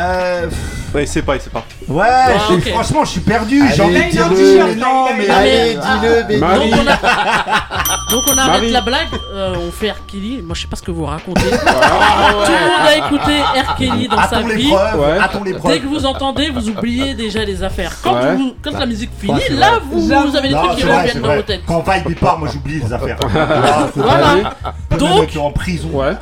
Ouais, il sait pas, il sait pas. Ouais, Ah, je- ok. franchement, je suis perdu. Allez, J'ai envie de il a dire un oui, t-shirt, mais là, non, mais. Allez, Ah. dis-le, Benny. Marie. Donc on, a... Donc on arrête Marie. la blague, euh, on fait R. Kelly. Moi je sais pas ce que vous racontez. Tout le monde a écouté R. Kelly dans sa les vie. preuves, Ouais. attends les preuves. Dès que vous entendez, vous oubliez déjà les affaires. Quand, Ouais. vous- quand la musique finit, Ouais, c'est là vous, avez des Non, trucs qui c'est vrai, reviennent c'est dans vrai. vos têtes. Quand Vibe il part, moi j'oublie les affaires. Ah, c'est Voilà. vrai. Donc- être en prison. Ouais.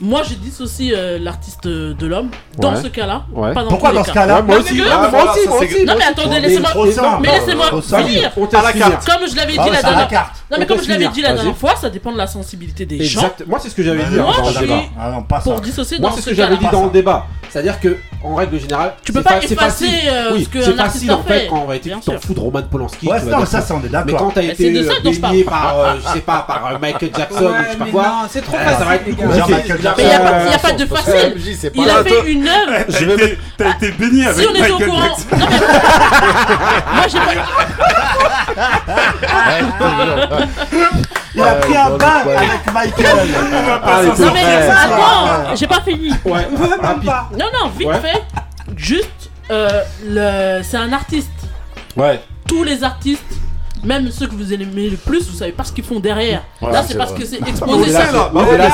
Moi je dissocie euh, l'artiste de l'homme dans Ouais. ce cas-là. Ouais. Pas dans Pourquoi tous les dans ce cas. cas-là Ouais, moi Non, aussi. mais Ah, moi aussi, moi. Non mais attendez, laissez-moi. trop simple. Mais laissez-moi Trop simple. finir. On À la carte. Comme je l'avais dit Ah, la c'est à la dernière. carte. Non mais On comme teste je l'avais finir. dit la Vas-y. dernière fois, ça dépend de la sensibilité des gens. Exact. Moi, c'est ce que j'avais dit. Moi, hein, je dans suis- débat. Ah non, pas ça. Pour dissocier Moi, dans c'est ce ce que j'avais dit cas-là. dans le débat. C'est-à-dire que, en règle générale, Tu peux c'est pas fa- effacer, facile. euh, Oui, ce que c'est facile en fait fait. quand on va tu t'en fous de Roman Polanski. Ouais, tu non, ça, ça, on est Mais d'accord. quand t'as Mais été baigné parle. par, euh, je sais pas, par euh, Michael Jackson ou je sais pas mais quoi. non, c'est trop euh, ça va facile, être plus compliqué. Mais il n'y a, euh, pas- y a pas de facile. Il a fait une œuvre. T'as été béni avec Si on est au courant. Mais- Moi j'ai pas. Il a pris un bain avec Michael. Allez, Non c'est mais attends, j'ai pas fini. Ouais, Même rapide. pas. Non non, vite Ouais. fait. Juste, euh, le... c'est un artiste. Ouais. Tous les artistes. Même ceux que vous aimez le plus, vous savez pas ce qu'ils font derrière. Ouais, là, c'est parce vrai. que c'est exposé. là, ça. mais c'est Non, mais là,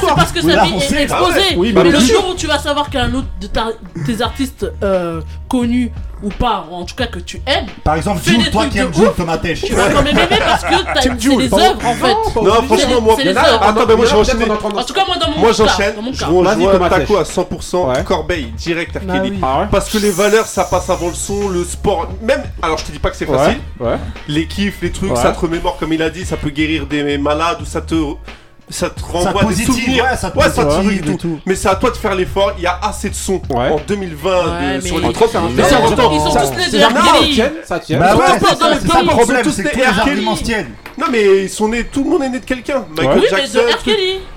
c'est parce que on est sait. exposée. Ah ouais. Oui, mais mais le jour où tu vas savoir qu'un autre de ta- tes artistes euh, connus ou pas, ou en tout cas que tu aimes, Par exemple, Jules, toi qui de aimes Jules. Tomatèche. tu vas quand même aimer parce que t'as- c'est des œuvres en fait. Non, franchement, moi, c'est les attends, mais moi, je Peut-être enchaîne. qu'on est en tout cas, moi dans mon Moi cas. j'enchaîne, Dans mon je cas. rejoins Taco à 100%, Ouais. Corbeil, direct à Bah. Ah Parce que les valeurs ça passe avant le son, le sport, même, alors je te dis pas que c'est facile, Ouais. Ouais. les kiffs, les trucs, Ouais. ça te remémore comme il a dit, ça peut guérir des malades ou ça te, ça te renvoie des positive, souvenirs. ouais, ça te ça te dit et tout. tout. Mais c'est à toi de faire l'effort, il y a assez de sons Ouais. en 2020 Ouais, de- mais- sur les c'est un- Mais c'est ça- important. Ils sont ça- tous les c'est deux un- R. Ça ça tient. Bah ouais, c'est ça, le ça problème, c'est tous que tous les arguments tiennent. Non mais ils sont nés, tout le monde est né de quelqu'un. Michael de Jackson,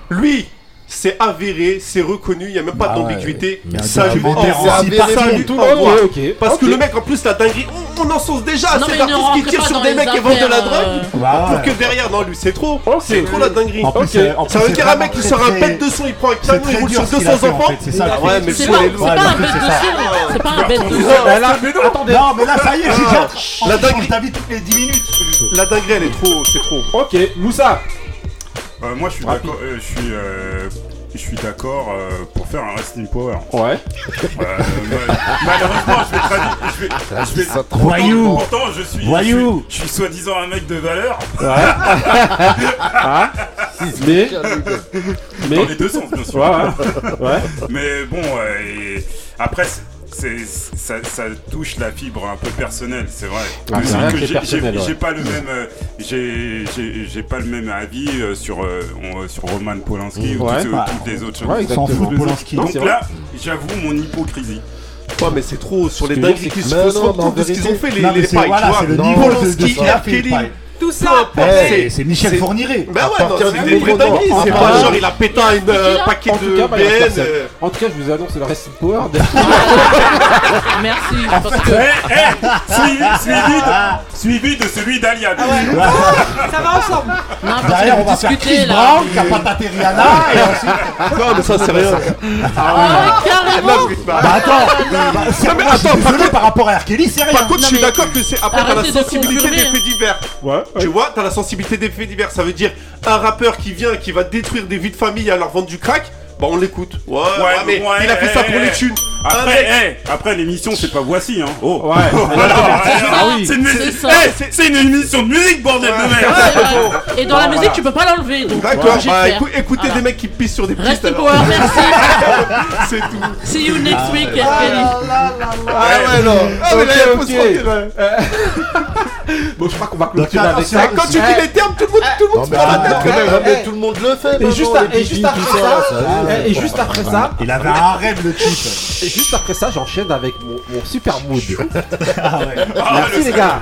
lui, c'est avéré, c'est reconnu, il n'y a même pas Bah ouais. d'ambiguïté. Un Ça Ok, envoie. ok, Parce que le mec, en plus, la dinguerie, on, on en sauce déjà. Non, l'artiste ne qui rentrez tire pas sur des mecs qui vendent de la drogue. euh, Pour ouais. que derrière, non, lui, c'est trop. C'est trop la dinguerie. En plus, c'est- en plus, Ça veut dire un mec qui sort un pète de son, il prend un camion, il roule sur ce qu'il a 200 fait, en enfants. c'est ça Ah ouais, mais le C'est pas, un Ouais, bête de c'est ça. son, c'est pas un bête de Non, son. mais là, attendez. Non, mais là, ça y est, j'ai déjà. La dinguerie. dingue toutes les 10 minutes. La dinguerie, elle est trop, c'est trop. Ok, Moussa. Euh, moi, je suis d'accord. euh, je suis. euh, je suis d'accord euh, pour faire un Resting Power. Ouais. Euh, ma- malheureusement, je vais traduire. Je vais, je vais- Ça trop pourtant- Voyou. Pourtant, je suis. Voyou. Je suis, soi-disant un mec de valeur. Ah. Mais. Mais. Dans les deux sens, bien sûr. Ouais, ouais. Ouais. Mais bon, euh, et après, ça, ça touche la fibre un peu personnelle, c'est vrai. Ah, j'ai- ouais. pas le même, euh, j'ai pas le même avis euh, sur euh, sur Roman Polanski ou Ouais. toutes, les autres choses. Ouais, Polanski. Donc là, j'avoue mon hypocrisie. Ouais, mais c'est trop sur les qui c'est se que- font ce qu'ils ont fait, les, pailles, tu vois. Polanski, Kelly. Tout ça. c'est Michel Fourniret. Bah À ouais, non, c'est des C'est pas genre il a pété un euh, là paquet En de cas, bah, a BN. euh, En tout cas, je vous annonce le Resting Power. Merci. Parce que Eh, eh, suivi, suivi de, suivi de celui d'Aliad. Ça va ensemble. non, parce Derrière, on va faire discuter Chris là. Brown, Capata Rihanna, et ensuite. Non, mais ça, c'est rien. Ah, carrément. Bah attends, bah, c'est- Non, mais suis attends, par par rapport à R. Kelly, c'est rien. Par contre, je suis d'accord que c'est après t'as la Arrêtez de sensibilité des hein. faits divers. Ouais. Tu vois, t'as la sensibilité des faits divers. Ça veut dire un rappeur qui vient, qui va détruire des vies de famille à leur vendre du crack. Bah on l'écoute. Ouais, ouais, mais ouais, il a fait ça pour les thunes. Un Après, eh, après l'émission, c'est pas voici, hein. Oh. Ouais. Ah oui. c'est une, émission de musique, bordel de merde. Ouais, ouais. Et dans la musique, tu peux pas l'enlever. D'accord, bah écou- écoutez Voilà. des mecs qui pissent sur des pistes. Reste alors. power, merci. C'est tout. See you next week, Kelly. Ah ouais, non. Ah, mais là, il. Bon, je crois qu'on va clôturer avec ça. Quand tu dis les termes, tout le monde, tout le monde se prend la ah, tête. tout le monde le fait. Et juste, et juste après ça, eh, et juste après ça, Il avait un rêve, le type. et juste après ça, j'enchaîne avec mon, mon super mood. Ah ouais. Merci les gars.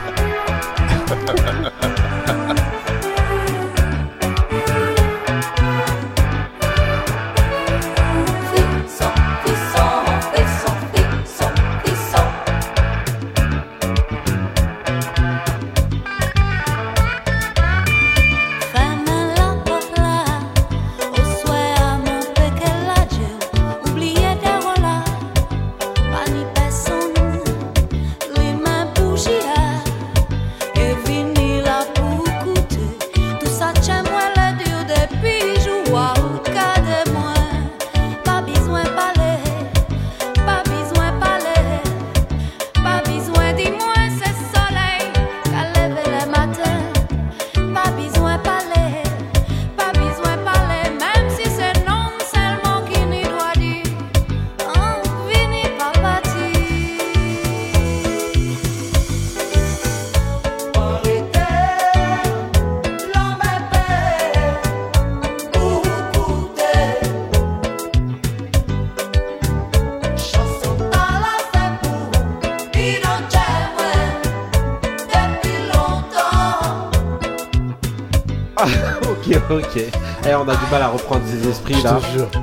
Eh, on a du mal à reprendre ses esprits là.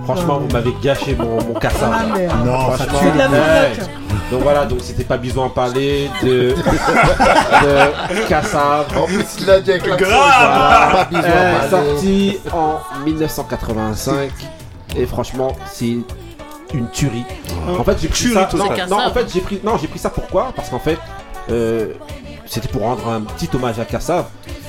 Franchement, vous m'avez gâché mon, mon. Ah. Non, Franchement, C'est de la ouais. moulotte. Donc voilà, donc c'était pas besoin de parler de, de Kassav. En plus, il a dit avec l'accent. Grave. Pas besoin de parler. sorti en 1985 et franchement c'est une tuerie. En fait j'ai pris ça. Non, non, en fait j'ai pris non j'ai pris ça pourquoi? Parce qu'en fait euh, c'était pour rendre un petit hommage à Kassav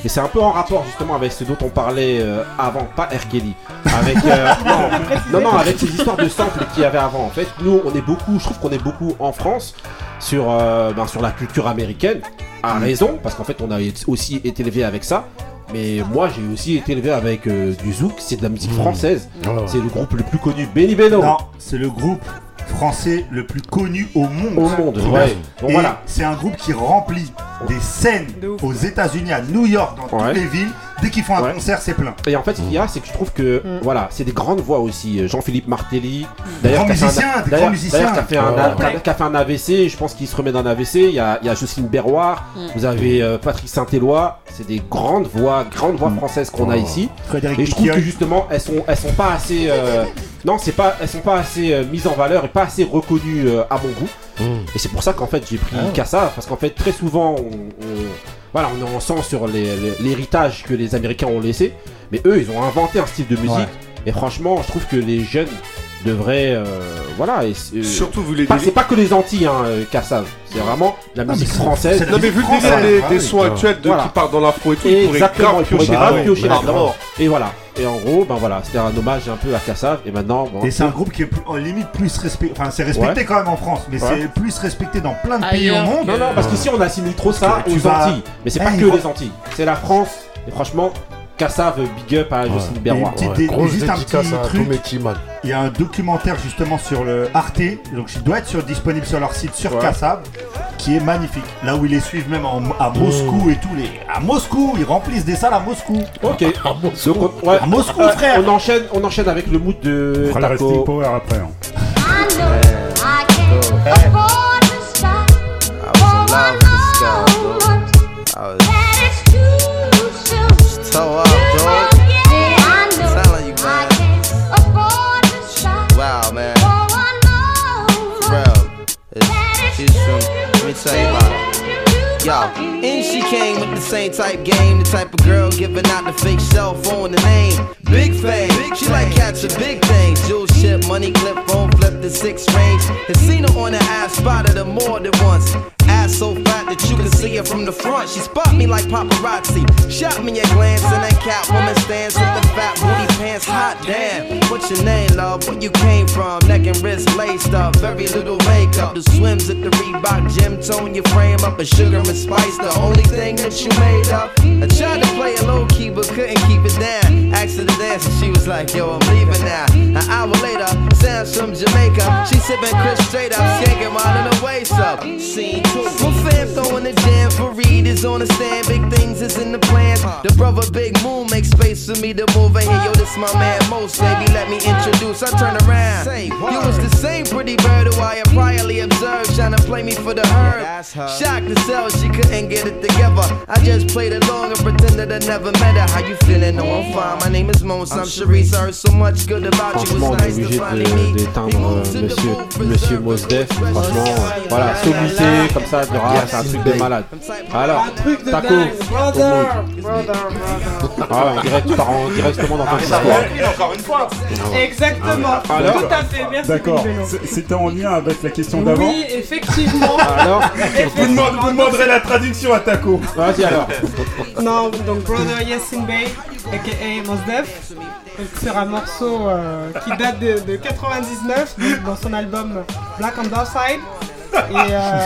et c'est un peu en rapport justement avec ce dont on parlait euh, avant, pas. Kelly, avec euh, non, non non avec ces histoires de samples qu'il y avait avant. En fait nous on est beaucoup, je trouve qu'on est beaucoup en France sur euh, ben, sur la culture américaine à raison parce qu'en fait on a aussi été élevé avec ça. Mais moi j'ai aussi été élevé avec euh, du zouk, c'est de la musique française. C'est le groupe le plus connu, Benny Beno. Non, c'est le groupe français le plus connu au monde. Au monde, ouais. Voilà. c'est un groupe qui remplit des scènes aux États-Unis, à New York, dans Ouais. toutes les villes. Dès qu'ils font un Ouais. concert, c'est plein. Et en fait, ce qu'il y a, c'est que je trouve que Mm. voilà, c'est des grandes voix aussi. Jean-Philippe Martelly, d'ailleurs, Grands qui a fait un- musiciens, des d'ailleurs- grands musiciens. d'ailleurs, qui a fait un, Ouais. qui a- fait un AVC. Je pense qu'il se remet d'un AVC. Il y a, il y a Jocelyne Berroir. Mm. Vous avez euh, Patrick Saint-Éloi. C'est des grandes voix, grandes voix françaises qu'on a Oh. ici. Frédéric Et je trouve que justement, elles sont, elles sont pas assez. euh, non, c'est pas, elles sont pas assez euh, mises en valeur et pas assez reconnues euh, à mon goût. Et c'est pour ça qu'en fait j'ai pris Ah. Kassa parce qu'en fait très souvent on, on- voilà on est en sens sur les- les- l'héritage que les Américains ont laissé, mais eux ils ont inventé un style de musique Ouais. et franchement je trouve que les jeunes devraient euh, voilà et euh, Surtout vu les c'est pas que les Antilles hein, euh, Kassa, c'est vraiment la Non, musique française. Non mais vu le délire des, Ah des oui, sons actuels de, Voilà. qui partent dans l'afro et tout, ils pourraient Exactement, grave piocher là-dedans. Ah. Et voilà. Et en gros, ben voilà, c'était un hommage un peu à Kassav. Et maintenant, bon, Et c'est un groupe qui est plus- en limite plus respecté. Enfin, c'est respecté Ouais. quand même en France, mais Ouais. c'est plus respecté dans plein de pays au monde. Non, non, parce qu'ici on assimile trop ça aux vas- Antilles. Mais c'est pas Eh, que les Antilles. C'est la France. Et franchement, Kassav, big up à Berroir. Ouais, grosse juste un petit à truc. Il y a un documentaire justement sur le Arte, donc il doit être sur- disponible sur leur site sur Ouais. Kassav, qui est magnifique. Là où ils les suivent même en- à Moscou et tout. Les... À Moscou, ils remplissent des salles à Moscou. Ok. Donc, on, ouais, À Moscou, euh, frère. On enchaîne, on enchaîne avec le mood de On fera le Taco. Resting Power après. hein. I know I Yo, and she came with the same type game, the type of girl giving out the fake cell phone, the name. Big fame, she like catching big things. Jewel ship, money clip, phone flip the six range. And seen her on the ass, spotted her more than once. Ass so fat that you can see her from the front. She spot me like paparazzi. Shot me a glance and that cat woman stands with the fat booty pants. Hot damn. What's your name, love? Where you came from? Neck and wrist laced up. Very little makeup. The swims at the Reebok gym. Tone your frame up. A sugar and spice. The only thing that you made up. I tried to play it low key but couldn't keep it down. Asked her to dance and she was like, yo, I'm leaving now. An hour later, sounds from Jamaica. She sipping Chris straight up. Skanking while in the waist up. Scene two. My fam throwing the jam for Reed is on the stand. Big things is in the plans. The brother Big Moon makes space for me to move in here. Yo, this my man Most, baby. Let me introduce. I turn around. You was the same pretty bird who I had priorly observed. Trying to play me for the herb. Shocked to sell, she couldn't get it together. I just played along and pretended I never met her. How you feeling? No, I'm fine. My name is Mons. I'm Sharice. I heard so much good about you. Franchement, on It's est nice to obligé finally de- meet. d'éteindre euh, monsieur, monsieur Mosdef. Franchement, euh, voilà, sommité comme ça de c'est un truc de malade. Alors, Un truc de Taco, Brother, brother, brother. Ah, on dirait que tu pars en- directement dans ton histoire. encore une fois. Exactement. Alors Tout à fait. Merci. D'accord. C'était en lien avec la question d'avant. Oui, effectivement. Alors vous demanderez la traduction à Taco. Vas-y alors. Non, donc Brother Yassin Bey, aka Mos Def, sur un morceau euh, qui date de, de 99, donc dans son album Black on Dark Side. Et, euh,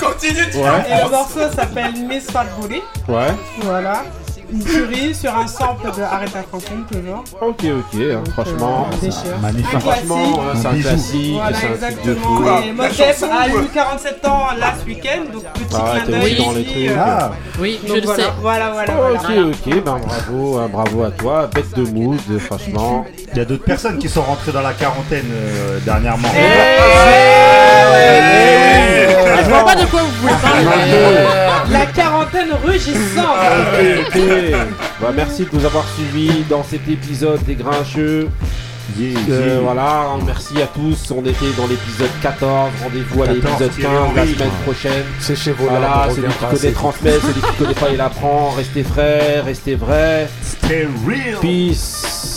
Continue, tu Ouais. et le morceau s'appelle Miss Fat Booty. Ouais. Voilà. Une tuerie sur un sample de Aretha Franklin, toujours. Ok, ok, hein, franchement, euh, déchire. magnifique. Un Franchement, classique. hein, c'est un classique, Voilà, c'est un truc de exactement. fou. Et Mos Def a eu 47 ans last week-end, donc petit Ah, clin d'œil les ici, trucs. euh, Ah. Oui, je donc le voilà, sais. Voilà, voilà, Ok, voilà. ok, ben bravo, hein, bravo à toi, bête de mood, franchement. Il y a d'autres personnes qui sont rentrées dans la quarantaine euh, dernièrement. Je vois pas de quoi vous voulez parler. La quarantaine rugissante. Bah, merci de nous avoir suivis dans cet épisode des Grincheux. Euh, voilà, merci à tous. On était dans l'épisode 14. Rendez-vous à 14, l'épisode qui est 15 la semaine prochaine. C'est chez vous, Voilà, celui qui connaît c'est- transmet, celui qui connaît pas il apprend. Restez frais, restez vrai. Stay real. Peace.